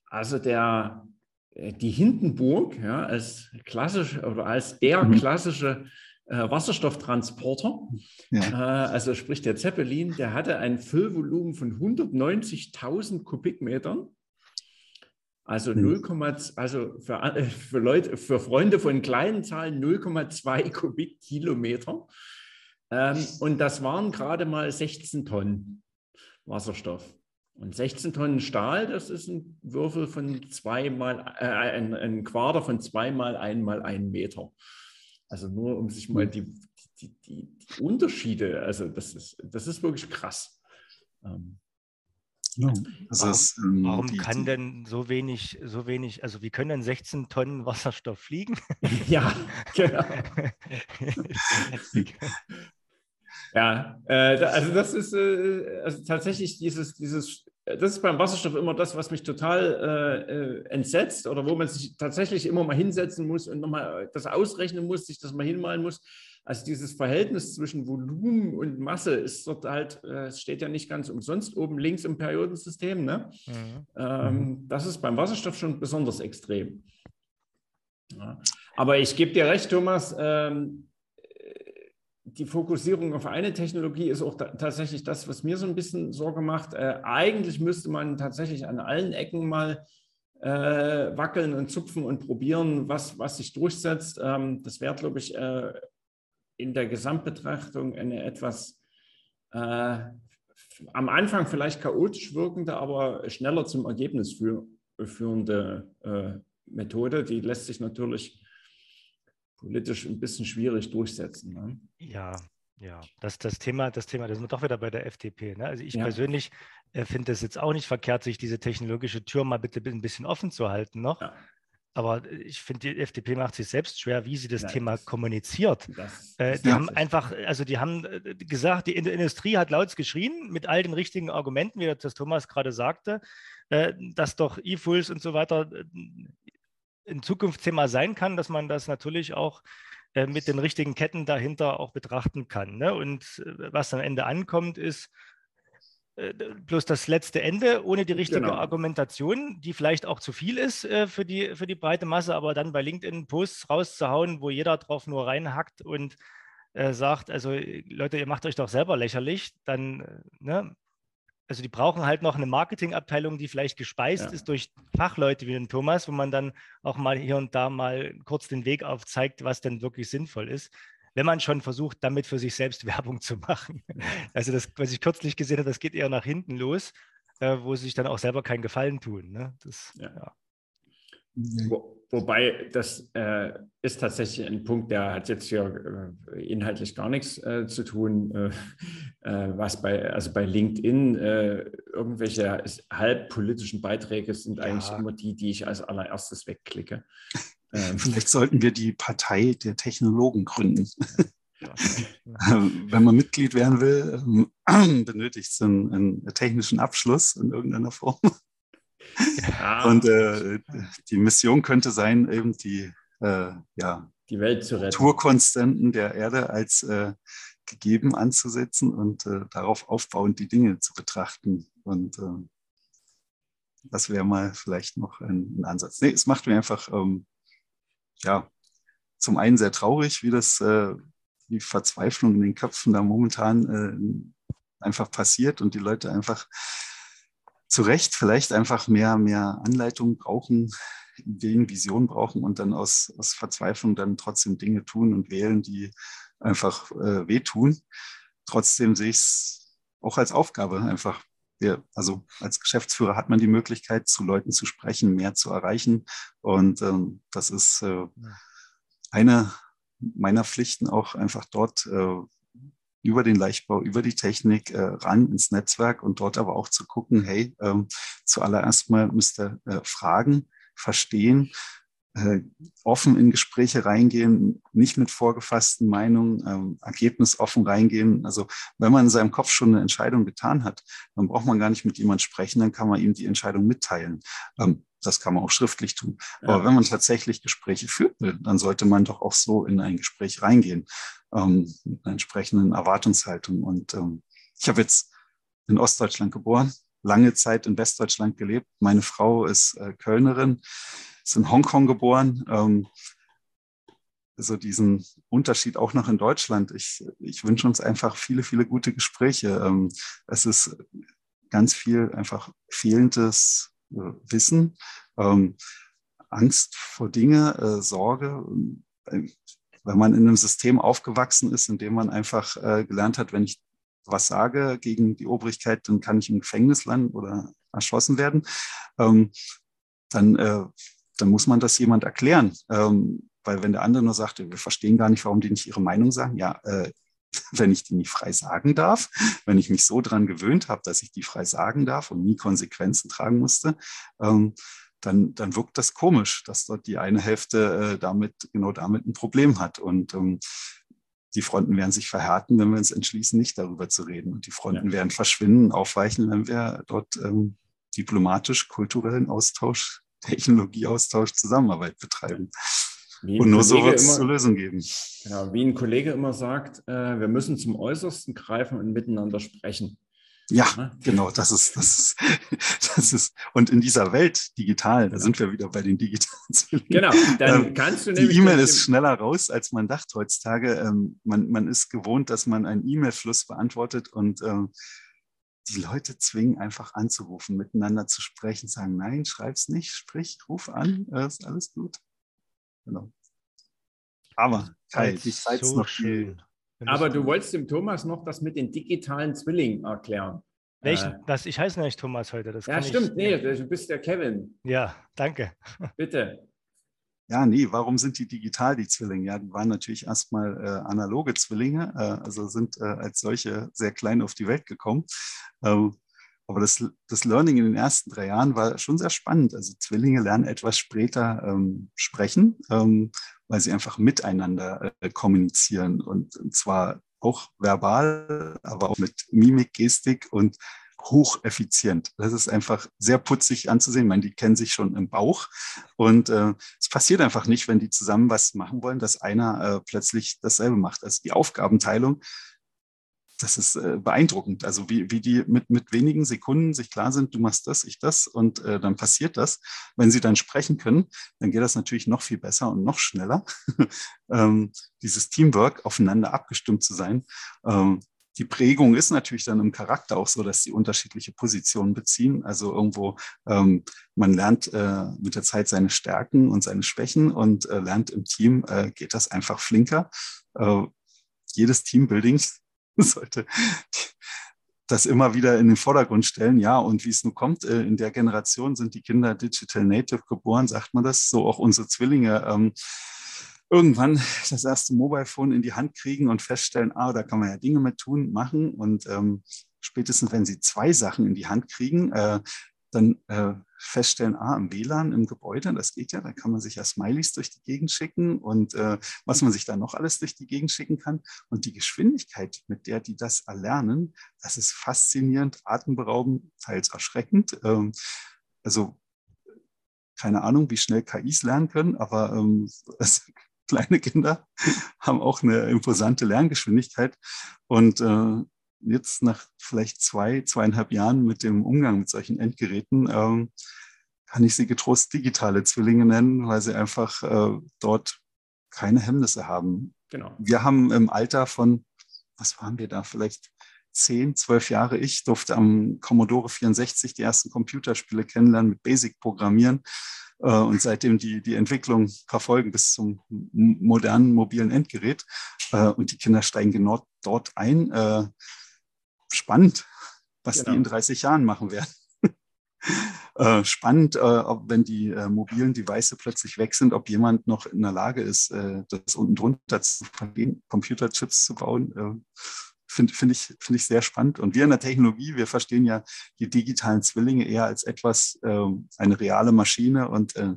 Also der, äh, die Hindenburg ja, als klassisch oder als der mhm. klassische äh, Wasserstofftransporter, ja. Äh, also sprich der Zeppelin, der hatte ein Füllvolumen von 190.000 Kubikmetern also 0, hm. also für, äh, für Leute, für Freunde von kleinen Zahlen 0,2 Kubikkilometer. Ähm, und das waren gerade mal 16 Tonnen Wasserstoff. Und 16 Tonnen Stahl, das ist ein Würfel von zweimal, äh, ein, ein Quader von zweimal einmal einen Meter. Also nur um sich mal hm. die, die, die, die Unterschiede, also das ist, das ist wirklich krass. Ähm, ja, warum, ist, ähm, warum die, kann denn so wenig, so wenig, also wie können denn 16 Tonnen Wasserstoff fliegen? Ja, genau. ja, äh, also das ist äh, also tatsächlich dieses, dieses, das ist beim Wasserstoff immer das, was mich total äh, äh entsetzt oder wo man sich tatsächlich immer mal hinsetzen muss und nochmal das ausrechnen muss, sich das mal hinmalen muss also dieses Verhältnis zwischen Volumen und Masse ist dort halt, äh, es steht ja nicht ganz umsonst oben links im Periodensystem. Ne? Mhm. Ähm, mhm. das ist beim Wasserstoff schon besonders extrem. Ja. Aber ich gebe dir recht, Thomas, ähm, die Fokussierung auf eine Technologie ist auch da, tatsächlich das, was mir so ein bisschen Sorge macht. Äh, eigentlich müsste man tatsächlich an allen Ecken mal äh, wackeln und zupfen und probieren, was, was sich durchsetzt. Ähm, das wäre, glaube ich, äh, in der Gesamtbetrachtung eine etwas äh, am Anfang vielleicht chaotisch wirkende, aber schneller zum Ergebnis für, führende äh, Methode, die lässt sich natürlich politisch ein bisschen schwierig durchsetzen. Ne? Ja, ja, das, das Thema, das Thema, das sind wir doch wieder bei der FDP. Ne? Also ich ja. persönlich äh, finde es jetzt auch nicht verkehrt, sich diese technologische Tür mal bitte ein bisschen offen zu halten noch. Ja. Aber ich finde, die FDP macht sich selbst schwer, wie sie das ja, Thema das, kommuniziert. Das, äh, die haben einfach, also die haben äh, gesagt, die Industrie hat laut geschrien mit all den richtigen Argumenten, wie das Thomas gerade sagte, äh, dass doch E-Fools und so weiter äh, ein Zukunftsthema sein kann, dass man das natürlich auch äh, mit den richtigen Ketten dahinter auch betrachten kann. Ne? Und äh, was am Ende ankommt, ist äh, bloß das letzte Ende ohne die richtige genau. Argumentation, die vielleicht auch zu viel ist äh, für, die, für die breite Masse, aber dann bei LinkedIn Posts rauszuhauen, wo jeder drauf nur reinhackt und äh, sagt, also Leute, ihr macht euch doch selber lächerlich, dann, ne, also die brauchen halt noch eine Marketingabteilung, die vielleicht gespeist ja. ist durch Fachleute wie den Thomas, wo man dann auch mal hier und da mal kurz den Weg aufzeigt, was denn wirklich sinnvoll ist, wenn man schon versucht, damit für sich selbst Werbung zu machen. Also das, was ich kürzlich gesehen habe, das geht eher nach hinten los, äh, wo sie sich dann auch selber keinen Gefallen tun. Ne? Das, ja. Ja. Wo, wobei das äh, ist tatsächlich ein Punkt, der hat jetzt hier äh, inhaltlich gar nichts äh, zu tun, äh, äh, was bei, also bei LinkedIn irgendwelche halbpolitischen Beiträge sind ja. eigentlich immer die, die ich als allererstes wegklicke. Ähm. Vielleicht sollten wir die Partei der Technologen gründen. Wenn man Mitglied werden will, ähm, benötigt es einen, einen technischen Abschluss in irgendeiner Form. Ja. Und äh, die Mission könnte sein, eben die, äh, ja, die Welt zu retten. Naturkonstanten der Erde als äh, gegeben anzusetzen und äh, darauf aufbauend die Dinge zu betrachten. Und das wäre mal vielleicht noch ein, ein, Ansatz. Nee, es macht mir einfach, ähm, ja, zum einen sehr traurig, wie das, äh, die Verzweiflung in den Köpfen da momentan einfach passiert und die Leute einfach zu Recht vielleicht einfach mehr, mehr Anleitung brauchen, Ideen, Visionen brauchen und dann aus, aus Verzweiflung dann trotzdem Dinge tun und wählen, die einfach äh, wehtun. Trotzdem sehe ich es auch als Aufgabe einfach. Wir, also als Geschäftsführer hat man die Möglichkeit, zu Leuten zu sprechen, mehr zu erreichen. Und ähm, das ist äh, eine meiner Pflichten auch einfach dort äh, über den Leichtbau, über die Technik äh, ran ins Netzwerk und dort aber auch zu gucken, hey, ähm, zuallererst mal müsst ihr äh, fragen, verstehen, offen in Gespräche reingehen, nicht mit vorgefassten Meinungen, ähm, ergebnisoffen reingehen. Also wenn man in seinem Kopf schon eine Entscheidung getan hat, dann braucht man gar nicht mit jemand sprechen, dann kann man ihm die Entscheidung mitteilen. Ähm, das kann man auch schriftlich tun. Ja. Aber wenn man tatsächlich Gespräche führt, dann sollte man doch auch so in ein Gespräch reingehen, ähm, mit einer entsprechenden Erwartungshaltung. Und ähm, ich habe jetzt in Ostdeutschland geboren, lange Zeit in Westdeutschland gelebt. Meine Frau ist äh, Kölnerin, ist in Hongkong geboren. Ähm, also diesen Unterschied auch noch in Deutschland. Ich, ich wünsche uns einfach viele, viele gute Gespräche. Ähm, es ist ganz viel einfach fehlendes äh, Wissen, ähm, Angst vor Dinge, äh, Sorge. Äh, wenn man in einem System aufgewachsen ist, in dem man einfach gelernt hat, wenn ich was sage gegen die Obrigkeit, dann kann ich im Gefängnis landen oder erschossen werden, ähm, dann, dann muss man das jemand erklären. Ähm, weil wenn der andere nur sagt, wir verstehen gar nicht, warum die nicht ihre Meinung sagen, ja, wenn ich die nicht frei sagen darf, wenn ich mich so dran gewöhnt habe, dass ich die frei sagen darf und nie Konsequenzen tragen musste, ähm, dann, dann wirkt das komisch, dass dort die eine Hälfte äh, damit, genau damit ein Problem hat. Und ähm, die Fronten werden sich verhärten, wenn wir uns entschließen, nicht darüber zu reden. Und die Fronten ja. werden verschwinden, aufweichen, wenn wir dort ähm, diplomatisch, kulturellen Austausch, Technologieaustausch, Zusammenarbeit betreiben. Und nur so wird es zur Lösung geben. Genau, wie ein Kollege immer sagt, äh, wir müssen zum Äußersten greifen und miteinander sprechen. Ja, ja, genau, das ist, das ist, das ist, und in dieser Welt digital, da sind wir wieder bei den digitalen Zwillingen. Genau, dann ähm, kannst du Die E-Mail ist schneller raus, als man dachte heutzutage. Ähm, man, man ist gewohnt, dass man einen E-Mail-Fluss beantwortet und ähm, die Leute zwingen einfach anzurufen, miteinander zu sprechen, sagen, nein, schreib's nicht, sprich, ruf an, äh, ist alles gut. Genau. Aber Kai, die Zeit ist noch schön. Aber du wolltest dem Thomas noch das mit den digitalen Zwillingen erklären. Welchen? Äh, das, ich heiße nicht Thomas heute. Das ja, stimmt. Ich, nee, du bist der Kevin. Ja, danke. Bitte. Ja, nee, warum sind die digital, die Zwillinge? Ja, die waren natürlich erstmal äh, analoge Zwillinge, äh, also sind äh, als solche sehr klein auf die Welt gekommen. Ähm, aber das, das Learning in den ersten drei Jahren war schon sehr spannend. Also Zwillinge lernen etwas später ähm, sprechen, ähm, weil sie einfach miteinander äh, kommunizieren und, zwar auch verbal, aber auch mit Mimik, Gestik und hocheffizient. Das ist einfach sehr putzig anzusehen. Ich meine, die kennen sich schon im Bauch. Und äh, es passiert einfach nicht, wenn die zusammen was machen wollen, dass einer äh, plötzlich dasselbe macht. Also die Aufgabenteilung, das ist äh, beeindruckend. Also wie, wie die mit, mit wenigen Sekunden sich klar sind, du machst das, ich das und äh, dann passiert das. Wenn sie dann sprechen können, dann geht das natürlich noch viel besser und noch schneller. ähm, dieses Teamwork, aufeinander abgestimmt zu sein, ähm, die Prägung ist natürlich dann im Charakter auch so, dass sie unterschiedliche Positionen beziehen. Also irgendwo, ähm, man lernt äh, mit der Zeit seine Stärken und seine Schwächen und äh, lernt im Team, äh, geht das einfach flinker. Äh, jedes Teambuilding sollte das immer wieder in den Vordergrund stellen. Ja, und wie es nun kommt, äh, in der Generation sind die Kinder Digital Native geboren, sagt man das, so auch unsere Zwillinge. Ähm, irgendwann das erste Mobile Phone in die Hand kriegen und feststellen, ah, da kann man ja Dinge mit tun, machen. Und ähm, spätestens, wenn sie zwei Sachen in die Hand kriegen, äh, dann äh, feststellen, ah, im WLAN, im Gebäude, das geht ja, da kann man sich ja Smileys durch die Gegend schicken und äh, was man sich da noch alles durch die Gegend schicken kann. Und die Geschwindigkeit, mit der die das erlernen, das ist faszinierend, atemberaubend, teils erschreckend. Ähm, also keine Ahnung, wie schnell KIs lernen können, aber ähm, es kleine Kinder haben auch eine imposante Lerngeschwindigkeit. Und äh, jetzt nach vielleicht zwei, zweieinhalb Jahren mit dem Umgang mit solchen Endgeräten ähm, kann ich sie getrost digitale Zwillinge nennen, weil sie einfach äh, dort keine Hemmnisse haben. Genau. Wir haben im Alter von, was waren wir da, vielleicht zehn, zwölf Jahre. Ich durfte am Commodore 64 die ersten Computerspiele kennenlernen mit Basic-Programmieren äh, und seitdem die, die Entwicklung verfolgen bis zum modernen mobilen Endgerät. Äh, und die Kinder steigen genau dort ein. Äh, spannend, was genau. die in 30 Jahren machen werden. Äh, spannend, äh, ob, wenn die äh, mobilen Devices plötzlich weg sind, ob jemand noch in der Lage ist, das unten drunter zu verstehen, Computerchips zu bauen finde find ich, find ich sehr spannend. Und wir in der Technologie, wir verstehen ja die digitalen Zwillinge eher als etwas, äh, eine reale Maschine und äh,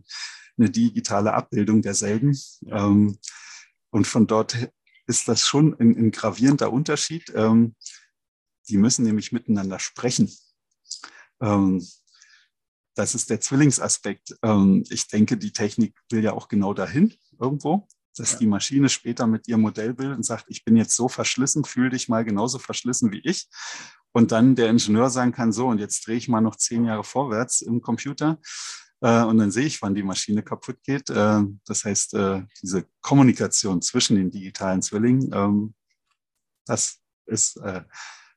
eine digitale Abbildung derselben. Ja. Ähm, und von dort ist das schon ein, ein gravierender Unterschied. Ähm, die müssen nämlich miteinander sprechen. Ähm, das ist der Zwillingsaspekt. Ähm, ich denke, die Technik will ja auch genau dahin irgendwo dass ja. die Maschine später mit ihrem Modellbild und sagt, ich bin jetzt so verschlissen, fühl dich mal genauso verschlissen wie ich. Und dann der Ingenieur sagen kann, so, und jetzt drehe ich mal noch zehn Jahre vorwärts im Computer. Äh, und dann sehe ich, wann die Maschine kaputt geht. Äh, das heißt, äh, diese Kommunikation zwischen den digitalen Zwillingen, ähm, das ist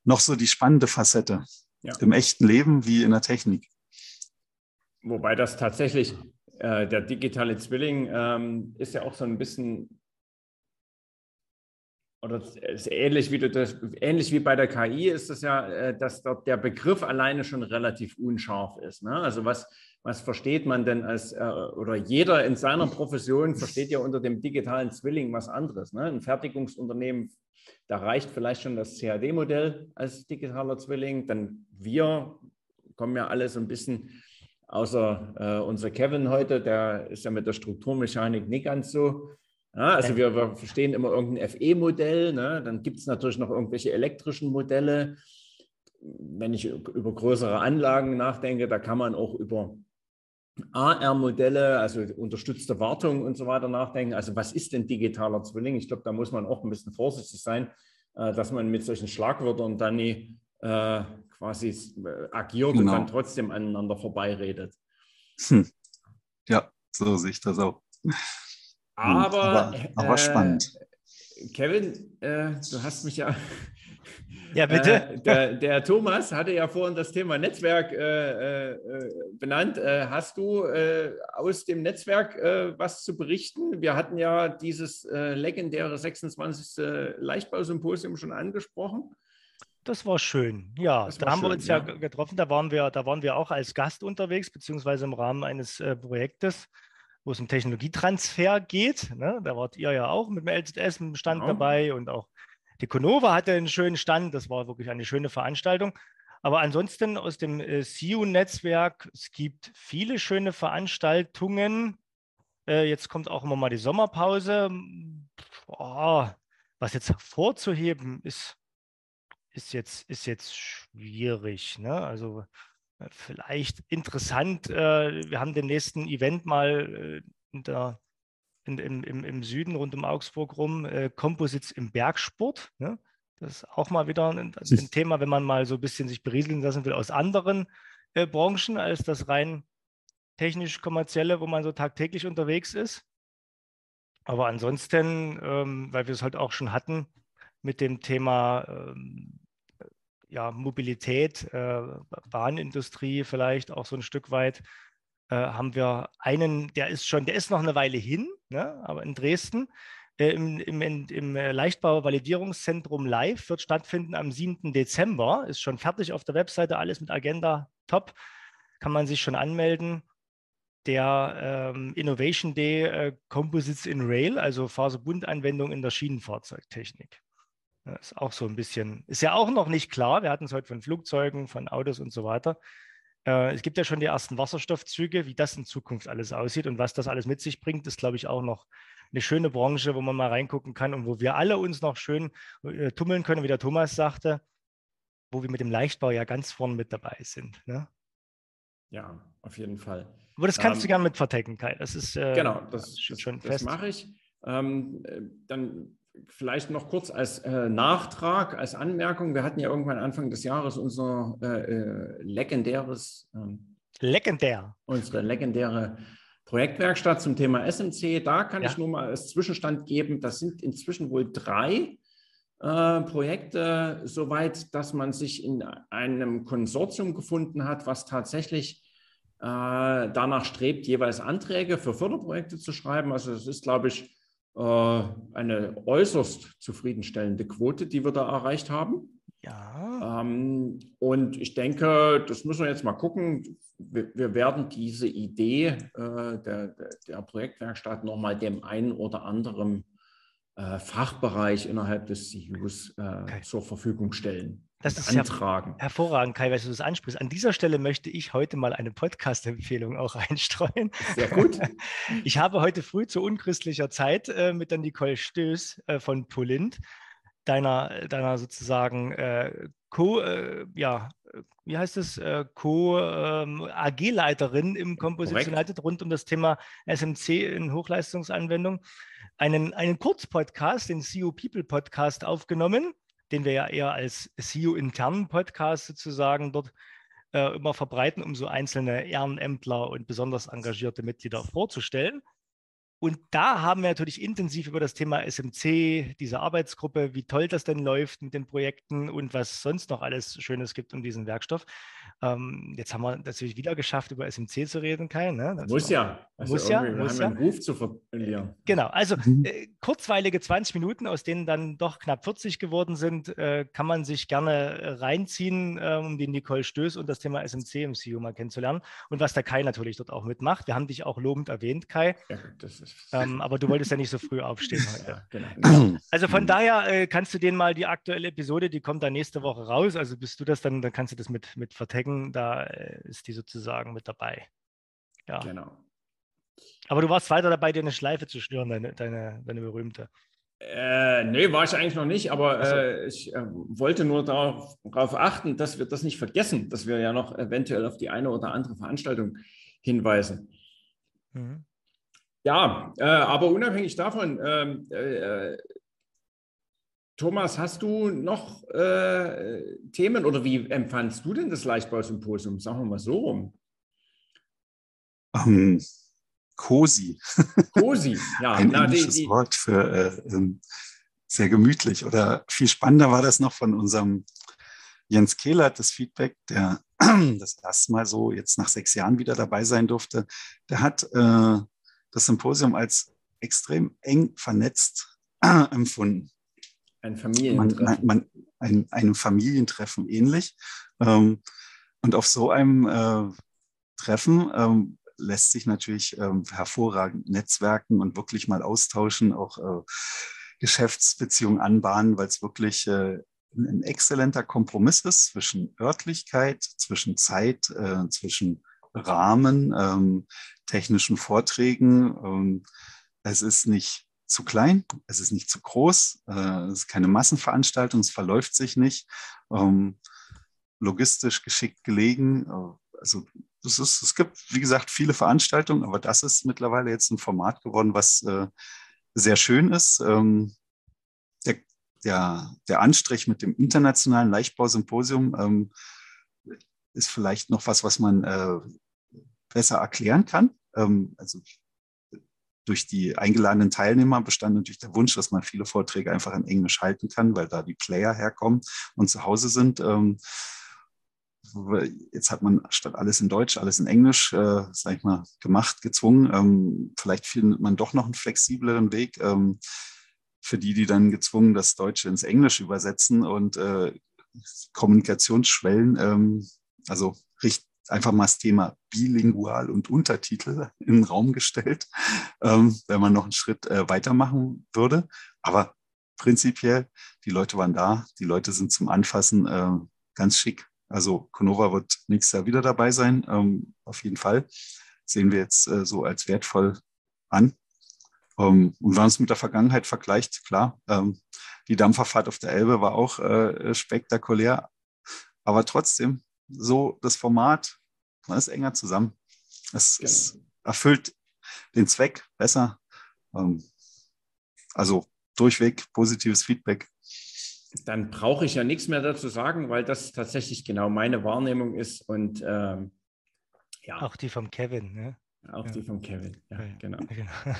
noch so die spannende Facette ja. im echten Leben wie in der Technik. Wobei das tatsächlich äh, der digitale Zwilling ähm, ist ja auch so ein bisschen oder ist ähnlich wie, das, ähnlich wie bei der KI ist es ja, äh, dass dort der Begriff alleine schon relativ unscharf ist. Ne? Also was, was versteht man denn als, äh, oder jeder in seiner Profession versteht ja unter dem digitalen Zwilling was anderes. Ne? Ein Fertigungsunternehmen, da reicht vielleicht schon das CAD-Modell als digitaler Zwilling. Dann wir kommen ja alle so ein bisschen außer äh, unser Kevin heute, der ist ja mit der Strukturmechanik nicht ganz so. Ja, also wir, wir, verstehen immer irgendein FE-Modell, ne? dann gibt es natürlich noch irgendwelche elektrischen Modelle. Wenn ich über größere Anlagen nachdenke, da kann man auch über AR-Modelle, also unterstützte Wartung und so weiter nachdenken. Also was ist denn digitaler Zwilling? Ich glaube, da muss man auch ein bisschen vorsichtig sein, äh, dass man mit solchen Schlagwörtern dann nie äh, quasi äh, agiert genau. und dann trotzdem aneinander vorbeiredet. Hm. Ja, so sehe ich das auch. Aber, aber, aber äh, spannend. Kevin, äh, du hast mich ja. Ja, bitte. Äh, der, der, Thomas hatte ja vorhin das Thema Netzwerk äh, benannt. hast du aus dem Netzwerk was zu berichten? Wir hatten ja dieses legendäre 26. Leichtbausymposium schon angesprochen. Das war schön. Ja, Das da haben wir schön, uns ja, ja. ge- getroffen. Da waren wir, da waren wir auch als Gast unterwegs, beziehungsweise im Rahmen eines äh, Projektes, wo es um Technologietransfer geht. Ne? Da wart ihr ja auch mit dem LZS mit dem Stand Genau. dabei und auch die Conova hatte einen schönen Stand. Das war wirklich eine schöne Veranstaltung. Aber ansonsten aus dem äh, CU-Netzwerk, es gibt viele schöne Veranstaltungen. Äh, jetzt kommt auch immer mal die Sommerpause. Boah, was jetzt hervorzuheben ist, ist jetzt, ist jetzt schwierig. Ne? Also äh, vielleicht interessant. Äh, wir haben den nächsten Event mal in der, in, im, im, Süden rund um Augsburg rum, äh, Composites im Bergsport. Ne? Das ist auch mal wieder ein, ein Thema, wenn man mal so ein bisschen sich berieseln lassen will aus anderen äh, Branchen als das rein technisch-kommerzielle, wo man so tagtäglich unterwegs ist. Aber ansonsten, ähm, weil wir es halt auch schon hatten mit dem Thema ähm, ja, Mobilität, äh, Bahnindustrie vielleicht auch so ein Stück weit, äh, haben wir einen, der ist schon, der ist noch eine Weile hin, ne? aber in Dresden. Äh, Im, im, im, äh, Leichtbau-Validierungszentrum Live wird stattfinden am 7. Dezember. Ist schon fertig auf der Webseite, alles mit Agenda top. Kann man sich schon anmelden der ähm, Innovation Day äh, Composites in Rail, also Faserbundanwendung in der Schienenfahrzeugtechnik. Ja, ist auch so ein bisschen, ist ja auch noch nicht klar. Wir hatten es heute von Flugzeugen, von Autos und so weiter. Äh, es gibt ja schon die ersten Wasserstoffzüge, wie das in Zukunft alles aussieht und was das alles mit sich bringt, ist, glaube ich, auch noch eine schöne Branche, wo man mal reingucken kann und wo wir alle uns noch schön äh, tummeln können, wie der Thomas sagte, wo wir mit dem Leichtbau ja ganz vorn mit dabei sind. Ne? Ja, auf jeden Fall. Aber das kannst Ähm, du gerne mit vertecken, Kai. Das ist äh, Genau, das, das, schon das fest. mache ich. Ähm, äh, dann vielleicht noch kurz als äh, Nachtrag, als Anmerkung. Wir hatten ja irgendwann Anfang des Jahres unser äh, äh, legendäres, ähm, Legendär. unsere legendäre Projektwerkstatt zum Thema SMC. Da kann Ja. ich nur mal als Zwischenstand geben, das sind inzwischen wohl drei äh, Projekte soweit, dass man sich in einem Konsortium gefunden hat, was tatsächlich äh, danach strebt, jeweils Anträge für Förderprojekte zu schreiben. Also es ist, glaube ich, eine äußerst zufriedenstellende Quote, die wir da erreicht haben. Ja. Ähm, und ich denke, das müssen wir jetzt mal gucken. Wir, wir werden diese Idee äh, der, der, Projektwerkstatt nochmal dem einen oder anderen äh, Fachbereich innerhalb des CUs äh, Okay. zur Verfügung stellen. Das ist antragen. Hervorragend, Kai, weil du das ansprichst. An dieser Stelle möchte ich heute mal eine Podcast-Empfehlung auch einstreuen. Sehr gut. Ich habe heute früh zu unchristlicher Zeit äh, mit der Nicole Stöß äh, von Polint, deiner, deiner sozusagen äh, Co, äh, ja, äh, wie heißt es, äh, Co-AG-Leiterin im Composition Korrekt. United rund um das Thema SMC in Hochleistungsanwendung, einen, einen Kurzpodcast, den CU People Podcast aufgenommen, den wir ja eher als CU-internen Podcast sozusagen dort äh, immer verbreiten, um so einzelne Ehrenämtler und besonders engagierte Mitglieder vorzustellen. Und da haben wir natürlich intensiv über das Thema SMC, diese Arbeitsgruppe, wie toll das denn läuft mit den Projekten und was sonst noch alles Schönes gibt um diesen Werkstoff. Ähm, jetzt haben wir natürlich wieder geschafft, über SMC zu reden, Kai. Ne? Das Muss ja. Also Muss ja, muss haben einen Ruf zu verlieren. Genau, also Mhm. äh, kurzweilige 20 Minuten, aus denen dann doch knapp 40 geworden sind, äh, kann man sich gerne äh, reinziehen, äh, um die Nicole Stöß und das Thema SMC im CU mal kennenzulernen. Und was der Kai natürlich dort auch mitmacht. Wir haben dich auch lobend erwähnt, Kai, Ja, gut, das ist. Ähm, aber du wolltest ja nicht so früh aufstehen heute. ja, genau. Also von daher äh, kannst du den mal die aktuelle Episode, die kommt dann nächste Woche raus. Also bist du das dann, dann kannst du das mit, mit vertaggen. Da äh, ist die sozusagen mit dabei. Ja. genau. Aber du warst weiter dabei, dir eine Schleife zu schnüren, deine, deine, deine berühmte. Äh, nee, war ich eigentlich noch nicht, aber äh, ich äh, wollte nur darauf, darauf achten, dass wir das nicht vergessen, dass wir ja noch eventuell auf die eine oder andere Veranstaltung hinweisen. Mhm. Ja, äh, aber unabhängig davon, ähm, äh, Thomas, hast du noch äh, Themen oder wie empfandst du denn das Leichtbausymposium? Sagen wir mal so rum. Ähm, Cosi, Cosi, ja. ein na, die, englisches die, Wort für äh, ähm, sehr gemütlich. Oder viel spannender war das noch von unserem Jens Kehlert, das Feedback, der das erste Mal so jetzt nach sechs Jahren wieder dabei sein durfte. Der hat äh, das Symposium als extrem eng vernetzt empfunden. ein Familientreffen. man, man, ein, einem Familientreffen ähnlich. Ähm, und auf so einem äh, Treffen ähm, lässt sich natürlich ähm, hervorragend netzwerken und wirklich mal austauschen, auch äh, Geschäftsbeziehungen anbahnen, weil es wirklich äh, ein exzellenter Kompromiss ist zwischen Örtlichkeit, zwischen Zeit, äh, zwischen Rahmen, ähm, technischen Vorträgen. Ähm, es ist nicht zu klein, es ist nicht zu groß, äh, es ist keine Massenveranstaltung, es verläuft sich nicht. Ähm, logistisch geschickt gelegen. Äh, also es, ist, es gibt, wie gesagt, viele Veranstaltungen, aber das ist mittlerweile jetzt ein Format geworden, was äh, sehr schön ist. Ähm, der, der, der Anstrich mit dem internationalen Leichtbausymposium ist vielleicht noch was, was man besser erklären kann. Ähm, also durch die eingeladenen Teilnehmer bestand natürlich der Wunsch, dass man viele Vorträge einfach in Englisch halten kann, weil da die Player herkommen und zu Hause sind. Ähm, jetzt hat man statt alles in Deutsch, alles in Englisch, äh, sag ich mal, gemacht, gezwungen. Ähm, vielleicht findet man doch noch einen flexibleren Weg ähm, für die, die dann gezwungen das Deutsche ins Englische übersetzen und äh, Kommunikationsschwellen, also richt, einfach mal das Thema bilingual und Untertitel in den Raum gestellt, ähm, wenn man noch einen Schritt äh, weitermachen würde. Aber prinzipiell, die Leute waren da, die Leute sind zum Anfassen äh, ganz schick. Also Conova wird nächstes Jahr wieder dabei sein, ähm, auf jeden Fall. Sehen wir jetzt äh, so als wertvoll an. Ähm, und wenn man es mit der Vergangenheit vergleicht, klar, ähm, die Dampferfahrt auf der Elbe war auch äh, spektakulär, aber trotzdem, so das Format, man ist enger zusammen. Es, genau. es erfüllt den Zweck besser. Ähm, also durchweg positives Feedback. Dann brauche ich ja nichts mehr dazu sagen, weil das tatsächlich genau meine Wahrnehmung ist. Und ähm, ja. Auch die vom Kevin, ne? Auch ja. die vom Kevin, ja, ja genau. genau.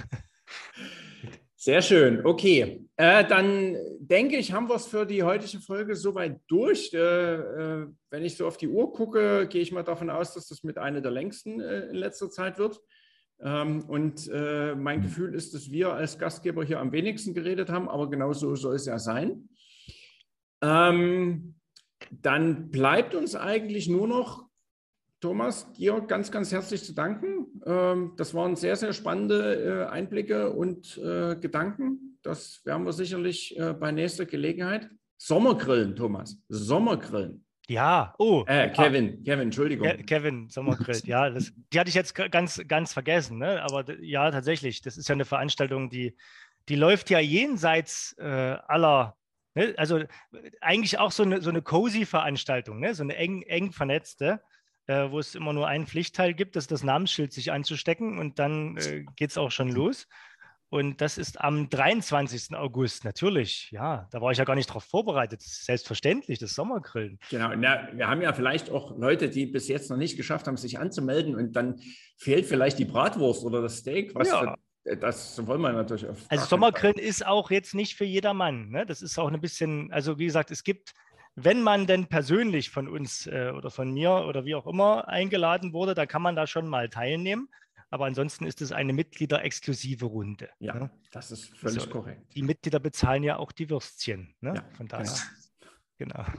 Sehr schön. Okay, äh, dann denke ich, haben wir es für die heutige Folge soweit durch. Äh, äh, wenn ich so auf die Uhr gucke, gehe ich mal davon aus, dass das mit einer der längsten äh, in letzter Zeit wird. Ähm, und äh, mein Gefühl ist, dass wir als Gastgeber hier am wenigsten geredet haben, aber genau so soll es ja sein. Ähm, dann bleibt uns eigentlich nur noch Thomas, dir ganz, ganz herzlich zu danken. Ähm, das waren sehr, sehr spannende äh, Einblicke und äh, Gedanken. Das werden wir sicherlich äh, bei nächster Gelegenheit. Sommergrillen, Thomas. Sommergrillen. Ja, oh. Äh, Kevin, ah, Kevin, Entschuldigung. Kevin, Sommergrill. ja, das, die hatte ich jetzt ganz, ganz vergessen. Ne? Aber ja, tatsächlich, das ist ja eine Veranstaltung, die, die läuft ja jenseits äh, aller, ne? also eigentlich auch so eine, so eine cozy Veranstaltung, ne? so eine eng, eng vernetzte äh, wo es immer nur einen Pflichtteil gibt, das ist das Namensschild sich anzustecken und dann äh, geht es auch schon los. Und das ist am 23. August, natürlich. Ja, da war ich ja gar nicht darauf vorbereitet. Selbstverständlich, das Sommergrillen. Genau, na, wir haben ja vielleicht auch Leute, die bis jetzt noch nicht geschafft haben, sich anzumelden und dann fehlt vielleicht die Bratwurst oder das Steak. Was ja. Das wollen wir natürlich auf. Also Sommergrillen ist auch jetzt nicht für jedermann. Ne? Das ist auch ein bisschen, also wie gesagt, es gibt wenn man denn persönlich von uns äh, oder von mir oder wie auch immer eingeladen wurde, dann kann man da schon mal teilnehmen. Aber ansonsten ist es eine Mitgliederexklusive Runde. Ja, ne? das ist völlig also, korrekt. Die Mitglieder bezahlen ja auch die Würstchen. Ne? Ja, von daher. Genau. genau.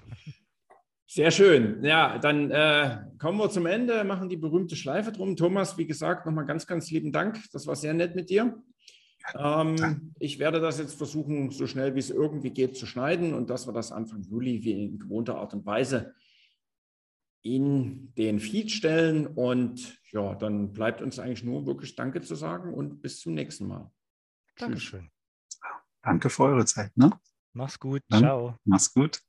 Sehr schön. Ja, dann äh, kommen wir zum Ende, machen die berühmte Schleife drum. Thomas, wie gesagt, nochmal ganz, ganz lieben Dank. Das war sehr nett mit dir. Ähm, ich werde das jetzt versuchen, so schnell wie es irgendwie geht, zu schneiden und dass wir das Anfang Juli wie in gewohnter Art und Weise in den Feed stellen. Und ja, dann bleibt uns eigentlich nur wirklich Danke zu sagen und bis zum nächsten Mal. Dankeschön. Danke für eure Zeit. Ne? Mach's gut. Dann, Ciao. Mach's gut.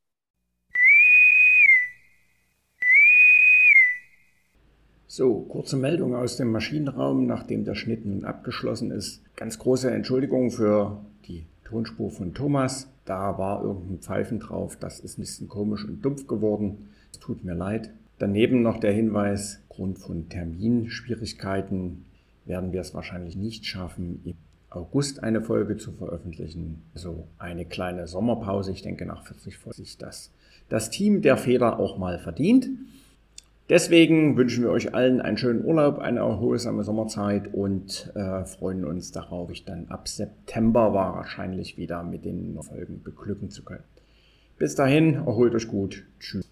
So, kurze Meldung aus dem Maschinenraum, nachdem der Schnitt nun abgeschlossen ist. Ganz große Entschuldigung für die Tonspur von Thomas. Da war irgendein Pfeifen drauf. Das ist ein bisschen komisch und dumpf geworden. Es tut mir leid. Daneben noch der Hinweis, aufgrund von Terminschwierigkeiten werden wir es wahrscheinlich nicht schaffen, im August eine Folge zu veröffentlichen. Also eine kleine Sommerpause. Ich denke, nach 40 Folgen sich das, das Team der Feder auch mal verdient. Deswegen wünschen wir euch allen einen schönen Urlaub, eine erholsame Sommerzeit und äh, freuen uns darauf, euch dann ab September wahrscheinlich wieder mit den Folgen beglücken zu können. Bis dahin, erholt euch gut. Tschüss.